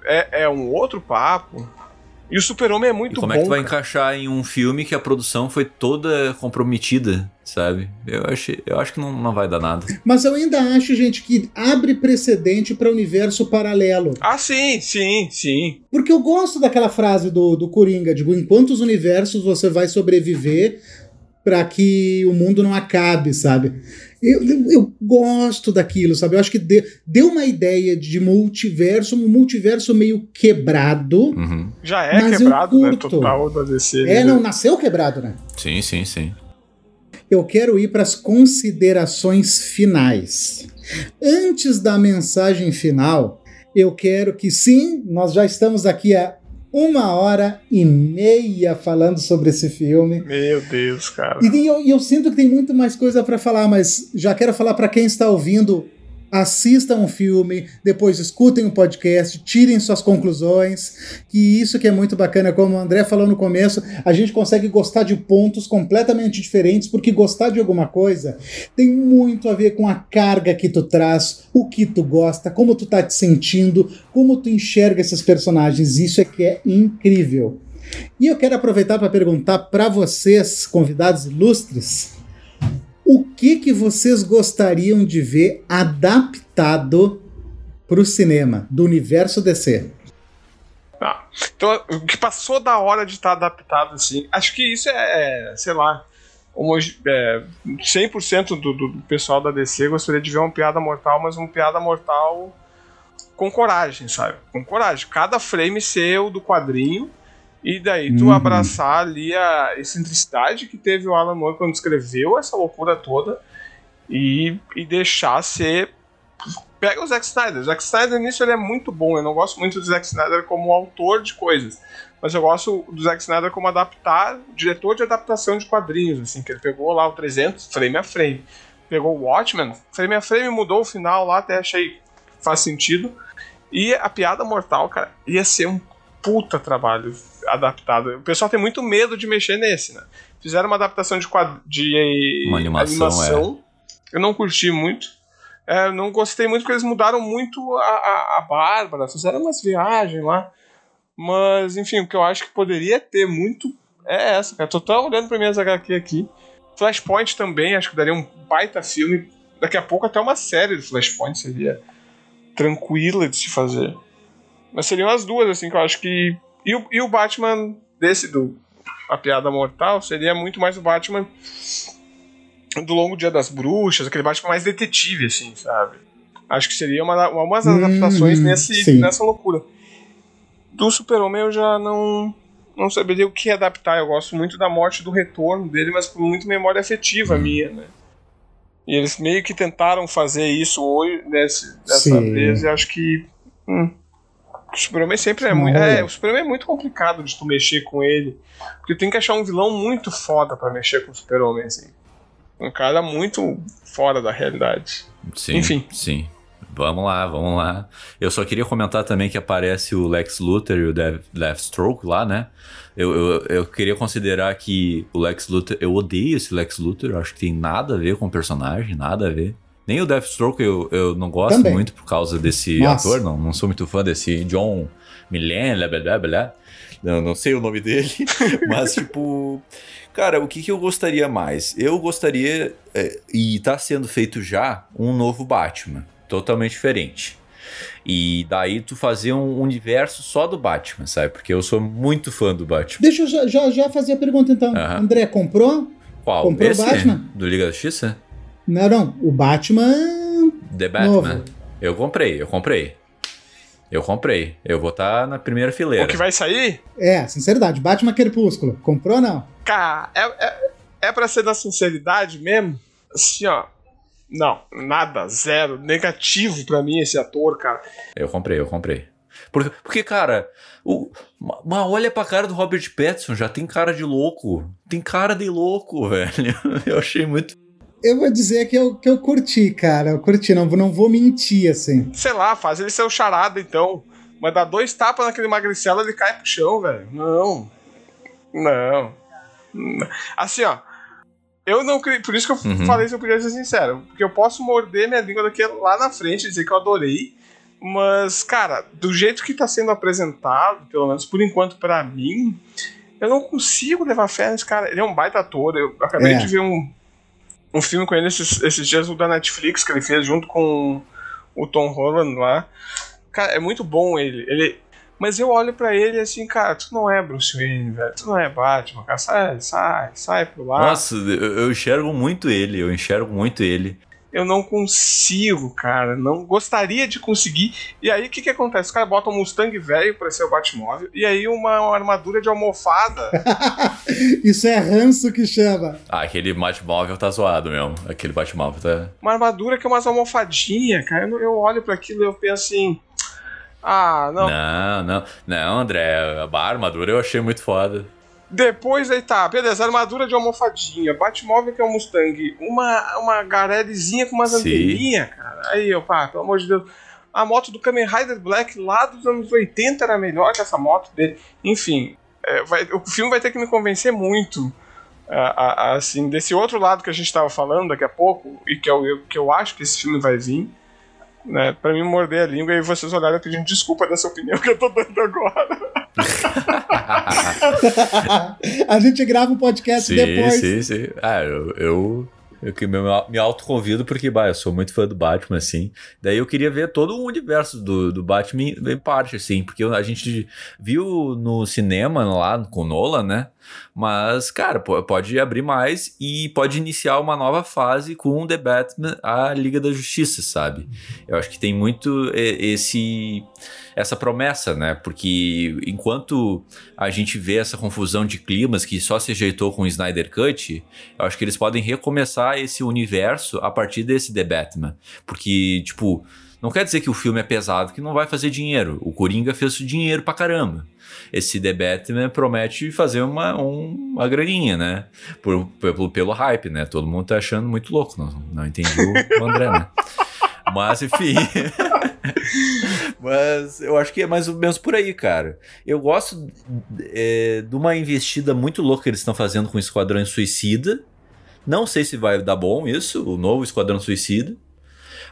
É, é um outro papo. E o Super-Homem é muito e como bom. é que tu vai cara. encaixar em um filme que a produção foi toda comprometida, sabe? Eu acho, eu acho que não, não vai dar nada. Mas eu ainda acho, gente, que abre precedente para universo paralelo. Ah, sim, sim, sim. Porque eu gosto daquela frase do, do Coringa, tipo, em quantos universos você vai sobreviver para que o mundo não acabe, sabe? Eu, eu, eu gosto daquilo, sabe? Eu acho que deu, deu uma ideia de multiverso, um multiverso meio quebrado. Uhum. Já é Mas eu quebrado, né? Total da DC. É, né? não, nasceu quebrado, né? Sim, sim, sim. eu quero ir para as considerações finais. Antes da mensagem final, eu quero que sim, nós já estamos aqui há uma hora e meia falando sobre esse filme. Meu Deus, cara. E eu, eu sinto que tem muito mais coisa para falar, mas já quero falar para quem está ouvindo. Assistam o filme, depois escutem o podcast, tirem suas conclusões, que isso que é muito bacana, como o André falou no começo, a gente consegue gostar de pontos completamente diferentes, porque gostar de alguma coisa tem muito a ver com a carga que tu traz, o que tu gosta, como tu tá te sentindo, como tu enxerga esses personagens, isso é que é incrível. E eu quero aproveitar para perguntar para vocês, convidados ilustres, o que que vocês gostariam de ver adaptado para o cinema do universo DC? Ah, então, o que passou da hora de estar adaptado, assim, acho que isso é, é, sei lá, é, 100% do, do do pessoal da DC gostaria de ver uma piada mortal, mas uma piada mortal com coragem, sabe? Com coragem. Cada frame ser o do quadrinho, e daí tu Uhum. abraçar ali a excentricidade que teve o Alan Moore quando escreveu essa loucura toda, e, e deixar ser pega o Zack Snyder. O Zack Snyder nisso ele é muito bom. Eu não gosto muito do Zack Snyder como autor de coisas, mas eu gosto do Zack Snyder como adaptar, diretor de adaptação de quadrinhos, assim, que ele pegou lá o 300 frame a frame. Pegou o Watchmen, frame a frame, mudou o final lá, até achei faz sentido. E a piada mortal, cara, ia ser um puta trabalho adaptado. O pessoal tem muito medo de mexer nesse, né? Fizeram uma adaptação de, quad... de Uma animação, Eu não curti muito. É, não gostei muito porque eles mudaram muito a, a, a Bárbara, fizeram umas viagens lá. Mas, enfim, o que eu acho que poderia ter muito é essa, cara. Tô tão olhando pra minhas HQ aqui. Flashpoint também, acho que daria um baita filme. Daqui a pouco até uma série de Flashpoint seria tranquila de se fazer. Mas seriam as duas, assim, que eu acho que. E o, e o Batman desse do A Piada Mortal seria muito mais o Batman do Longo Dia das Bruxas, aquele Batman mais detetive, assim, sabe? Acho que seria uma, uma, umas Hum, adaptações nesse, sim. nessa loucura. Do Super-Homem eu já não, não saberia o que adaptar. Eu gosto muito da morte do retorno dele, mas por muito memória afetiva minha, né? E eles meio que tentaram fazer isso hoje, nesse, dessa Sim. vez, e acho que. Hum, o Super-Homem sempre é muito. É, o Super-Homem é muito complicado de tu mexer com ele. Porque tem que achar um vilão muito foda pra mexer com o Super-Homem, assim. Um cara muito fora da realidade. Sim, Enfim. sim. Vamos lá, vamos lá. Eu só queria comentar também que aparece o Lex Luthor e o Dev- Deathstroke lá, né? Eu, eu, eu queria considerar que o Lex Luthor... Eu odeio esse Lex Luthor. Eu acho que tem nada a ver com o personagem, nada a ver. Nem o Deathstroke eu, eu não gosto Também. muito por causa desse Nossa. ator. Não, não sou muito fã desse John Millen, blá blá blá. Não, não sei o nome dele. mas, tipo... Cara, o que, que eu gostaria mais? Eu gostaria, é, e tá sendo feito já, um novo Batman. Totalmente diferente. E daí tu fazer um universo só do Batman, sabe? Porque eu sou muito fã do Batman. Deixa eu já, já, já fazer a pergunta então. André, comprou? Qual? Comprou o Esse? Batman? Do Liga da Justiça? Não, não. O Batman. The Batman? Novo. Eu comprei, eu comprei. Eu comprei. Eu vou estar na primeira fileira. O que vai sair? É, sinceridade. Batman Crepúsculo. Comprou ou não? Cara, é, é, é pra ser na sinceridade mesmo? Assim, ó. Não, nada, zero, negativo pra mim esse ator, cara. Eu comprei, eu comprei. Porque, porque cara, o, ma- mas olha pra cara do Robert Pattinson, já tem cara de louco. Tem cara de louco, velho. Eu achei muito. Eu vou dizer que eu, que eu curti, cara. Eu curti, não, não vou mentir assim. Sei lá, faz ele ser o charada então. Mas dá dois tapas naquele magricela ele cai pro chão, velho. Não. Não. Assim, ó. Eu não Por isso que eu Uhum. falei se eu podia ser sincero. Porque eu posso morder minha língua daqui lá na frente e dizer que eu adorei. Mas, cara, do jeito que tá sendo apresentado, pelo menos por enquanto para mim, eu não consigo levar fé nesse cara. Ele é um baita ator. Eu acabei É. de ver um, um filme com ele esses, esses dias, o da Netflix, que ele fez junto com o Tom Holland lá. Cara, é muito bom ele. ele mas eu olho pra ele assim, cara, tu não é Bruce Wayne, velho. Tu não é Batman, cara. Sai, sai, sai pro lado. Nossa, eu, eu enxergo muito ele, eu enxergo muito ele. Eu não consigo, cara. Não gostaria de conseguir. E aí, o que que acontece? Os caras botam um Mustang velho pra ser o Batmóvel. E aí, uma, uma armadura de almofada. Isso é ranço que chama. Ah, aquele Batmóvel tá zoado mesmo. Aquele Batmóvel tá. uma armadura que é umas almofadinhas, cara. Eu, eu olho para aquilo e eu penso assim. Ah, não. Não, não, não, André. A armadura eu achei muito foda. Depois aí tá, beleza, armadura de almofadinha, Batmóvel que é um Mustang, uma, uma garelizinha com umas anteninhas, cara. Aí pá, pelo amor de Deus. A moto do Kamen Rider Black lá dos anos 80 era melhor que essa moto dele. Enfim, é, vai- o filme vai ter que me convencer muito. a- a- assim, desse outro lado que a gente tava falando daqui a pouco, e que eu, eu- que eu acho que esse filme vai vir, né, pra mim morder a língua e vocês olharem pedindo desculpa dessa opinião que eu tô dando agora. a gente grava o podcast sim, depois. sim, sim. Ah, eu, eu, eu que me, me autoconvido porque, bah, eu sou muito fã do Batman, assim. Daí eu queria ver todo o universo do, do Batman em parte, assim, porque a gente viu no cinema lá com o Nolan, né? Mas, cara, pode abrir mais e pode iniciar uma nova fase com The Batman, a Liga da Justiça, sabe? Eu acho que tem muito eh, esse essa promessa, né? Porque enquanto a gente vê essa confusão de climas que só se ajeitou com o Snyder Cut, eu acho que eles podem recomeçar esse universo a partir desse The Batman. Porque, tipo, não quer dizer que o filme é pesado, que não vai fazer dinheiro. O Coringa fez dinheiro pra caramba. Esse The Batman promete fazer uma, um- uma graninha, né? Por, pelo, pelo hype, né? Todo mundo tá achando muito louco. Não, não entendi o, André, né? Mas, enfim. Mas eu acho que é mais ou menos por aí, cara. Eu gosto é, de uma investida muito louca que eles estão fazendo com o Esquadrão Suicida. Não sei se vai dar bom isso, o novo Esquadrão Suicida.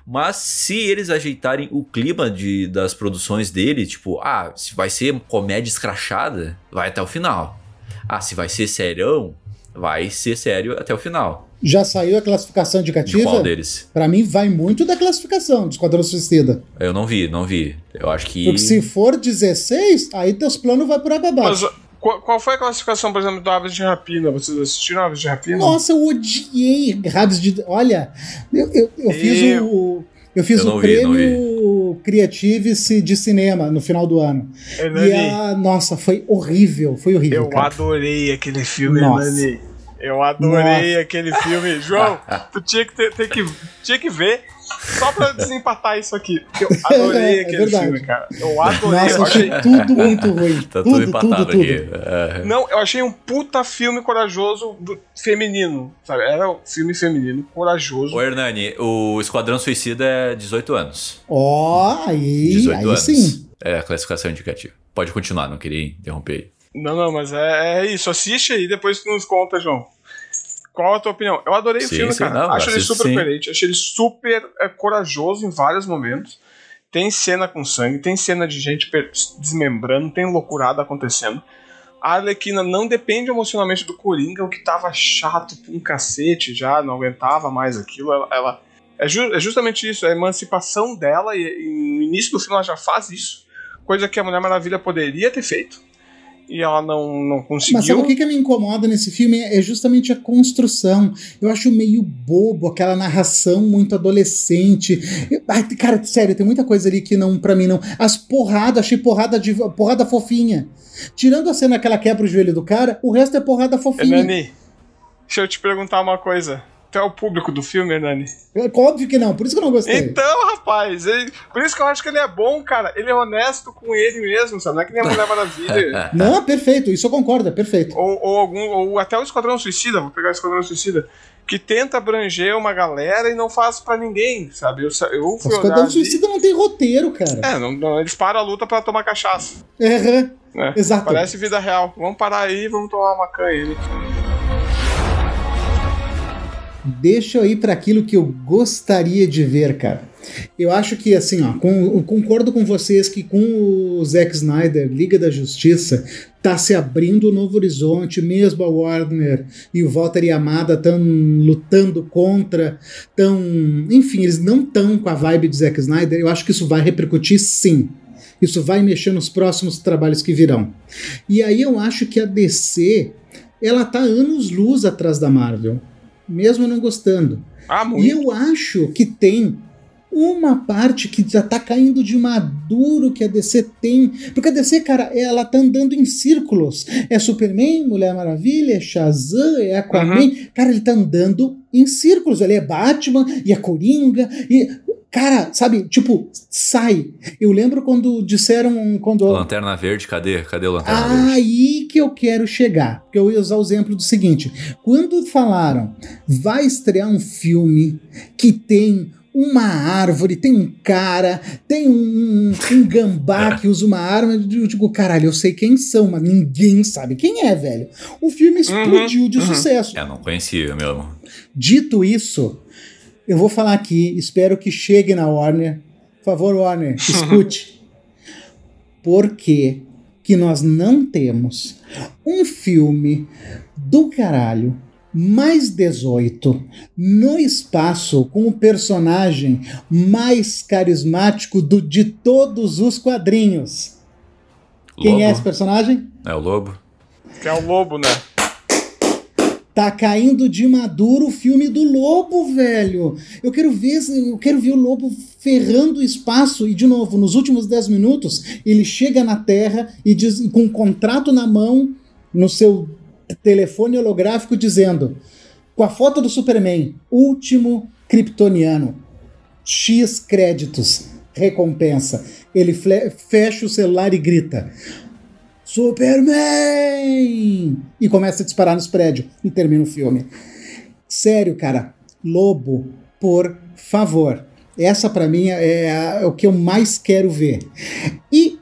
Mas se eles ajeitarem o clima de, das produções dele, tipo, ah, se vai ser comédia escrachada, vai até o final. Ah, se vai ser serião, vai ser sério até o final. Já saiu a classificação De indicativa? qual deles? Pra mim, vai muito da classificação do Esquadrão Suicida. Eu não vi, não vi. Eu acho que. Porque se for 16, aí teus planos vai por água Mas abaixo. Qual, qual foi a classificação, por exemplo, do Aves de Rapina? Vocês assistiram Aves de Rapina? Nossa, eu odiei Rabs de. Olha, eu, eu, eu fiz Eu- o. Eu fiz Eu o vi, prêmio Creative de cinema no final do ano. E a. Nossa, foi horrível. Foi horrível. eu cara. adorei aquele filme, Nossa. Hernani. Eu adorei aquele filme. João, tu tinha que, ter, ter que, tinha que ver só pra desempatar isso aqui. Porque eu adorei É aquele verdade. filme, cara. Eu adorei. Nossa, eu achei tudo muito ruim. Tá tudo, tudo empatado tudo, aqui. tudo. É. não, eu achei um puta filme corajoso do, feminino, sabe? Era um filme feminino, corajoso. Ô Hernani, o Esquadrão Suicida é 18 anos. Ó, aí, 18 aí anos. sim. É a classificação indicativa. Pode continuar, não queria interromper. Não, não, mas é, é isso. Assiste aí, depois tu nos conta, João. Qual a tua opinião? Eu adorei Sim, o filme, sim, cara. não, acho ele super sim. coerente, acho ele super é, corajoso em vários momentos. Tem cena com sangue, tem cena de gente desmembrando, tem loucurada acontecendo. A Arlequina não depende emocionalmente do Coringa, o que tava chato um cacete já, não aguentava mais aquilo. Ela, ela- é, ju- é justamente isso, é a emancipação dela, e, e no início do filme ela já faz isso, coisa que a Mulher Maravilha poderia ter feito. E ela não, não conseguiu. Mas sabe o que, que me incomoda nesse filme? É justamente a construção. Eu acho meio bobo, aquela narração muito adolescente. Eu- ai, cara, sério, tem muita coisa ali que não, pra mim não. As porradas, achei porrada de porrada fofinha. Tirando a cena que ela quebra o joelho do cara, o resto é porrada fofinha. Hernani, deixa eu te perguntar uma coisa. Tu é o público do filme, Hernani? É Óbvio que não, por isso que eu não gostei. Então, rapaz, ele- por isso que eu acho que ele é bom, cara. Ele é honesto com ele mesmo, sabe? Não é que nem a Mulher Maravilha. Não, perfeito, isso eu concordo, é perfeito. ou, ou algum. Ou até o Esquadrão Suicida, vou pegar o Esquadrão Suicida. Que tenta abranger uma galera e não faz pra ninguém, sabe? Eu, eu fui olhar Esquadrão ali- Suicida não tem roteiro, cara. É, não, não, eles param a luta pra tomar cachaça. Aham, Né? Exato. Parece vida real. Vamos parar aí, vamos tomar uma canha aí. Deixa eu ir para aquilo que eu gostaria de ver, cara. Eu acho que, assim, ó, com, concordo com vocês que com o Zack Snyder, Liga da Justiça, tá se abrindo um novo horizonte, mesmo a Warner e o Walter Yamada estão lutando contra, tão, enfim, eles não estão com a vibe de Zack Snyder. Eu acho que isso vai repercutir sim. Isso vai mexer nos próximos trabalhos que virão. E aí eu acho que a DC, ela tá anos luz atrás da Marvel, mesmo não gostando. Ah, muito. E eu acho que tem uma parte que já tá caindo de maduro que a DC tem. Porque a DC, cara, ela tá andando em círculos. É Superman, Mulher Maravilha, é Shazam, é Aquaman. Uhum. Cara, ele tá andando em círculos. Ele é Batman e a Coringa. E Cara, sabe, tipo, sai. Eu lembro quando disseram. Quando... Lanterna Verde, cadê? Cadê o Lanterna Verde? Aí que eu quero chegar. Porque eu ia usar o exemplo do seguinte: quando falaram, vai estrear um filme que tem uma árvore, tem um cara, tem um, um gambá que usa uma arma. Eu digo, caralho, eu sei quem são, mas ninguém sabe quem é, velho. O filme explodiu uhum, de uhum. sucesso. É, não conhecia mesmo. Dito isso, eu vou falar aqui, espero que chegue na Warner. Por favor, Warner, escute. Por que que nós não temos um filme do caralho mais 18 no espaço com o personagem mais carismático do, de todos os quadrinhos? Lobo. Quem é esse personagem? É o Lobo. Que é o Lobo, né? Tá caindo de maduro o filme do Lobo, velho. Eu quero ver, eu quero ver o Lobo ferrando o espaço e de novo, nos últimos 10 minutos, ele chega na Terra e diz com um contrato na mão no seu telefone holográfico dizendo com a foto do Superman, último kryptoniano. X créditos, recompensa. Ele fecha o celular e grita: Superman! E começa a disparar nos prédios e termina o filme. Sério, cara, Lobo, por favor. Essa para mim é, é, o que eu mais quero ver. E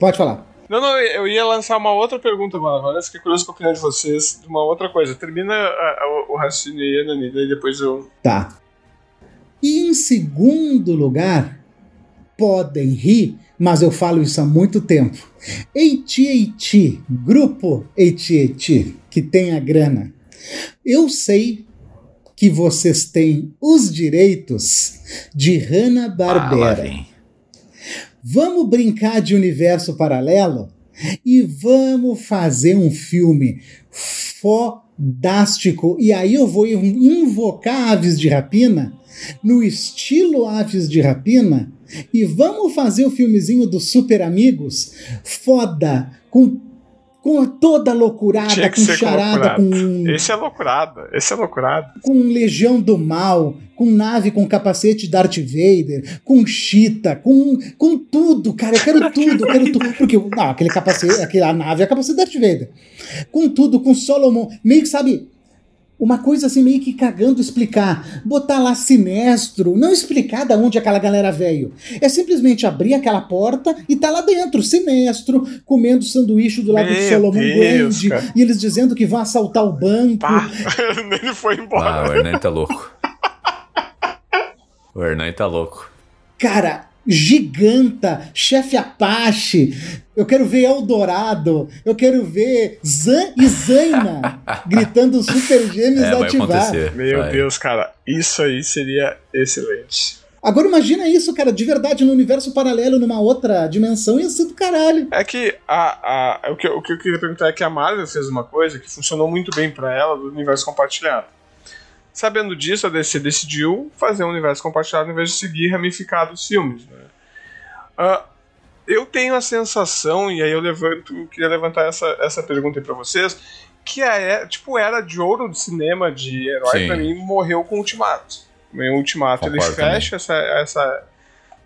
pode falar. Não, não, eu ia lançar uma outra pergunta, mano. Olha, fiquei curioso com a opinião de vocês de uma outra coisa. Termina a, a, o raciocínio aí, Dani, daí depois eu. Tá. E em segundo lugar, podem rir, mas eu falo isso há muito tempo. AT&T, grupo AT&T, que tem a grana. Eu sei que vocês têm os direitos de Hanna-Barbera. Ah, vamos brincar de universo paralelo e vamos fazer um filme fodástico. E aí eu vou invocar Aves de Rapina no estilo Aves de Rapina e vamos fazer o filmezinho dos Super Amigos foda, com, com toda loucurada, com charada, com. Esse é loucurada, esse é loucurada. Com Legião do Mal, com nave com capacete Darth Vader, com Cheetah, com, com tudo, cara. Eu quero tudo, eu quero tudo. Porque não, aquele capacete, aquela nave é a capacete Darth Vader. Com tudo, com Solomon, meio que sabe uma coisa assim meio que cagando explicar. Botar lá sinestro, não explicar da onde aquela galera veio. É simplesmente abrir aquela porta e tá lá dentro, sinestro, comendo sanduíche do lado Meu do Solomon Grande, e eles dizendo que vão assaltar o banco. Pá, ele foi embora. Ah, o Hernani tá louco. o Hernani tá louco. Cara, Giganta, Chefe Apache, eu quero ver Eldorado, eu quero ver Zan e Zaina gritando Super Gêmeos é, ativar. Meu vai. Deus, cara, isso aí seria excelente. Agora imagina isso, cara, de verdade, no universo paralelo, numa outra dimensão, ia ser do caralho. É que a, a, o, que, o que eu queria perguntar é que a Marvel fez uma coisa que funcionou muito bem para ela do universo compartilhado. Sabendo disso, a DC decidiu fazer um universo compartilhado em vez de seguir ramificado os filmes. Né? Uh, eu tenho a sensação, e aí eu levanto, queria levantar essa, essa pergunta para vocês, que a é, tipo, era de ouro do cinema de herói, para mim, morreu com o Ultimato. O Ultimato Concordo ele fecha essa, essa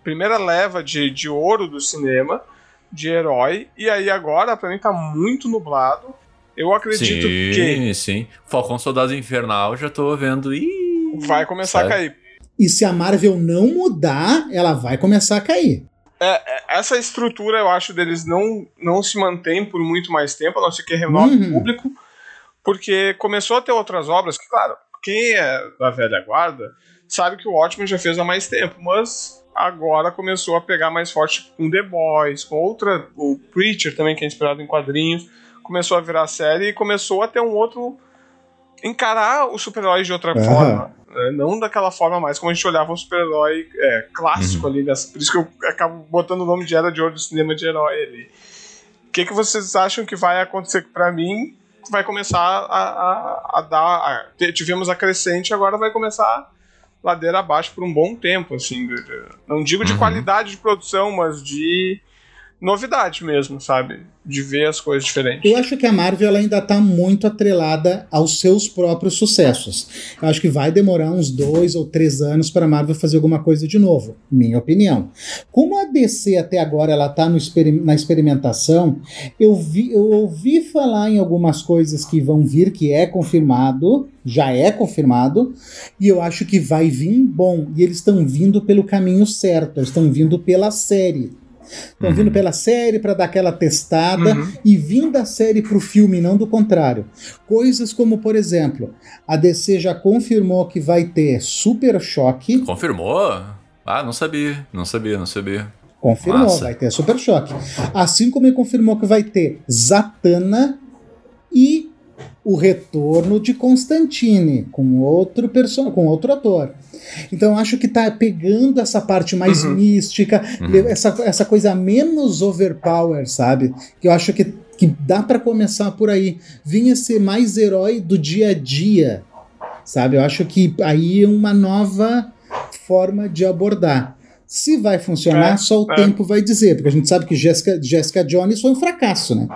primeira leva de, de ouro do cinema de herói, e aí agora, para mim, tá muito nublado. Eu acredito sim, que. Sim, sim. Falcão Soldado Infernal, já tô vendo. Ih, vai começar sabe? a cair. E se a Marvel não mudar, ela vai começar a cair. É, é, essa estrutura, eu acho, deles não, não se mantém por muito mais tempo, a não ser que renove uhum. o público, porque começou a ter outras obras que, claro, quem é da velha guarda sabe que o Watchmen já fez há mais tempo, mas agora começou a pegar mais forte com The Boys, com outra, o Preacher também, que é inspirado em quadrinhos, começou a virar série e começou a ter um outro. encarar os super-heróis de outra uhum. forma. Né? Não daquela forma mais como a gente olhava um super-herói é, clássico uhum. ali. Nessa, por isso que eu acabo botando o nome de Era de Ouro do cinema de herói ali. O que, que vocês acham que vai acontecer para mim? Vai começar a, a, a dar. A, tivemos a crescente, agora vai começar ladeira abaixo por um bom tempo, assim. Não digo de uhum. qualidade de produção, mas de novidade mesmo, sabe? De ver as coisas diferentes. Eu acho que a Marvel ainda está muito atrelada aos seus próprios sucessos. Eu acho que vai demorar uns dois ou três anos para a Marvel fazer alguma coisa de novo, minha opinião. Como a DC até agora ela está na experimentação, eu, vi, eu ouvi falar em algumas coisas que vão vir, que é confirmado, já é confirmado, e eu acho que vai vir bom. E eles estão vindo pelo caminho certo, eles estão vindo pela série. Estão uhum. vindo pela série para dar aquela testada uhum. e vindo da série para o filme, não do contrário. Coisas como, por exemplo, a DC já confirmou que vai ter Super Choque. Confirmou? Ah, não sabia, não sabia, não sabia. Confirmou, Massa. vai ter Super Choque. Assim como ele confirmou que vai ter Zatanna e o retorno de Constantine com outro person com outro ator. Então acho que tá pegando essa parte mais uhum. mística, uhum. essa, essa coisa menos overpower, sabe? Que eu acho que, que dá para começar por aí. Vinha ser mais herói do dia a dia, sabe? Eu acho que aí é uma nova forma de abordar. Se vai funcionar, é, só o é. tempo vai dizer, porque a gente sabe que Jessica, Jessica Jones foi um fracasso, né?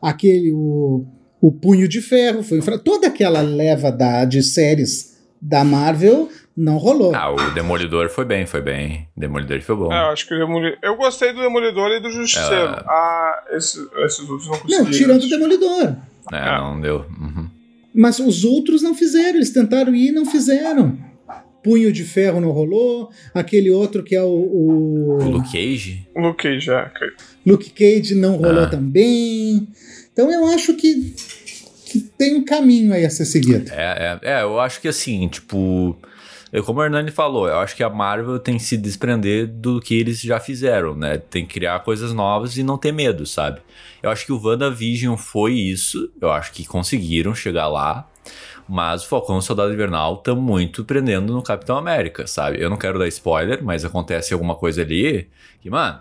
Aquele, o, o Punho de Ferro foi um fracasso. Toda aquela leva da, de séries da Marvel não rolou. Ah, o Demolidor foi bem, foi bem. Demolidor foi bom. É, eu acho que o Demolidor. Eu gostei do Demolidor e do Justiceiro. É... Ah, esses, esses outros não conseguiram. Não, tirando o Demolidor. É, é. não deu. Uhum. Mas os outros não fizeram, eles tentaram ir e não fizeram. Punho de Ferro não rolou, aquele outro que é o. O, o Luke Cage? O Luke Cage, é. Luke Cage não rolou ah. também. Então eu acho que, que tem um caminho aí a ser seguido. É, é, é eu acho que assim, tipo. Como o Hernani falou, eu acho que a Marvel tem que se desprender do que eles já fizeram, né? Tem que criar coisas novas e não ter medo, sabe? Eu acho que o WandaVision foi isso. Eu acho que conseguiram chegar lá. Mas o Falcão e o Soldado Invernal estão muito prendendo no Capitão América, sabe? Eu não quero dar spoiler, mas acontece alguma coisa ali que, mano,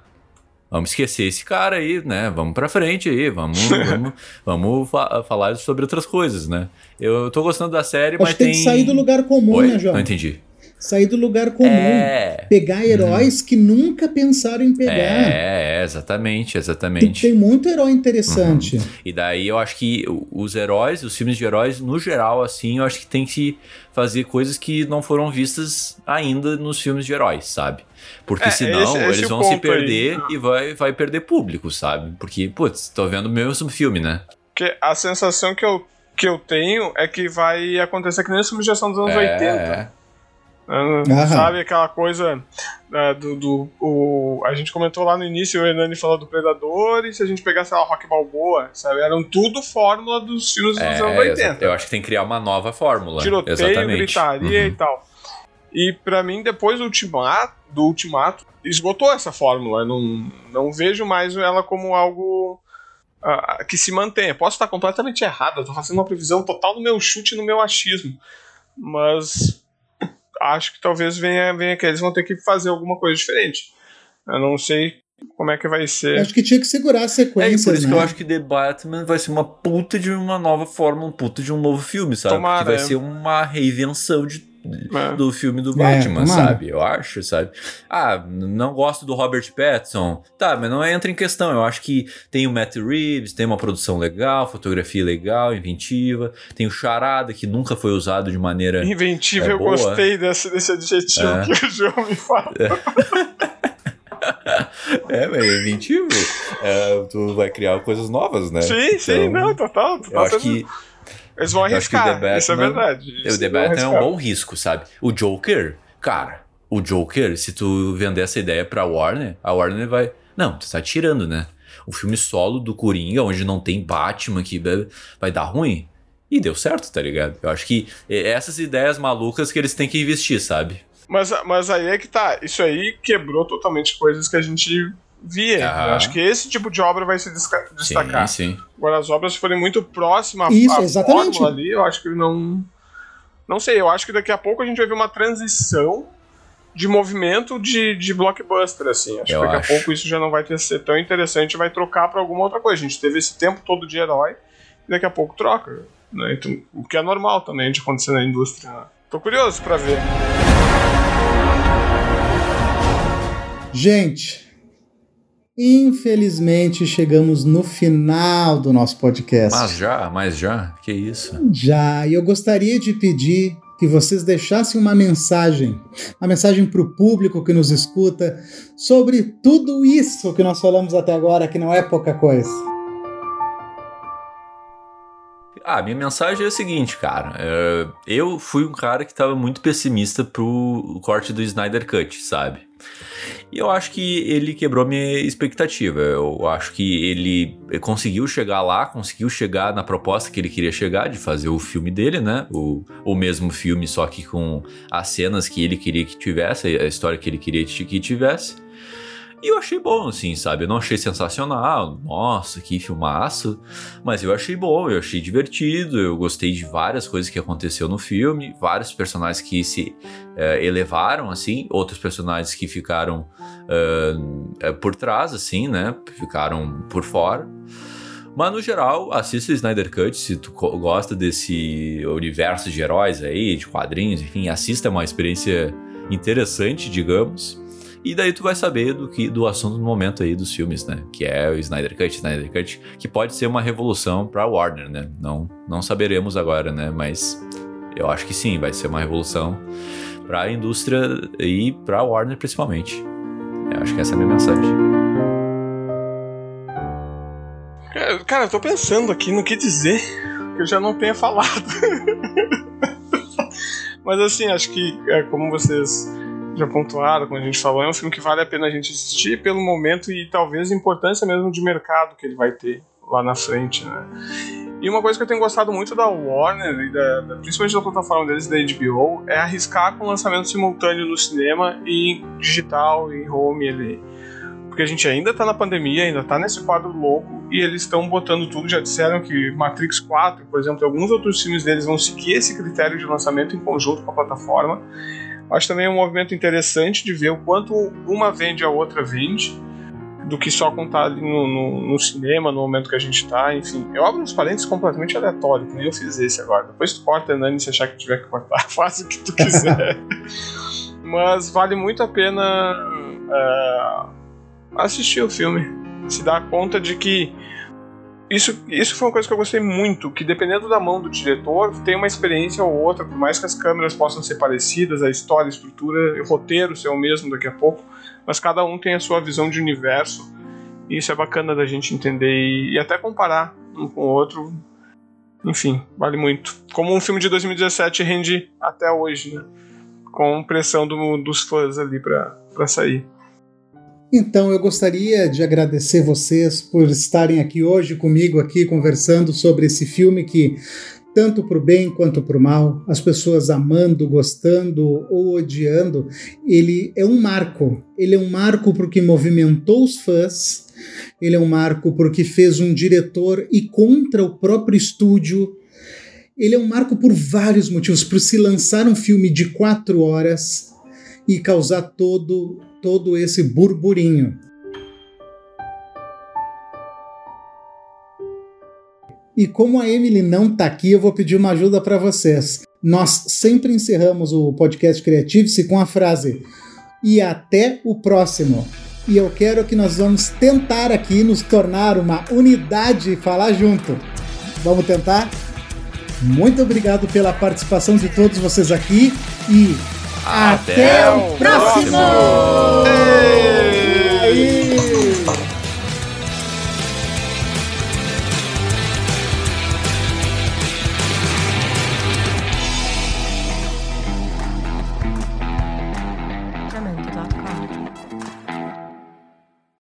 vamos esquecer esse cara aí, né? Vamos pra frente aí, vamos, vamos, vamos fa falar sobre outras coisas, né? Eu tô gostando da série, Acho mas tem... tem que sair do lugar comum, Oi? né, João? Não entendi. Sair do lugar comum. É... Pegar heróis uhum. que nunca pensaram em pegar. É, é exatamente, exatamente. Tem, tem, muito herói interessante. Uhum. E daí eu acho que os heróis, os filmes de heróis, no geral, assim, eu acho que tem que fazer coisas que não foram vistas ainda nos filmes de heróis, sabe? Porque é, senão esse, esse eles vão se perder aí. e vai, vai perder público, sabe? Porque, putz, tô vendo o mesmo filme, né? Porque a sensação que eu, que eu tenho é que vai acontecer que nem os filmes de ação dos anos é, 80. É. Uh, sabe aquela coisa uh, do, do o, a gente comentou lá no início o Hernani falou do Predador e se a gente pegasse a Rock Balboa sabe? Eram tudo fórmula dos filmes é, dos anos 80 eu acho que tem que criar uma nova fórmula tiroteio exatamente. gritaria uhum. e tal. E para mim depois do ultimato do ultimato esgotou essa fórmula. Não, não vejo mais ela como algo uh, que se mantém posso estar completamente errado eu tô fazendo uma previsão total no meu chute no meu achismo. Mas acho que talvez venha, venha que eles vão ter que fazer alguma coisa diferente. Eu não sei como é que vai ser. Acho que tinha que segurar a sequência. É, por isso né? que eu acho que The Batman vai ser uma puta de uma nova forma, um puta de um novo filme, sabe? Tomara, Porque vai é. ser uma reinvenção de é. do filme do Batman, é, sabe? Eu acho, sabe? Ah, não gosto do Robert Pattinson. Tá, mas não entra em questão. Eu acho que tem o Matt Reeves, tem uma produção legal, fotografia legal, inventiva. Tem o Charada, que nunca foi usado de maneira. Inventiva, é, eu gostei desse, desse adjetivo é. que o João me fala. É, mas é inventivo. É, tu vai criar coisas novas, né? Sim, então, sim, não, total. eu acho que eles vão arriscar, Batman, isso é verdade. Isso o The Batman é um bom risco, sabe? O Joker, cara, o Joker, se tu vender essa ideia pra Warner, a Warner vai. Não, tu tá tirando, né? O filme solo do Coringa, onde não tem Batman, que vai dar ruim. E deu certo, tá ligado? Eu acho que é essas ideias malucas que eles têm que investir, sabe? Mas, mas aí é que tá. Isso aí quebrou totalmente coisas que a gente via. Acho que esse tipo de obra vai se destacar. Sim, sim. Agora, as obras forem muito próximas Isso, à exatamente. fórmula ali, eu acho que não. Não sei, eu acho que daqui a pouco a gente vai ver uma transição de movimento de, de blockbuster, assim. Acho Eu que daqui acho. a pouco isso já não vai ter ser tão interessante, vai trocar pra alguma outra coisa. A gente teve esse tempo todo de herói, e daqui a pouco troca. Né? Então, o que é normal também de acontecer na indústria. né? Tô curioso pra ver. Gente, infelizmente chegamos no final do nosso podcast. Mas já, mas já, que isso. Já, e eu gostaria de pedir que vocês deixassem uma mensagem, uma mensagem para o público que nos escuta sobre tudo isso que nós falamos até agora, que não é pouca coisa. Ah, minha mensagem é a seguinte, cara. é, eu fui um cara que tava muito pessimista pro corte do Snyder Cut, sabe? E eu acho que ele quebrou minha expectativa. Eu acho que ele conseguiu chegar lá, conseguiu chegar na proposta que ele queria chegar de fazer o filme dele, né? O, o mesmo filme, só que com as cenas que ele queria que tivesse, a história que ele queria que tivesse. E eu achei bom, assim, sabe? Eu não achei sensacional, nossa, que filmaço. Mas eu achei bom, eu achei divertido, eu gostei de várias coisas que aconteceu no filme, vários personagens que se eh, elevaram, assim, outros personagens que ficaram eh, por trás, assim, né? Ficaram por fora. Mas no geral, assista o Snyder Cut se tu gosta desse universo de heróis aí, de quadrinhos, enfim, assista é uma experiência interessante, digamos. E daí tu vai saber do que do assunto no momento aí dos filmes, né? Que é o Snyder Cut, Snyder Cut, que pode ser uma revolução pra Warner, né? Não, não saberemos agora, né? Mas eu acho que sim, vai ser uma revolução pra indústria e pra Warner principalmente. Eu acho que essa é a minha mensagem. Cara, cara, eu tô pensando aqui no que dizer que eu já não tenha falado. Mas assim, acho que, é, como vocês já pontuaram, como a gente falou, é um filme que vale a pena a gente assistir pelo momento e talvez a importância mesmo de mercado que ele vai ter lá na frente, né? E uma coisa que eu tenho gostado muito da Warner e da, da- principalmente da plataforma deles, da HBO, é arriscar com lançamento simultâneo no cinema e digital, em home ali. Porque a gente ainda tá na pandemia, ainda tá nesse quadro louco, e eles estão botando tudo. Já disseram que Matrix 4, por exemplo, e alguns outros filmes deles vão seguir esse critério de lançamento em conjunto com a plataforma. Acho também um movimento interessante de ver o quanto uma vende a outra vende, do que só contar ali no, no- no cinema, no momento que a gente tá, enfim. Eu abro uns parênteses completamente aleatórios, que nem eu fiz esse agora. Depois tu corta, Nani, se achar que tiver que cortar, faz o que tu quiser. Mas vale muito a pena é, assistir o filme. Se dar conta de que isso, isso foi uma coisa que eu gostei muito, que dependendo da mão do diretor, tem uma experiência ou outra, por mais que as câmeras possam ser parecidas, a história, a estrutura, o roteiro ser o mesmo daqui a pouco, mas cada um tem a sua visão de universo, e isso é bacana da gente entender e, e até comparar um com o outro. Enfim, vale muito. Como um filme de 2017 rende até hoje, né? Com pressão do- dos fãs ali pra, pra sair. Então eu gostaria de agradecer vocês por estarem aqui hoje comigo aqui conversando sobre esse filme que tanto para o bem quanto para o mal, as pessoas amando, gostando ou odiando, ele é um marco. Ele é um marco porque movimentou os fãs, ele é um marco porque fez um diretor e contra o próprio estúdio. Ele é um marco por vários motivos, por se lançar um filme de quatro horas e causar todo todo esse burburinho. E como a Emily não tá aqui, eu vou pedir uma ajuda para vocês. Nós sempre encerramos o podcast Creative-se com a frase e até o próximo. E eu quero que nós vamos tentar aqui nos tornar uma unidade e falar junto. Vamos tentar? Muito obrigado pela participação de todos vocês aqui e até, o próximo! Ei!